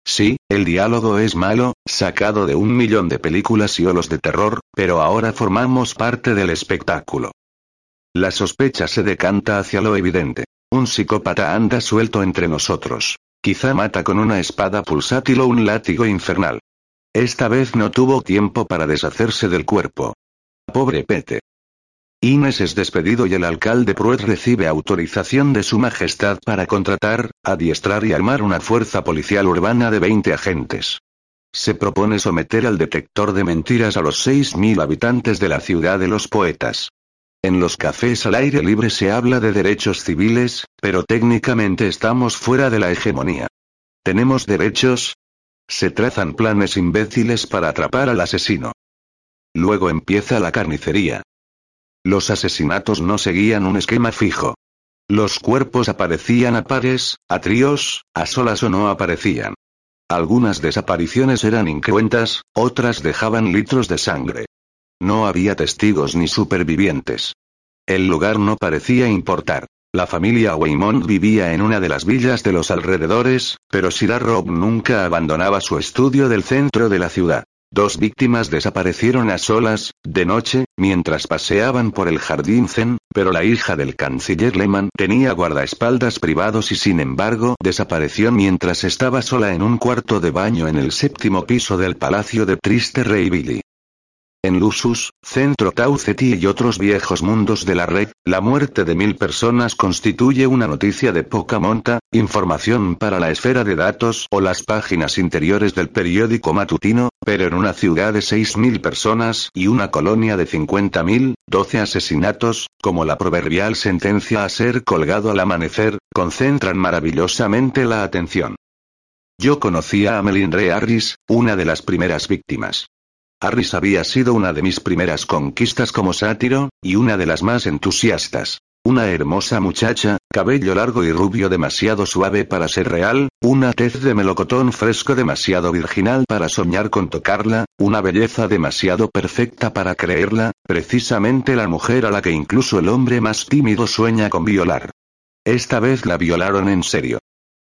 Sí, el diálogo es malo, sacado de un millón de películas y olos de terror, pero ahora formamos parte del espectáculo. La sospecha se decanta hacia lo evidente. Un psicópata anda suelto entre nosotros. Quizá mata con una espada pulsátil o un látigo infernal. Esta vez no tuvo tiempo para deshacerse del cuerpo. Pobre Pete. Inés es despedido y el alcalde Pruet recibe autorización de su majestad para contratar, adiestrar y armar una fuerza policial urbana de 20 agentes. Se propone someter al detector de mentiras a los 6.000 habitantes de la ciudad de los poetas. En los cafés al aire libre se habla de derechos civiles, pero técnicamente estamos fuera de la hegemonía. ¿Tenemos derechos? Se trazan planes imbéciles para atrapar al asesino. Luego empieza la carnicería. Los asesinatos no seguían un esquema fijo. Los cuerpos aparecían a pares, a tríos, a solas o no aparecían. Algunas desapariciones eran incruentas, otras dejaban litros de sangre. No había testigos ni supervivientes. El lugar no parecía importar. La familia Waymont vivía en una de las villas de los alrededores, pero Sir Rob nunca abandonaba su estudio del centro de la ciudad. Dos víctimas desaparecieron a solas, de noche, mientras paseaban por el jardín Zen, pero la hija del canciller Lehman tenía guardaespaldas privados y sin embargo desapareció mientras estaba sola en un cuarto de baño en el séptimo piso del palacio de Triste Rey Billy. En Lusus, Centro Tau Ceti y otros viejos mundos de la red, la muerte de mil personas constituye una noticia de poca monta, información para la esfera de datos o las páginas interiores del periódico matutino, pero en una ciudad de 6.000 personas y una colonia de 50.000, 12 asesinatos, como la proverbial sentencia a ser colgado al amanecer, concentran maravillosamente la atención. Yo conocía a Melindre Harris, una de las primeras víctimas. Harris había sido una de mis primeras conquistas como sátiro, y una de las más entusiastas. Una hermosa muchacha, cabello largo y rubio demasiado suave para ser real, una tez de melocotón fresco demasiado virginal para soñar con tocarla, una belleza demasiado perfecta para creerla, precisamente la mujer a la que incluso el hombre más tímido sueña con violar. Esta vez la violaron en serio.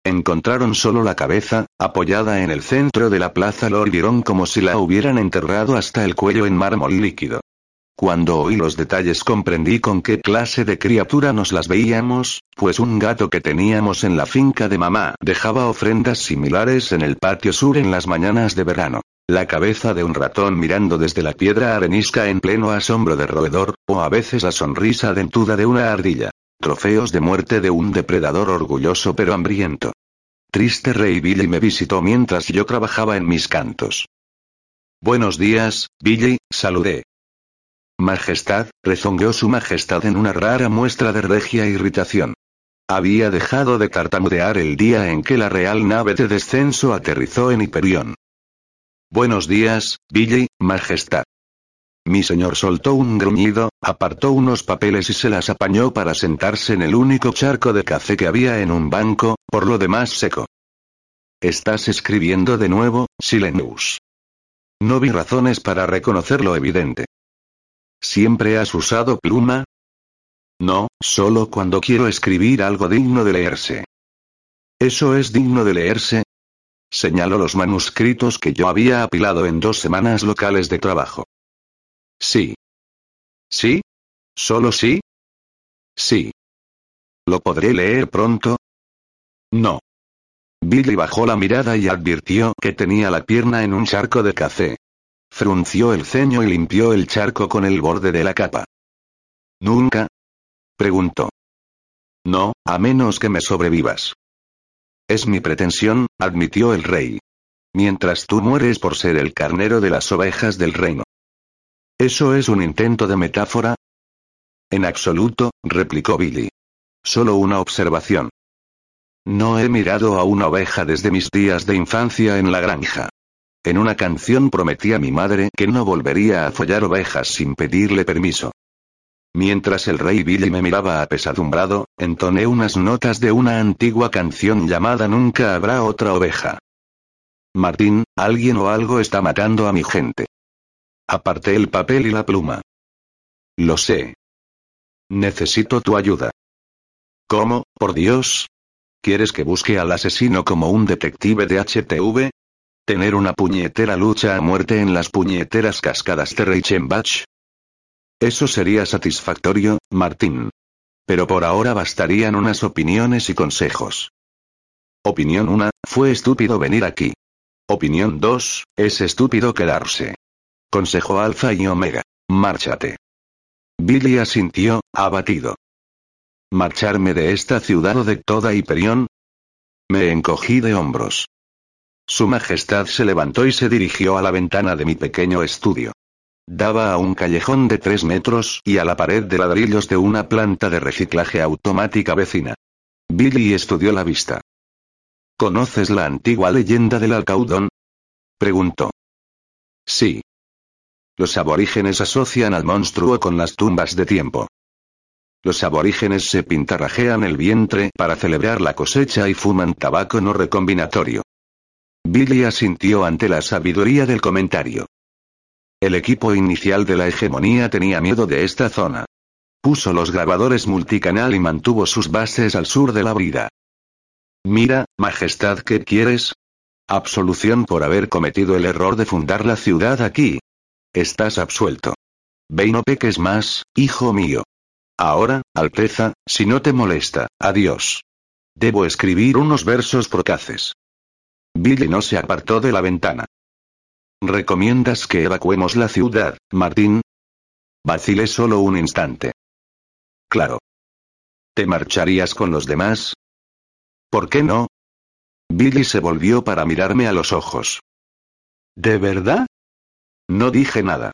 Encontraron solo la cabeza, apoyada en el centro de la plaza Lord como si la hubieran enterrado hasta el cuello en mármol líquido. Cuando oí los detalles comprendí con qué clase de criatura nos las veíamos, pues un gato que teníamos en la finca de mamá dejaba ofrendas similares en el patio sur en las mañanas de verano. La cabeza de un ratón mirando desde la piedra arenisca en pleno asombro de roedor, o a veces la sonrisa dentuda de una ardilla. Trofeos de muerte de un depredador orgulloso pero hambriento. Triste Rey Billy me visitó mientras yo trabajaba en mis cantos. Buenos días, Billy, saludé. Majestad, rezongueó su majestad en una rara muestra de regia irritación. Había dejado de tartamudear el día en que la real nave de descenso aterrizó en Hiperión. Buenos días, Billy, majestad. Mi señor soltó un gruñido, apartó unos papeles y se las apañó para sentarse en el único charco de café que había en un banco, por lo demás seco. ¿Estás escribiendo de nuevo, Silenius? No vi razones para reconocer lo evidente. ¿Siempre has usado pluma? No, solo cuando quiero escribir algo digno de leerse. ¿Eso es digno de leerse? Señaló los manuscritos que yo había apilado en dos semanas locales de trabajo. Sí. ¿Sí? ¿Solo sí? Sí. ¿Lo podré leer pronto? No. Billy bajó la mirada y advirtió que tenía la pierna en un charco de café. Frunció el ceño y limpió el charco con el borde de la capa. ¿Nunca? preguntó. No, a menos que me sobrevivas. Es mi pretensión, admitió el rey. Mientras tú mueres por ser el carnero de las ovejas del reino. ¿Eso es un intento de metáfora? En absoluto, replicó Billy. Solo una observación. No he mirado a una oveja desde mis días de infancia en la granja. En una canción prometí a mi madre que no volvería a follar ovejas sin pedirle permiso. Mientras el rey Billy me miraba apesadumbrado, entoné unas notas de una antigua canción llamada Nunca habrá otra oveja. Martín, alguien o algo está matando a mi gente. Aparté el papel y la pluma. Lo sé. Necesito tu ayuda. ¿Cómo, por Dios? ¿Quieres que busque al asesino como un detective de HTV? ¿Tener una puñetera lucha a muerte en las puñeteras cascadas de Reichenbach? Eso sería satisfactorio, Martín. Pero por ahora bastarían unas opiniones y consejos. Opinión 1, fue estúpido venir aquí. Opinión 2, es estúpido quedarse. Consejo Alfa y Omega. Márchate. Billy asintió, abatido. ¿Marcharme de esta ciudad o de toda Hiperión? Me encogí de hombros. Su Majestad se levantó y se dirigió a la ventana de mi pequeño estudio. Daba a un callejón de tres metros y a la pared de ladrillos de una planta de reciclaje automática vecina. Billy estudió la vista. ¿Conoces la antigua leyenda del alcaudón? Preguntó. Sí. Los aborígenes asocian al monstruo con las tumbas de tiempo. Los aborígenes se pintarrajean el vientre para celebrar la cosecha y fuman tabaco no recombinatorio. Billy asintió ante la sabiduría del comentario. El equipo inicial de la hegemonía tenía miedo de esta zona. Puso los grabadores multicanal y mantuvo sus bases al sur de la brida. Mira, Majestad, ¿qué quieres? Absolución por haber cometido el error de fundar la ciudad aquí, Estás absuelto. Ve y no peques más, hijo mío. Ahora, Alteza, si no te molesta, adiós. Debo escribir unos versos procaces. Billy no se apartó de la ventana. ¿Recomiendas que evacuemos la ciudad, Martín? Vacilé solo un instante. Claro. ¿Te marcharías con los demás? ¿Por qué no? Billy se volvió para mirarme a los ojos. ¿De verdad? No dije nada.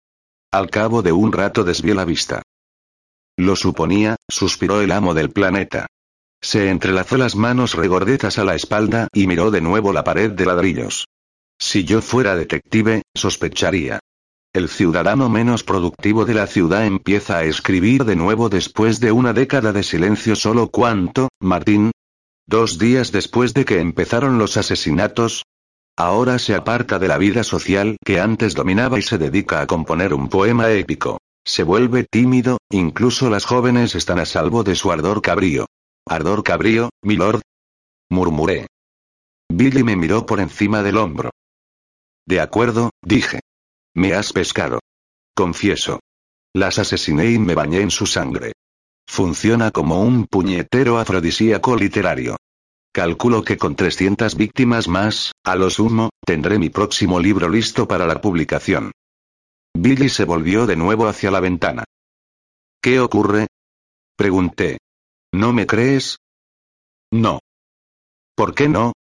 Al cabo de un rato desvié la vista. Lo suponía, suspiró el amo del planeta. Se entrelazó las manos regordetas a la espalda y miró de nuevo la pared de ladrillos. Si yo fuera detective, sospecharía. El ciudadano menos productivo de la ciudad empieza a escribir de nuevo después de una década de silencio solo cuánto, Martín. Dos días después de que empezaron los asesinatos, Ahora se aparta de la vida social que antes dominaba y se dedica a componer un poema épico. Se vuelve tímido, incluso las jóvenes están a salvo de su ardor cabrío. ¿Ardor cabrío, milord? Murmuré. Billy me miró por encima del hombro. De acuerdo, dije. Me has pescado. Confieso. Las asesiné y me bañé en su sangre. Funciona como un puñetero afrodisíaco literario. Calculo que con 300 víctimas más, a lo sumo, tendré mi próximo libro listo para la publicación. Billy se volvió de nuevo hacia la ventana. ¿Qué ocurre? Pregunté. ¿No me crees? No. ¿Por qué no?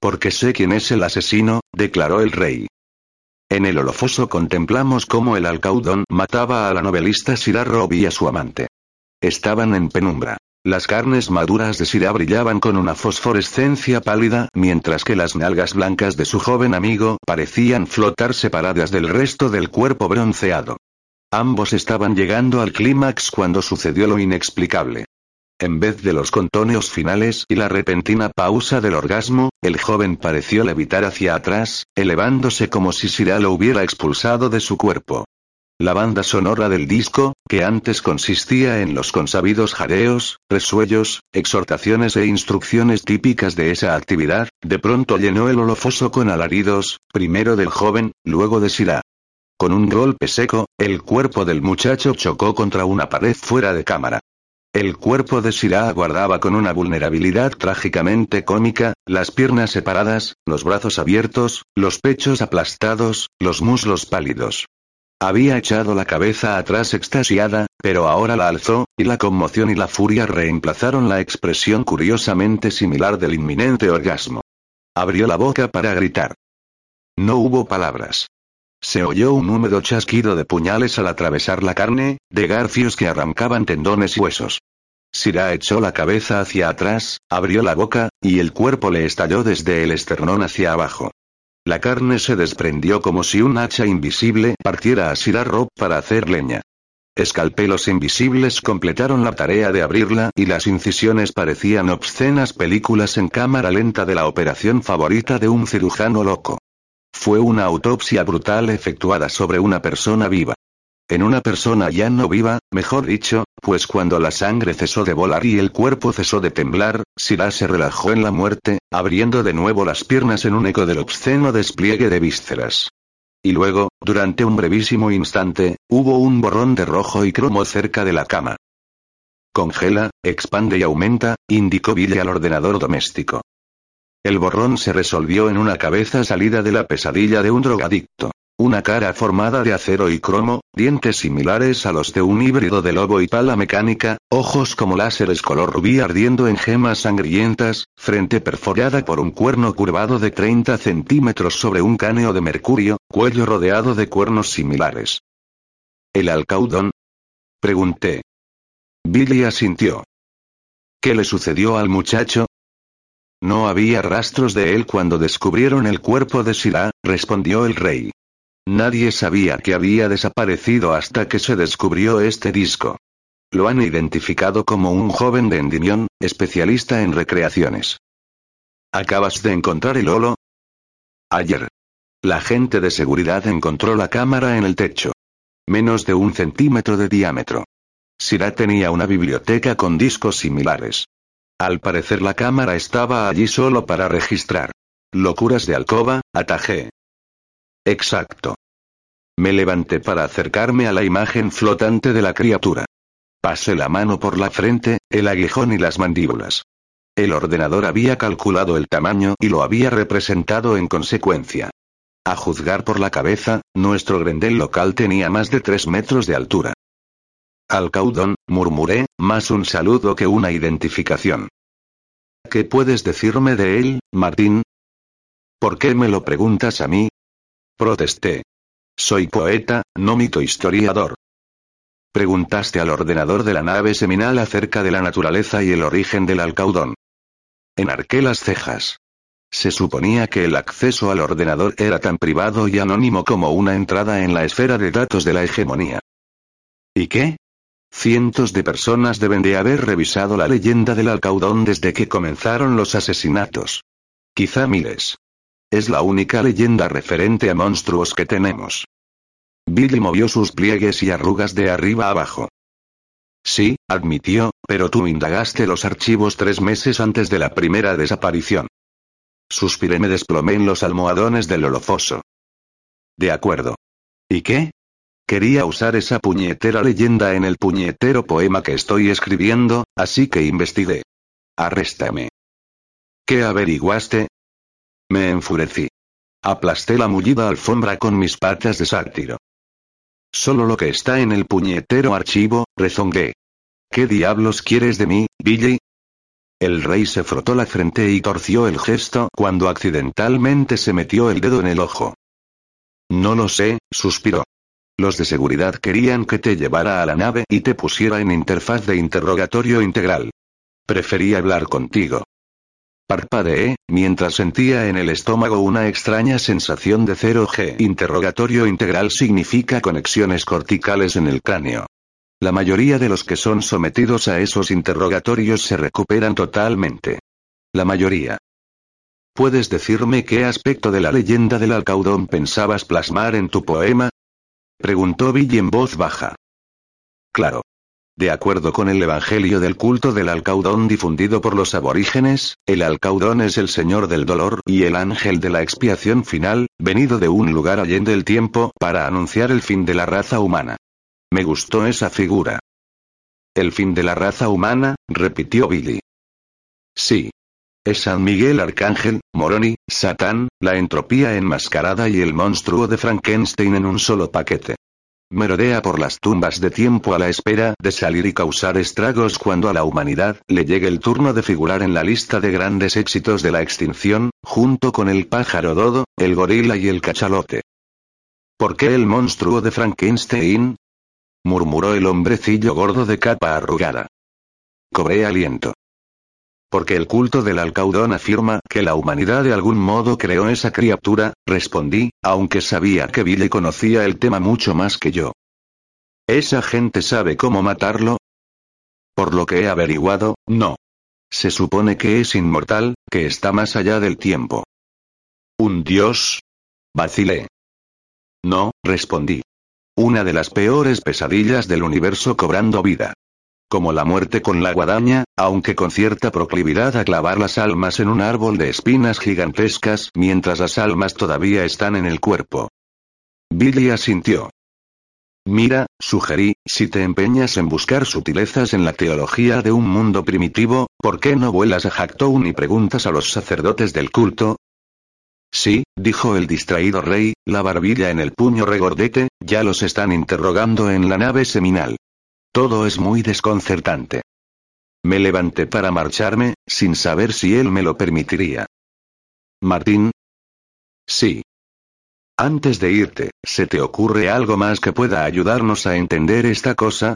Porque sé quién es el asesino, declaró el rey. En el holofoso contemplamos cómo el alcaudón mataba a la novelista Sira Robb y a su amante. Estaban en penumbra. Las carnes maduras de Sira brillaban con una fosforescencia pálida, mientras que las nalgas blancas de su joven amigo parecían flotar separadas del resto del cuerpo bronceado. Ambos estaban llegando al clímax cuando sucedió lo inexplicable. En vez de los contoneos finales y la repentina pausa del orgasmo, el joven pareció levitar hacia atrás, elevándose como si Sira lo hubiera expulsado de su cuerpo. La banda sonora del disco, que antes consistía en los consabidos jadeos, resuellos, exhortaciones e instrucciones típicas de esa actividad, de pronto llenó el holofoso con alaridos, primero del joven, luego de Sira. Con un golpe seco, el cuerpo del muchacho chocó contra una pared fuera de cámara. El cuerpo de Sira aguardaba con una vulnerabilidad trágicamente cómica, las piernas separadas, los brazos abiertos, los pechos aplastados, los muslos pálidos. Había echado la cabeza atrás extasiada, pero ahora la alzó, y la conmoción y la furia reemplazaron la expresión curiosamente similar del inminente orgasmo. Abrió la boca para gritar. No hubo palabras. Se oyó un húmedo chasquido de puñales al atravesar la carne, de garfios que arrancaban tendones y huesos. Sira echó la cabeza hacia atrás, abrió la boca, y el cuerpo le estalló desde el esternón hacia abajo. La carne se desprendió como si un hacha invisible partiera a Sira Rob para hacer leña. Escalpelos invisibles completaron la tarea de abrirla y las incisiones parecían obscenas películas en cámara lenta de la operación favorita de un cirujano loco. Fue una autopsia brutal efectuada sobre una persona viva. En una persona ya no viva, mejor dicho, pues cuando la sangre cesó de volar y el cuerpo cesó de temblar, Sira se relajó en la muerte, abriendo de nuevo las piernas en un eco del obsceno despliegue de vísceras. Y luego, durante un brevísimo instante, hubo un borrón de rojo y cromo cerca de la cama. Congela, expande y aumenta, indicó Billy al ordenador doméstico. El borrón se resolvió en una cabeza salida de la pesadilla de un drogadicto. Una cara formada de acero y cromo, dientes similares a los de un híbrido de lobo y pala mecánica, ojos como láseres color rubí ardiendo en gemas sangrientas, frente perforada por un cuerno curvado de 30 centímetros sobre un cáneo de mercurio, cuello rodeado de cuernos similares. ¿El alcaudón? Pregunté. Billy asintió. ¿Qué le sucedió al muchacho? No había rastros de él cuando descubrieron el cuerpo de Sirá, respondió el rey. Nadie sabía que había desaparecido hasta que se descubrió este disco. Lo han identificado como un joven de Endymion, especialista en recreaciones. ¿Acabas de encontrar el holo? Ayer. La gente de seguridad encontró la cámara en el techo. Menos de un centímetro de diámetro. Sira tenía una biblioteca con discos similares. Al parecer la cámara estaba allí solo para registrar. Locuras de alcoba, atajé. Exacto. Me levanté para acercarme a la imagen flotante de la criatura. Pasé la mano por la frente, el aguijón y las mandíbulas. El ordenador había calculado el tamaño y lo había representado en consecuencia. A juzgar por la cabeza, nuestro grendel local tenía más de tres metros de altura. Alcaudón, murmuré, más un saludo que una identificación. ¿Qué puedes decirme de él, Martín? ¿Por qué me lo preguntas a mí? Protesté. Soy poeta, no mito historiador. Preguntaste al ordenador de la nave seminal acerca de la naturaleza y el origen del alcaudón. Enarqué las cejas. Se suponía que el acceso al ordenador era tan privado y anónimo como una entrada en la esfera de datos de la hegemonía. ¿Y qué? Cientos de personas deben de haber revisado la leyenda del alcaudón desde que comenzaron los asesinatos. Quizá miles. Es la única leyenda referente a monstruos que tenemos. Billy movió sus pliegues y arrugas de arriba abajo. Sí, admitió, pero tú indagaste los archivos tres meses antes de la primera desaparición. Suspiré me desplomé en los almohadones del holofoso. De acuerdo. ¿Y qué? Quería usar esa puñetera leyenda en el puñetero poema que estoy escribiendo, así que investigué. Arréstame. ¿Qué averiguaste? Me enfurecí. Aplasté la mullida alfombra con mis patas de sátiro. Solo lo que está en el puñetero archivo, rezongué. ¿Qué diablos quieres de mí, Billy? El rey se frotó la frente y torció el gesto cuando accidentalmente se metió el dedo en el ojo. No lo sé, suspiró. Los de seguridad querían que te llevara a la nave y te pusiera en interfaz de interrogatorio integral. Preferí hablar contigo. Parpadeé, mientras sentía en el estómago una extraña sensación de 0G. Interrogatorio integral significa conexiones corticales en el cráneo. La mayoría de los que son sometidos a esos interrogatorios se recuperan totalmente. La mayoría. ¿Puedes decirme qué aspecto de la leyenda del alcaudón pensabas plasmar en tu poema? Preguntó Billy en voz baja. Claro. De acuerdo con el Evangelio del culto del Alcaudón difundido por los aborígenes, el Alcaudón es el Señor del dolor y el ángel de la expiación final, venido de un lugar allende el tiempo para anunciar el fin de la raza humana. Me gustó esa figura. El fin de la raza humana, repitió Billy. Sí. Es San Miguel Arcángel, Moroni, Satán, la entropía enmascarada y el monstruo de Frankenstein en un solo paquete. Merodea por las tumbas de tiempo a la espera de salir y causar estragos cuando a la humanidad le llegue el turno de figurar en la lista de grandes éxitos de la extinción, junto con el pájaro dodo, el gorila y el cachalote. ¿Por qué el monstruo de Frankenstein? murmuró el hombrecillo gordo de capa arrugada. Cobré aliento. Porque el culto del alcaudón afirma que la humanidad de algún modo creó esa criatura, respondí, aunque sabía que Billy conocía el tema mucho más que yo. ¿Esa gente sabe cómo matarlo? Por lo que he averiguado, no. Se supone que es inmortal, que está más allá del tiempo. ¿Un dios? Vacilé. No, respondí. Una de las peores pesadillas del universo cobrando vida. Como la muerte con la guadaña, aunque con cierta proclividad a clavar las almas en un árbol de espinas gigantescas mientras las almas todavía están en el cuerpo. Billy asintió. Mira, sugerí, si te empeñas en buscar sutilezas en la teología de un mundo primitivo, ¿por qué no vuelas a Hacktown y preguntas a los sacerdotes del culto? Sí, dijo el distraído rey, la barbilla en el puño regordete, ya los están interrogando en la nave seminal. Todo es muy desconcertante. Me levanté para marcharme, sin saber si él me lo permitiría. Martín. Sí. Antes de irte, ¿se te ocurre algo más que pueda ayudarnos a entender esta cosa?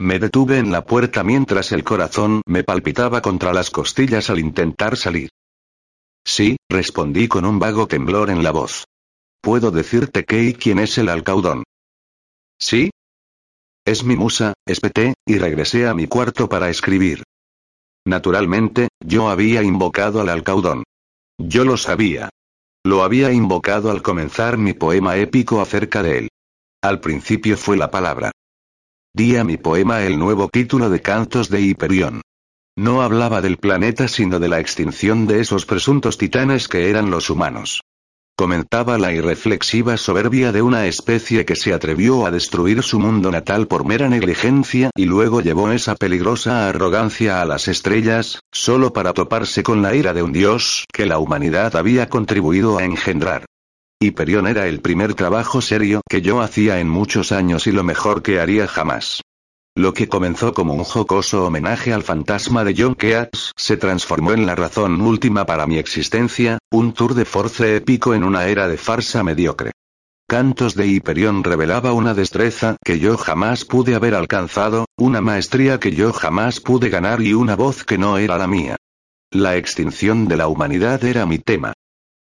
Me detuve en la puerta mientras el corazón me palpitaba contra las costillas al intentar salir. Sí, respondí con un vago temblor en la voz. Puedo decirte qué y quién es el alcaudón. ¿Sí? Es mi musa, espeté, y regresé a mi cuarto para escribir. Naturalmente, yo había invocado al alcaudón. Yo lo sabía. Lo había invocado al comenzar mi poema épico acerca de él. Al principio fue la palabra. Di a mi poema el nuevo título de Cantos de Hiperión. No hablaba del planeta sino de la extinción de esos presuntos titanes que eran los humanos comentaba la irreflexiva soberbia de una especie que se atrevió a destruir su mundo natal por mera negligencia y luego llevó esa peligrosa arrogancia a las estrellas, solo para toparse con la ira de un dios que la humanidad había contribuido a engendrar. Hyperion era el primer trabajo serio que yo hacía en muchos años y lo mejor que haría jamás. Lo que comenzó como un jocoso homenaje al fantasma de John Keats se transformó en la razón última para mi existencia, un tour de force épico en una era de farsa mediocre. Cantos de Hiperión revelaba una destreza que yo jamás pude haber alcanzado, una maestría que yo jamás pude ganar y una voz que no era la mía. La extinción de la humanidad era mi tema.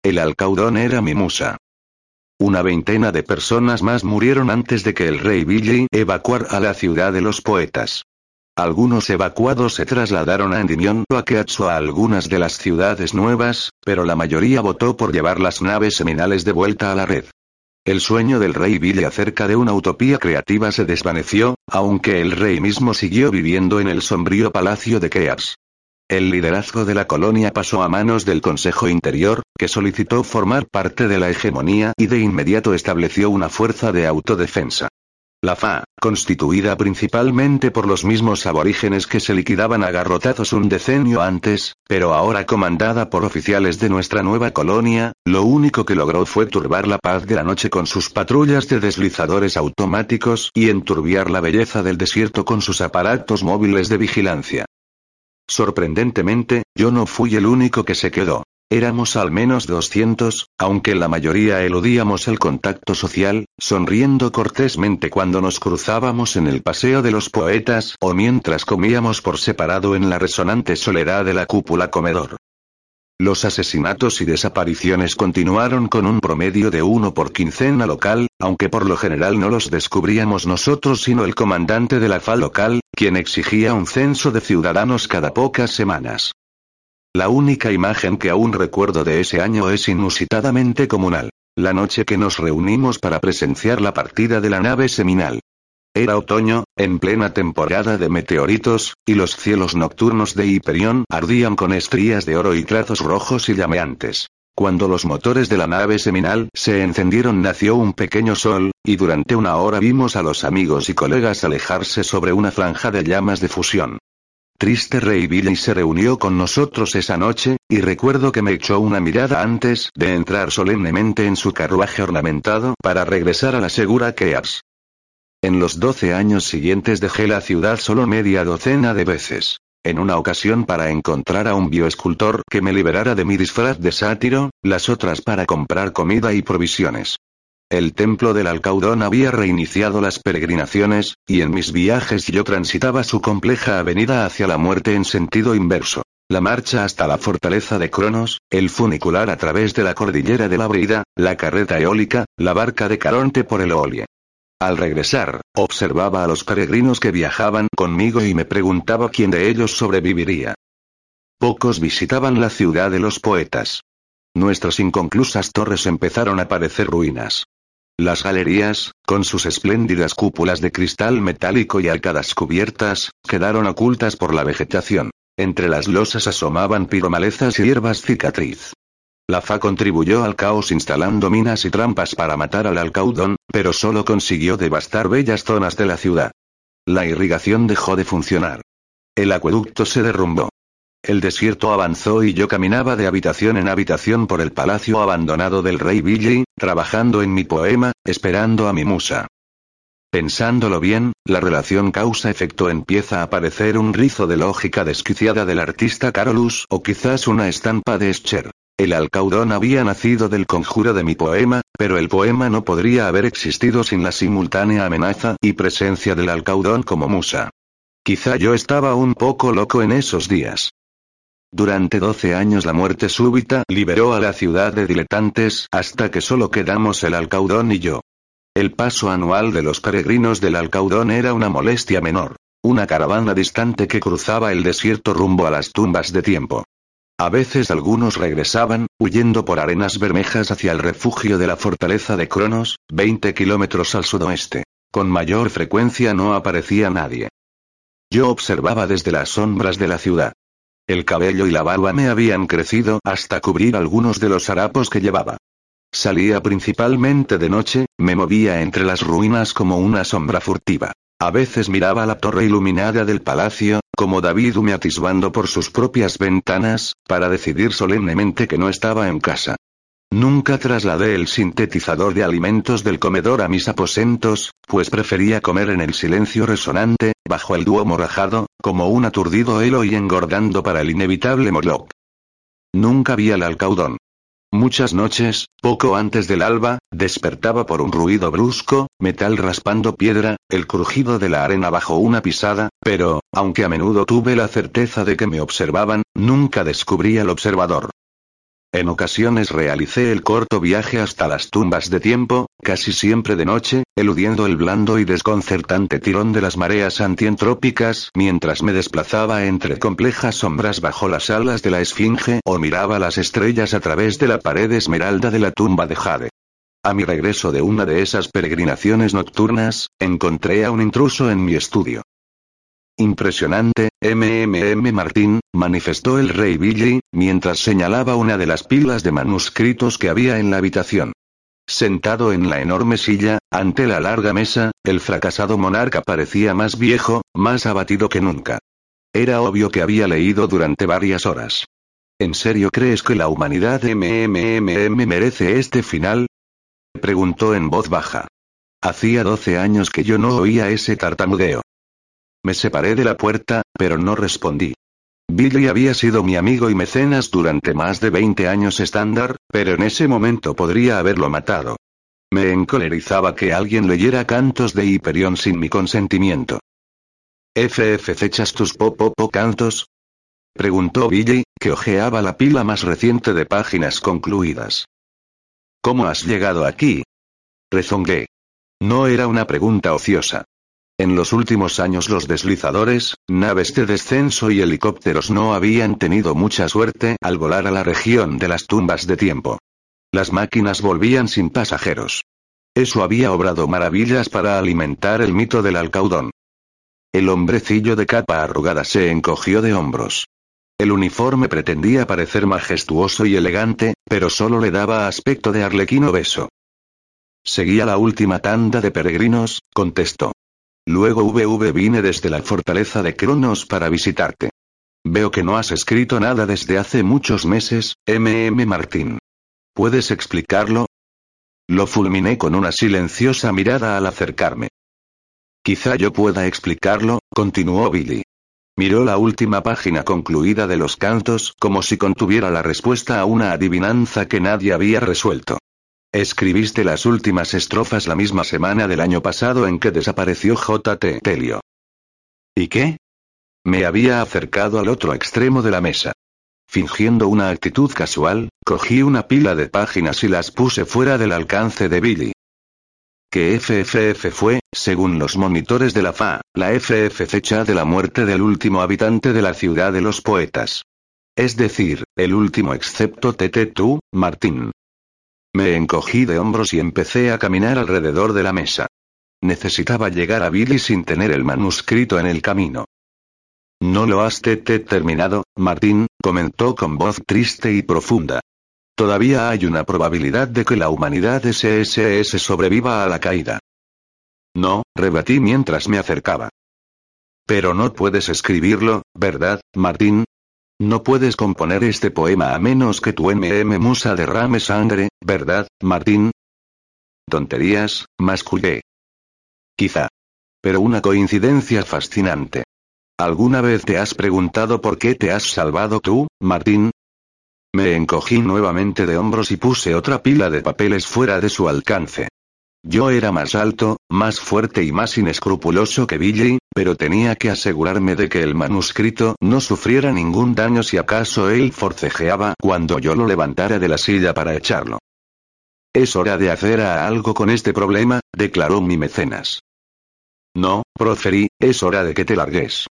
El alcaudón era mi musa. Una veintena de personas más murieron antes de que el rey Billy evacuara a la ciudad de los poetas. Algunos evacuados se trasladaron a Endymion o a Keats o a algunas de las ciudades nuevas, pero la mayoría votó por llevar las naves seminales de vuelta a la red. El sueño del rey Billy acerca de una utopía creativa se desvaneció, aunque el rey mismo siguió viviendo en el sombrío palacio de Keats. El liderazgo de la colonia pasó a manos del Consejo Interior, que solicitó formar parte de la hegemonía y de inmediato estableció una fuerza de autodefensa. La FA, constituida principalmente por los mismos aborígenes que se liquidaban a garrotazos un decenio antes, pero ahora comandada por oficiales de nuestra nueva colonia, lo único que logró fue turbar la paz de la noche con sus patrullas de deslizadores automáticos y enturbiar la belleza del desierto con sus aparatos móviles de vigilancia. Sorprendentemente, yo no fui el único que se quedó. Éramos al menos 200, aunque la mayoría eludíamos el contacto social, sonriendo cortésmente cuando nos cruzábamos en el paseo de los poetas o mientras comíamos por separado en la resonante soledad de la cúpula comedor. Los asesinatos y desapariciones continuaron con un promedio de uno por quincena local, aunque por lo general no los descubríamos nosotros sino el comandante de la FA local, quien exigía un censo de ciudadanos cada pocas semanas. La única imagen que aún recuerdo de ese año es inusitadamente comunal. La noche que nos reunimos para presenciar la partida de la nave seminal. Era otoño, en plena temporada de meteoritos, y los cielos nocturnos de Hiperión ardían con estrías de oro y trazos rojos y llameantes. Cuando los motores de la nave seminal se encendieron nació un pequeño sol, y durante una hora vimos a los amigos y colegas alejarse sobre una franja de llamas de fusión. Triste Rey Billy se reunió con nosotros esa noche, y recuerdo que me echó una mirada antes de entrar solemnemente en su carruaje ornamentado para regresar a la segura Kears. En los doce años siguientes dejé la ciudad solo media docena de veces. En una ocasión para encontrar a un bioescultor que me liberara de mi disfraz de sátiro, las otras para comprar comida y provisiones. El templo del Alcaudón había reiniciado las peregrinaciones, y en mis viajes yo transitaba su compleja avenida hacia la muerte en sentido inverso. La marcha hasta la fortaleza de Cronos, el funicular a través de la cordillera de la Brida, la carreta eólica, la barca de Caronte por el Olie. Al regresar, observaba a los peregrinos que viajaban conmigo y me preguntaba quién de ellos sobreviviría. Pocos visitaban la ciudad de los poetas. Nuestras inconclusas torres empezaron a parecer ruinas. Las galerías, con sus espléndidas cúpulas de cristal metálico y arcadas cubiertas, quedaron ocultas por la vegetación. Entre las losas asomaban piromalezas y hierbas cicatriz. La FA contribuyó al caos instalando minas y trampas para matar al alcaudón, pero solo consiguió devastar bellas zonas de la ciudad. La irrigación dejó de funcionar. El acueducto se derrumbó. El desierto avanzó y yo caminaba de habitación en habitación por el palacio abandonado del rey Billy, trabajando en mi poema, esperando a mi musa. Pensándolo bien, la relación causa-efecto empieza a parecer un rizo de lógica desquiciada del artista Carolus o quizás una estampa de Escher. El alcaudón había nacido del conjuro de mi poema, pero el poema no podría haber existido sin la simultánea amenaza y presencia del alcaudón como musa. Quizá yo estaba un poco loco en esos días. Durante doce años la muerte súbita liberó a la ciudad de diletantes hasta que solo quedamos el alcaudón y yo. El paso anual de los peregrinos del alcaudón era una molestia menor. Una caravana distante que cruzaba el desierto rumbo a las tumbas de tiempo. A veces algunos regresaban, huyendo por arenas bermejas hacia el refugio de la fortaleza de Cronos, 20 kilómetros al sudoeste. Con mayor frecuencia no aparecía nadie. Yo observaba desde las sombras de la ciudad. El cabello y la barba me habían crecido hasta cubrir algunos de los harapos que llevaba. Salía principalmente de noche, me movía entre las ruinas como una sombra furtiva. A veces miraba la torre iluminada del palacio, como David hume atisbando por sus propias ventanas, para decidir solemnemente que no estaba en casa. Nunca trasladé el sintetizador de alimentos del comedor a mis aposentos, pues prefería comer en el silencio resonante, bajo el dúo morajado, como un aturdido helo y engordando para el inevitable Moloch. Nunca vi al alcaudón. Muchas noches, poco antes del alba, despertaba por un ruido brusco, metal raspando piedra, el crujido de la arena bajo una pisada, pero, aunque a menudo tuve la certeza de que me observaban, nunca descubrí al observador. En ocasiones realicé el corto viaje hasta las tumbas de tiempo, casi siempre de noche, eludiendo el blando y desconcertante tirón de las mareas antientrópicas mientras me desplazaba entre complejas sombras bajo las alas de la esfinge o miraba las estrellas a través de la pared esmeralda de la tumba de Jade. A mi regreso de una de esas peregrinaciones nocturnas, encontré a un intruso en mi estudio. Impresionante, MMM Martín, manifestó el rey Billy, mientras señalaba una de las pilas de manuscritos que había en la habitación. Sentado en la enorme silla, ante la larga mesa, el fracasado monarca parecía más viejo, más abatido que nunca. Era obvio que había leído durante varias horas. ¿En serio crees que la humanidad MMMM merece este final? Preguntó en voz baja. Hacía doce años que yo no oía ese tartamudeo. Me separé de la puerta, pero no respondí. Billy había sido mi amigo y mecenas durante más de 20 años estándar, pero en ese momento podría haberlo matado. Me encolerizaba que alguien leyera cantos de Hiperión sin mi consentimiento. ¿FF fechas tus popopo cantos? Preguntó Billy, que hojeaba la pila más reciente de páginas concluidas. ¿Cómo has llegado aquí? Rezongué. No era una pregunta ociosa. En los últimos años los deslizadores, naves de descenso y helicópteros no habían tenido mucha suerte al volar a la región de las tumbas de tiempo. Las máquinas volvían sin pasajeros. Eso había obrado maravillas para alimentar el mito del alcaudón. El hombrecillo de capa arrugada se encogió de hombros. El uniforme pretendía parecer majestuoso y elegante, pero solo le daba aspecto de arlequino beso. Seguía la última tanda de peregrinos, contestó. Luego VV vine desde la fortaleza de Cronos para visitarte. Veo que no has escrito nada desde hace muchos meses, MM Martín. ¿Puedes explicarlo? Lo fulminé con una silenciosa mirada al acercarme. Quizá yo pueda explicarlo, continuó Billy. Miró la última página concluida de los cantos como si contuviera la respuesta a una adivinanza que nadie había resuelto. Escribiste las últimas estrofas la misma semana del año pasado en que desapareció J.T. Telio. ¿Y qué? Me había acercado al otro extremo de la mesa. Fingiendo una actitud casual, cogí una pila de páginas y las puse fuera del alcance de Billy. Que FFF fue, según los monitores de la FA, la FF fecha de la muerte del último habitante de la ciudad de los poetas. Es decir, el último excepto Tete tú, Martín. Me encogí de hombros y empecé a caminar alrededor de la mesa. Necesitaba llegar a Billy sin tener el manuscrito en el camino. No lo has terminado, Martín, comentó con voz triste y profunda. Todavía hay una probabilidad de que la humanidad SSS sobreviva a la caída. No, rebatí mientras me acercaba. Pero no puedes escribirlo, ¿verdad, Martín? No puedes componer este poema a menos que tu MM musa derrame sangre, ¿verdad, Martín? Tonterías, mascullé. Quizá. Pero una coincidencia fascinante. ¿Alguna vez te has preguntado por qué te has salvado tú, Martín? Me encogí nuevamente de hombros y puse otra pila de papeles fuera de su alcance. Yo era más alto, más fuerte y más inescrupuloso que Billy, pero tenía que asegurarme de que el manuscrito no sufriera ningún daño si acaso él forcejeaba cuando yo lo levantara de la silla para echarlo. Es hora de hacer algo con este problema, declaró mi mecenas. No, proferí, es hora de que te largues.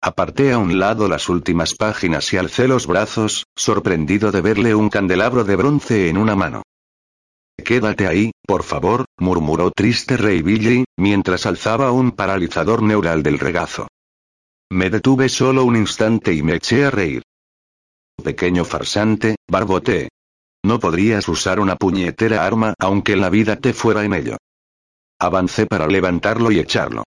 Aparté a un lado las últimas páginas y alcé los brazos, sorprendido de verle un candelabro de bronce en una mano. Quédate ahí, por favor, murmuró triste Rey Billy, mientras alzaba un paralizador neural del regazo. Me detuve solo un instante y me eché a reír. Pequeño farsante, barboté. No podrías usar una puñetera arma aunque la vida te fuera en ello. Avancé para levantarlo y echarlo.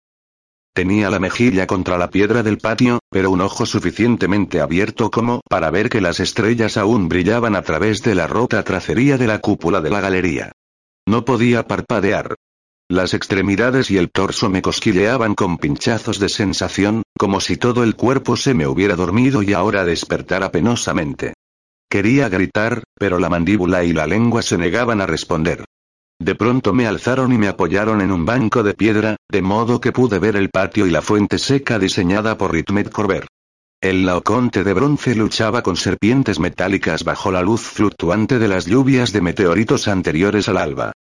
Tenía la mejilla contra la piedra del patio, pero un ojo suficientemente abierto como para ver que las estrellas aún brillaban a través de la rota tracería de la cúpula de la galería. No podía parpadear. Las extremidades y el torso me cosquilleaban con pinchazos de sensación, como si todo el cuerpo se me hubiera dormido y ahora despertara penosamente. Quería gritar, pero la mandíbula y la lengua se negaban a responder. De pronto me alzaron y me apoyaron en un banco de piedra, de modo que pude ver el patio y la fuente seca diseñada por Ritmet Corber. El laoconte de bronce luchaba con serpientes metálicas bajo la luz fluctuante de las lluvias de meteoritos anteriores al alba.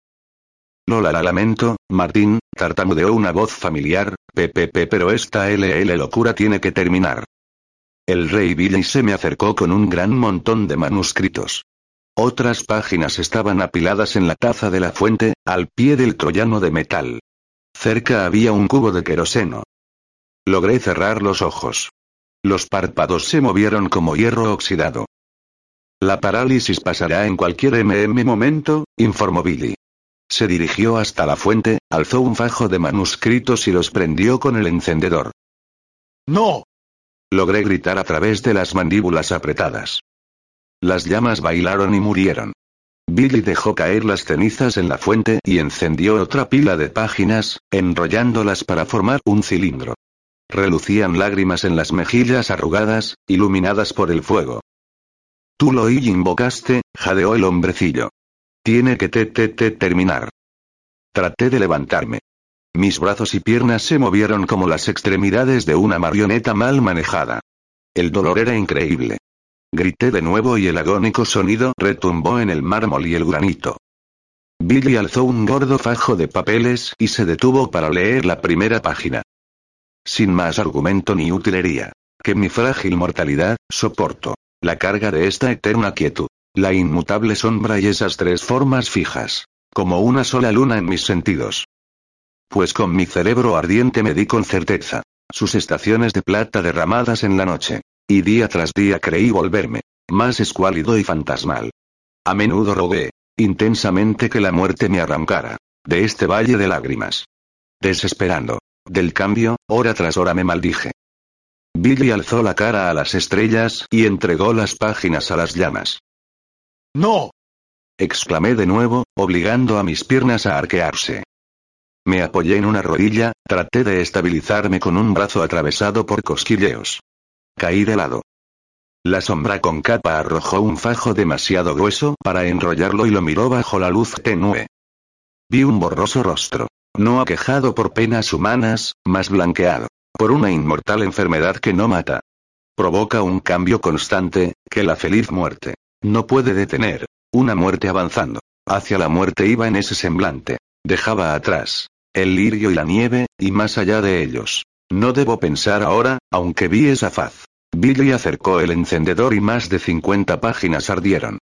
Lola la lamento, Martín, tartamudeó una voz familiar, PPP pero esta LL locura tiene que terminar. El rey Billy se me acercó con un gran montón de manuscritos. Otras páginas estaban apiladas en la taza de la fuente, al pie del troyano de metal. Cerca había un cubo de queroseno. Logré cerrar los ojos. Los párpados se movieron como hierro oxidado. La parálisis pasará en cualquier MM momento, informó Billy. Se dirigió hasta la fuente, alzó un fajo de manuscritos y los prendió con el encendedor. ¡No! Logré gritar a través de las mandíbulas apretadas. Las llamas bailaron y murieron. Billy dejó caer las cenizas en la fuente y encendió otra pila de páginas, enrollándolas para formar un cilindro. Relucían lágrimas en las mejillas arrugadas, iluminadas por el fuego. Tú lo invocaste, jadeó el hombrecillo. Tiene que te, te, te terminar. Traté de levantarme. Mis brazos y piernas se movieron como las extremidades de una marioneta mal manejada. El dolor era increíble. Grité de nuevo y el agónico sonido retumbó en el mármol y el granito. Billy alzó un gordo fajo de papeles y se detuvo para leer la primera página. Sin más argumento ni utilería. Que mi frágil mortalidad, soporto. La carga de esta eterna quietud. La inmutable sombra y esas tres formas fijas. Como una sola luna en mis sentidos. Pues con mi cerebro ardiente me di con certeza. Sus estaciones de plata derramadas en la noche. Y día tras día creí volverme. Más escuálido y fantasmal. A menudo rogué. Intensamente que la muerte me arrancara. De este valle de lágrimas. Desesperando. Del cambio, hora tras hora me maldije. Billy alzó la cara a las estrellas y entregó las páginas a las llamas. ¡No! exclamé de nuevo, obligando a mis piernas a arquearse. Me apoyé en una rodilla, traté de estabilizarme con un brazo atravesado por cosquilleos. Caí de lado. La sombra con capa arrojó un fajo demasiado grueso para enrollarlo y lo miró bajo la luz tenue. Vi un borroso rostro. No aquejado por penas humanas, más blanqueado. Por una inmortal enfermedad que no mata. Provoca un cambio constante, que la feliz muerte. No puede detener. Una muerte avanzando. Hacia la muerte iba en ese semblante. Dejaba atrás. El lirio y la nieve, y más allá de ellos. No debo pensar ahora, aunque vi esa faz. Billy acercó el encendedor y más de 50 páginas ardieron.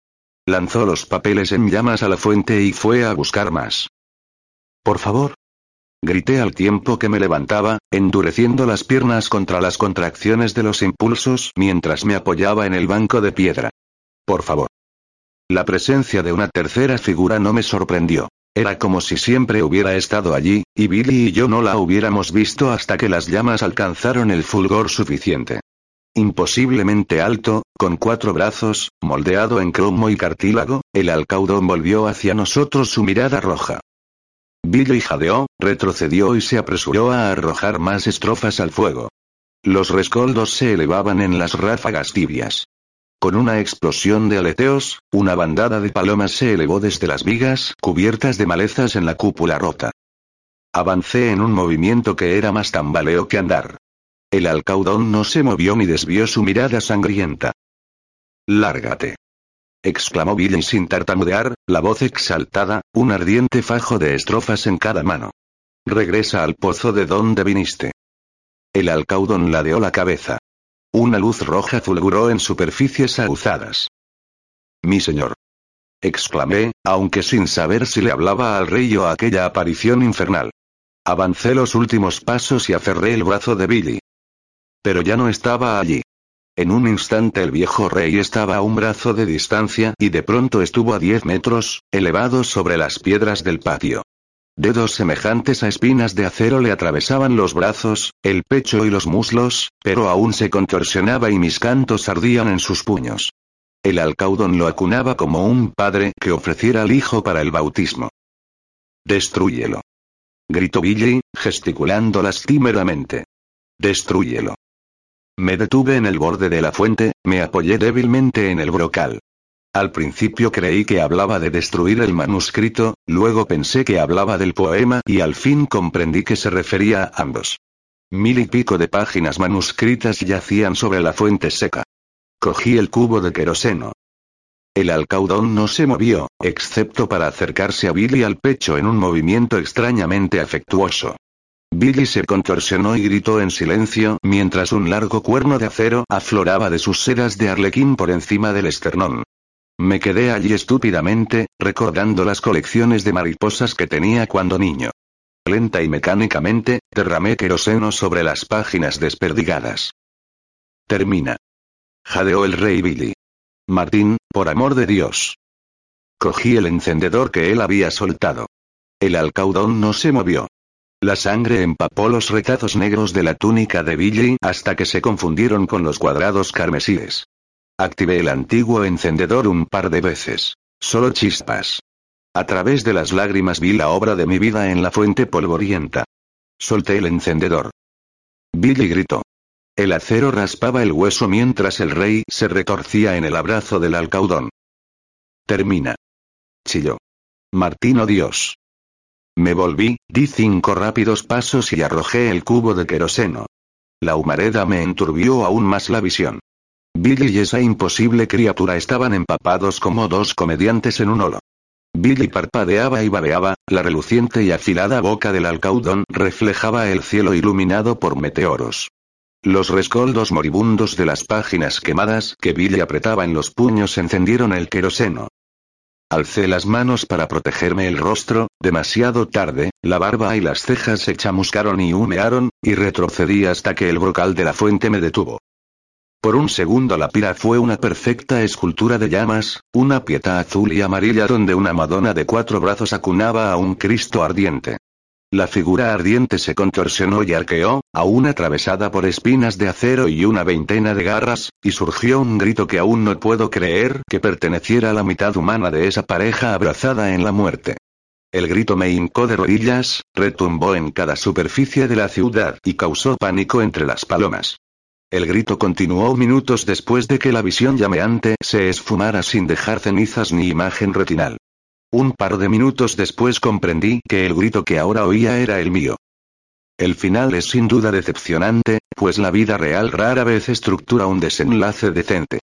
Lanzó los papeles en llamas a la fuente y fue a buscar más. Por favor. Grité al tiempo que me levantaba, endureciendo las piernas contra las contracciones de los impulsos mientras me apoyaba en el banco de piedra. Por favor. La presencia de una tercera figura no me sorprendió. Era como si siempre hubiera estado allí, y Billy y yo no la hubiéramos visto hasta que las llamas alcanzaron el fulgor suficiente. Imposiblemente alto, con cuatro brazos, moldeado en cromo y cartílago, el alcaudón volvió hacia nosotros su mirada roja. Billy jadeó, retrocedió y se apresuró a arrojar más estrofas al fuego. Los rescoldos se elevaban en las ráfagas tibias. Con una explosión de aleteos, una bandada de palomas se elevó desde las vigas cubiertas de malezas en la cúpula rota. Avancé en un movimiento que era más tambaleo que andar. El alcaudón no se movió ni desvió su mirada sangrienta. Lárgate. exclamó Billy sin tartamudear, la voz exaltada, un ardiente fajo de estrofas en cada mano. Regresa al pozo de donde viniste. El alcaudón ladeó la cabeza. Una luz roja fulguró en superficies aguzadas. Mi señor. exclamé, aunque sin saber si le hablaba al rey o a aquella aparición infernal. Avancé los últimos pasos y aferré el brazo de Billy. Pero ya no estaba allí. En un instante el viejo rey estaba a un brazo de distancia y de pronto estuvo a diez metros, elevado sobre las piedras del patio. Dedos semejantes a espinas de acero le atravesaban los brazos, el pecho y los muslos, pero aún se contorsionaba y mis cantos ardían en sus puños. El alcaudón lo acunaba como un padre que ofreciera al hijo para el bautismo. Destrúyelo. Gritó Billy, gesticulando lastimeramente. Destrúyelo. Me detuve en el borde de la fuente, me apoyé débilmente en el brocal. Al principio creí que hablaba de destruir el manuscrito, luego pensé que hablaba del poema y al fin comprendí que se refería a ambos. Mil y pico de páginas manuscritas yacían sobre la fuente seca. Cogí el cubo de queroseno. El alcaudón no se movió, excepto para acercarse a Billy al pecho en un movimiento extrañamente afectuoso. Billy se contorsionó y gritó en silencio mientras un largo cuerno de acero afloraba de sus sedas de arlequín por encima del esternón. Me quedé allí estúpidamente, recordando las colecciones de mariposas que tenía cuando niño. Lenta y mecánicamente, derramé queroseno sobre las páginas desperdigadas. Termina. Jadeó el rey Billy. Martín, por amor de Dios. Cogí el encendedor que él había soltado. El alcaudón no se movió. La sangre empapó los retazos negros de la túnica de Billy hasta que se confundieron con los cuadrados carmesíes. Activé el antiguo encendedor un par de veces. Solo chispas. A través de las lágrimas vi la obra de mi vida en la fuente polvorienta. Solté el encendedor. Billy gritó. El acero raspaba el hueso mientras el rey se retorcía en el abrazo del alcaudón. Termina. Chilló. Martino Dios. Me volví, di cinco rápidos pasos y arrojé el cubo de queroseno. La humareda me enturbió aún más la visión. Billy y esa imposible criatura estaban empapados como dos comediantes en un holo. Billy parpadeaba y babeaba, la reluciente y afilada boca del alcaudón reflejaba el cielo iluminado por meteoros. Los rescoldos moribundos de las páginas quemadas que Billy apretaba en los puños encendieron el queroseno. Alcé las manos para protegerme el rostro, demasiado tarde, la barba y las cejas se chamuscaron y humearon, y retrocedí hasta que el brocal de la fuente me detuvo. Por un segundo la pira fue una perfecta escultura de llamas, una pieta azul y amarilla donde una Madonna de cuatro brazos acunaba a un Cristo ardiente. La figura ardiente se contorsionó y arqueó, aún atravesada por espinas de acero y una veintena de garras, y surgió un grito que aún no puedo creer que perteneciera a la mitad humana de esa pareja abrazada en la muerte. El grito me hincó de rodillas, retumbó en cada superficie de la ciudad y causó pánico entre las palomas. El grito continuó minutos después de que la visión llameante se esfumara sin dejar cenizas ni imagen retinal. Un par de minutos después comprendí que el grito que ahora oía era el mío. El final es sin duda decepcionante, pues la vida real rara vez estructura un desenlace decente.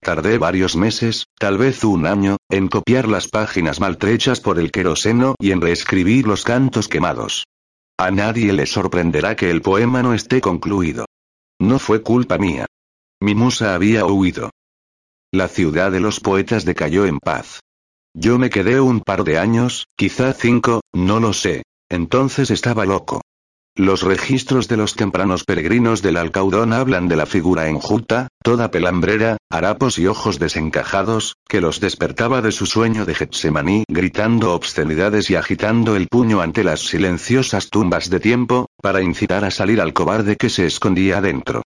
Tardé varios meses, tal vez un año, en copiar las páginas maltrechas por el queroseno y en reescribir los cantos quemados. A nadie le sorprenderá que el poema no esté concluido. No fue culpa mía. Mi musa había huido. La ciudad de los poetas decayó en paz. Yo me quedé un par de años, quizá cinco, no lo sé. Entonces estaba loco. Los registros de los tempranos peregrinos del Alcaudón hablan de la figura enjuta, toda pelambrera, harapos y ojos desencajados, que los despertaba de su sueño de Getsemaní gritando obscenidades y agitando el puño ante las silenciosas tumbas de tiempo, para incitar a salir al cobarde que se escondía dentro.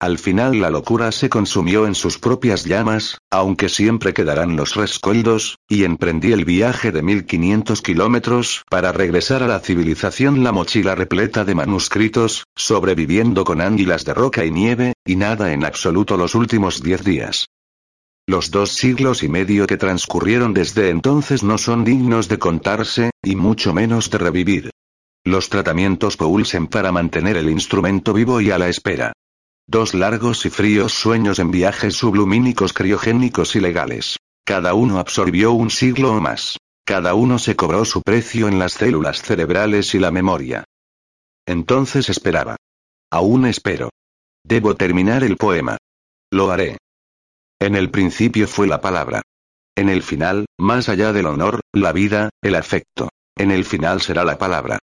Al final la locura se consumió en sus propias llamas, aunque siempre quedarán los rescoldos, y emprendí el viaje de 1500 kilómetros para regresar a la civilización la mochila repleta de manuscritos, sobreviviendo con ánguilas de roca y nieve, y nada en absoluto los últimos diez días. Los dos siglos y medio que transcurrieron desde entonces no son dignos de contarse, y mucho menos de revivir. Los tratamientos Poulsen para mantener el instrumento vivo y a la espera. Dos largos y fríos sueños en viajes sublumínicos criogénicos y legales. Cada uno absorbió un siglo o más. Cada uno se cobró su precio en las células cerebrales y la memoria. Entonces esperaba. Aún espero. Debo terminar el poema. Lo haré. En el principio fue la palabra. En el final, más allá del honor, la vida, el afecto. En el final será la palabra.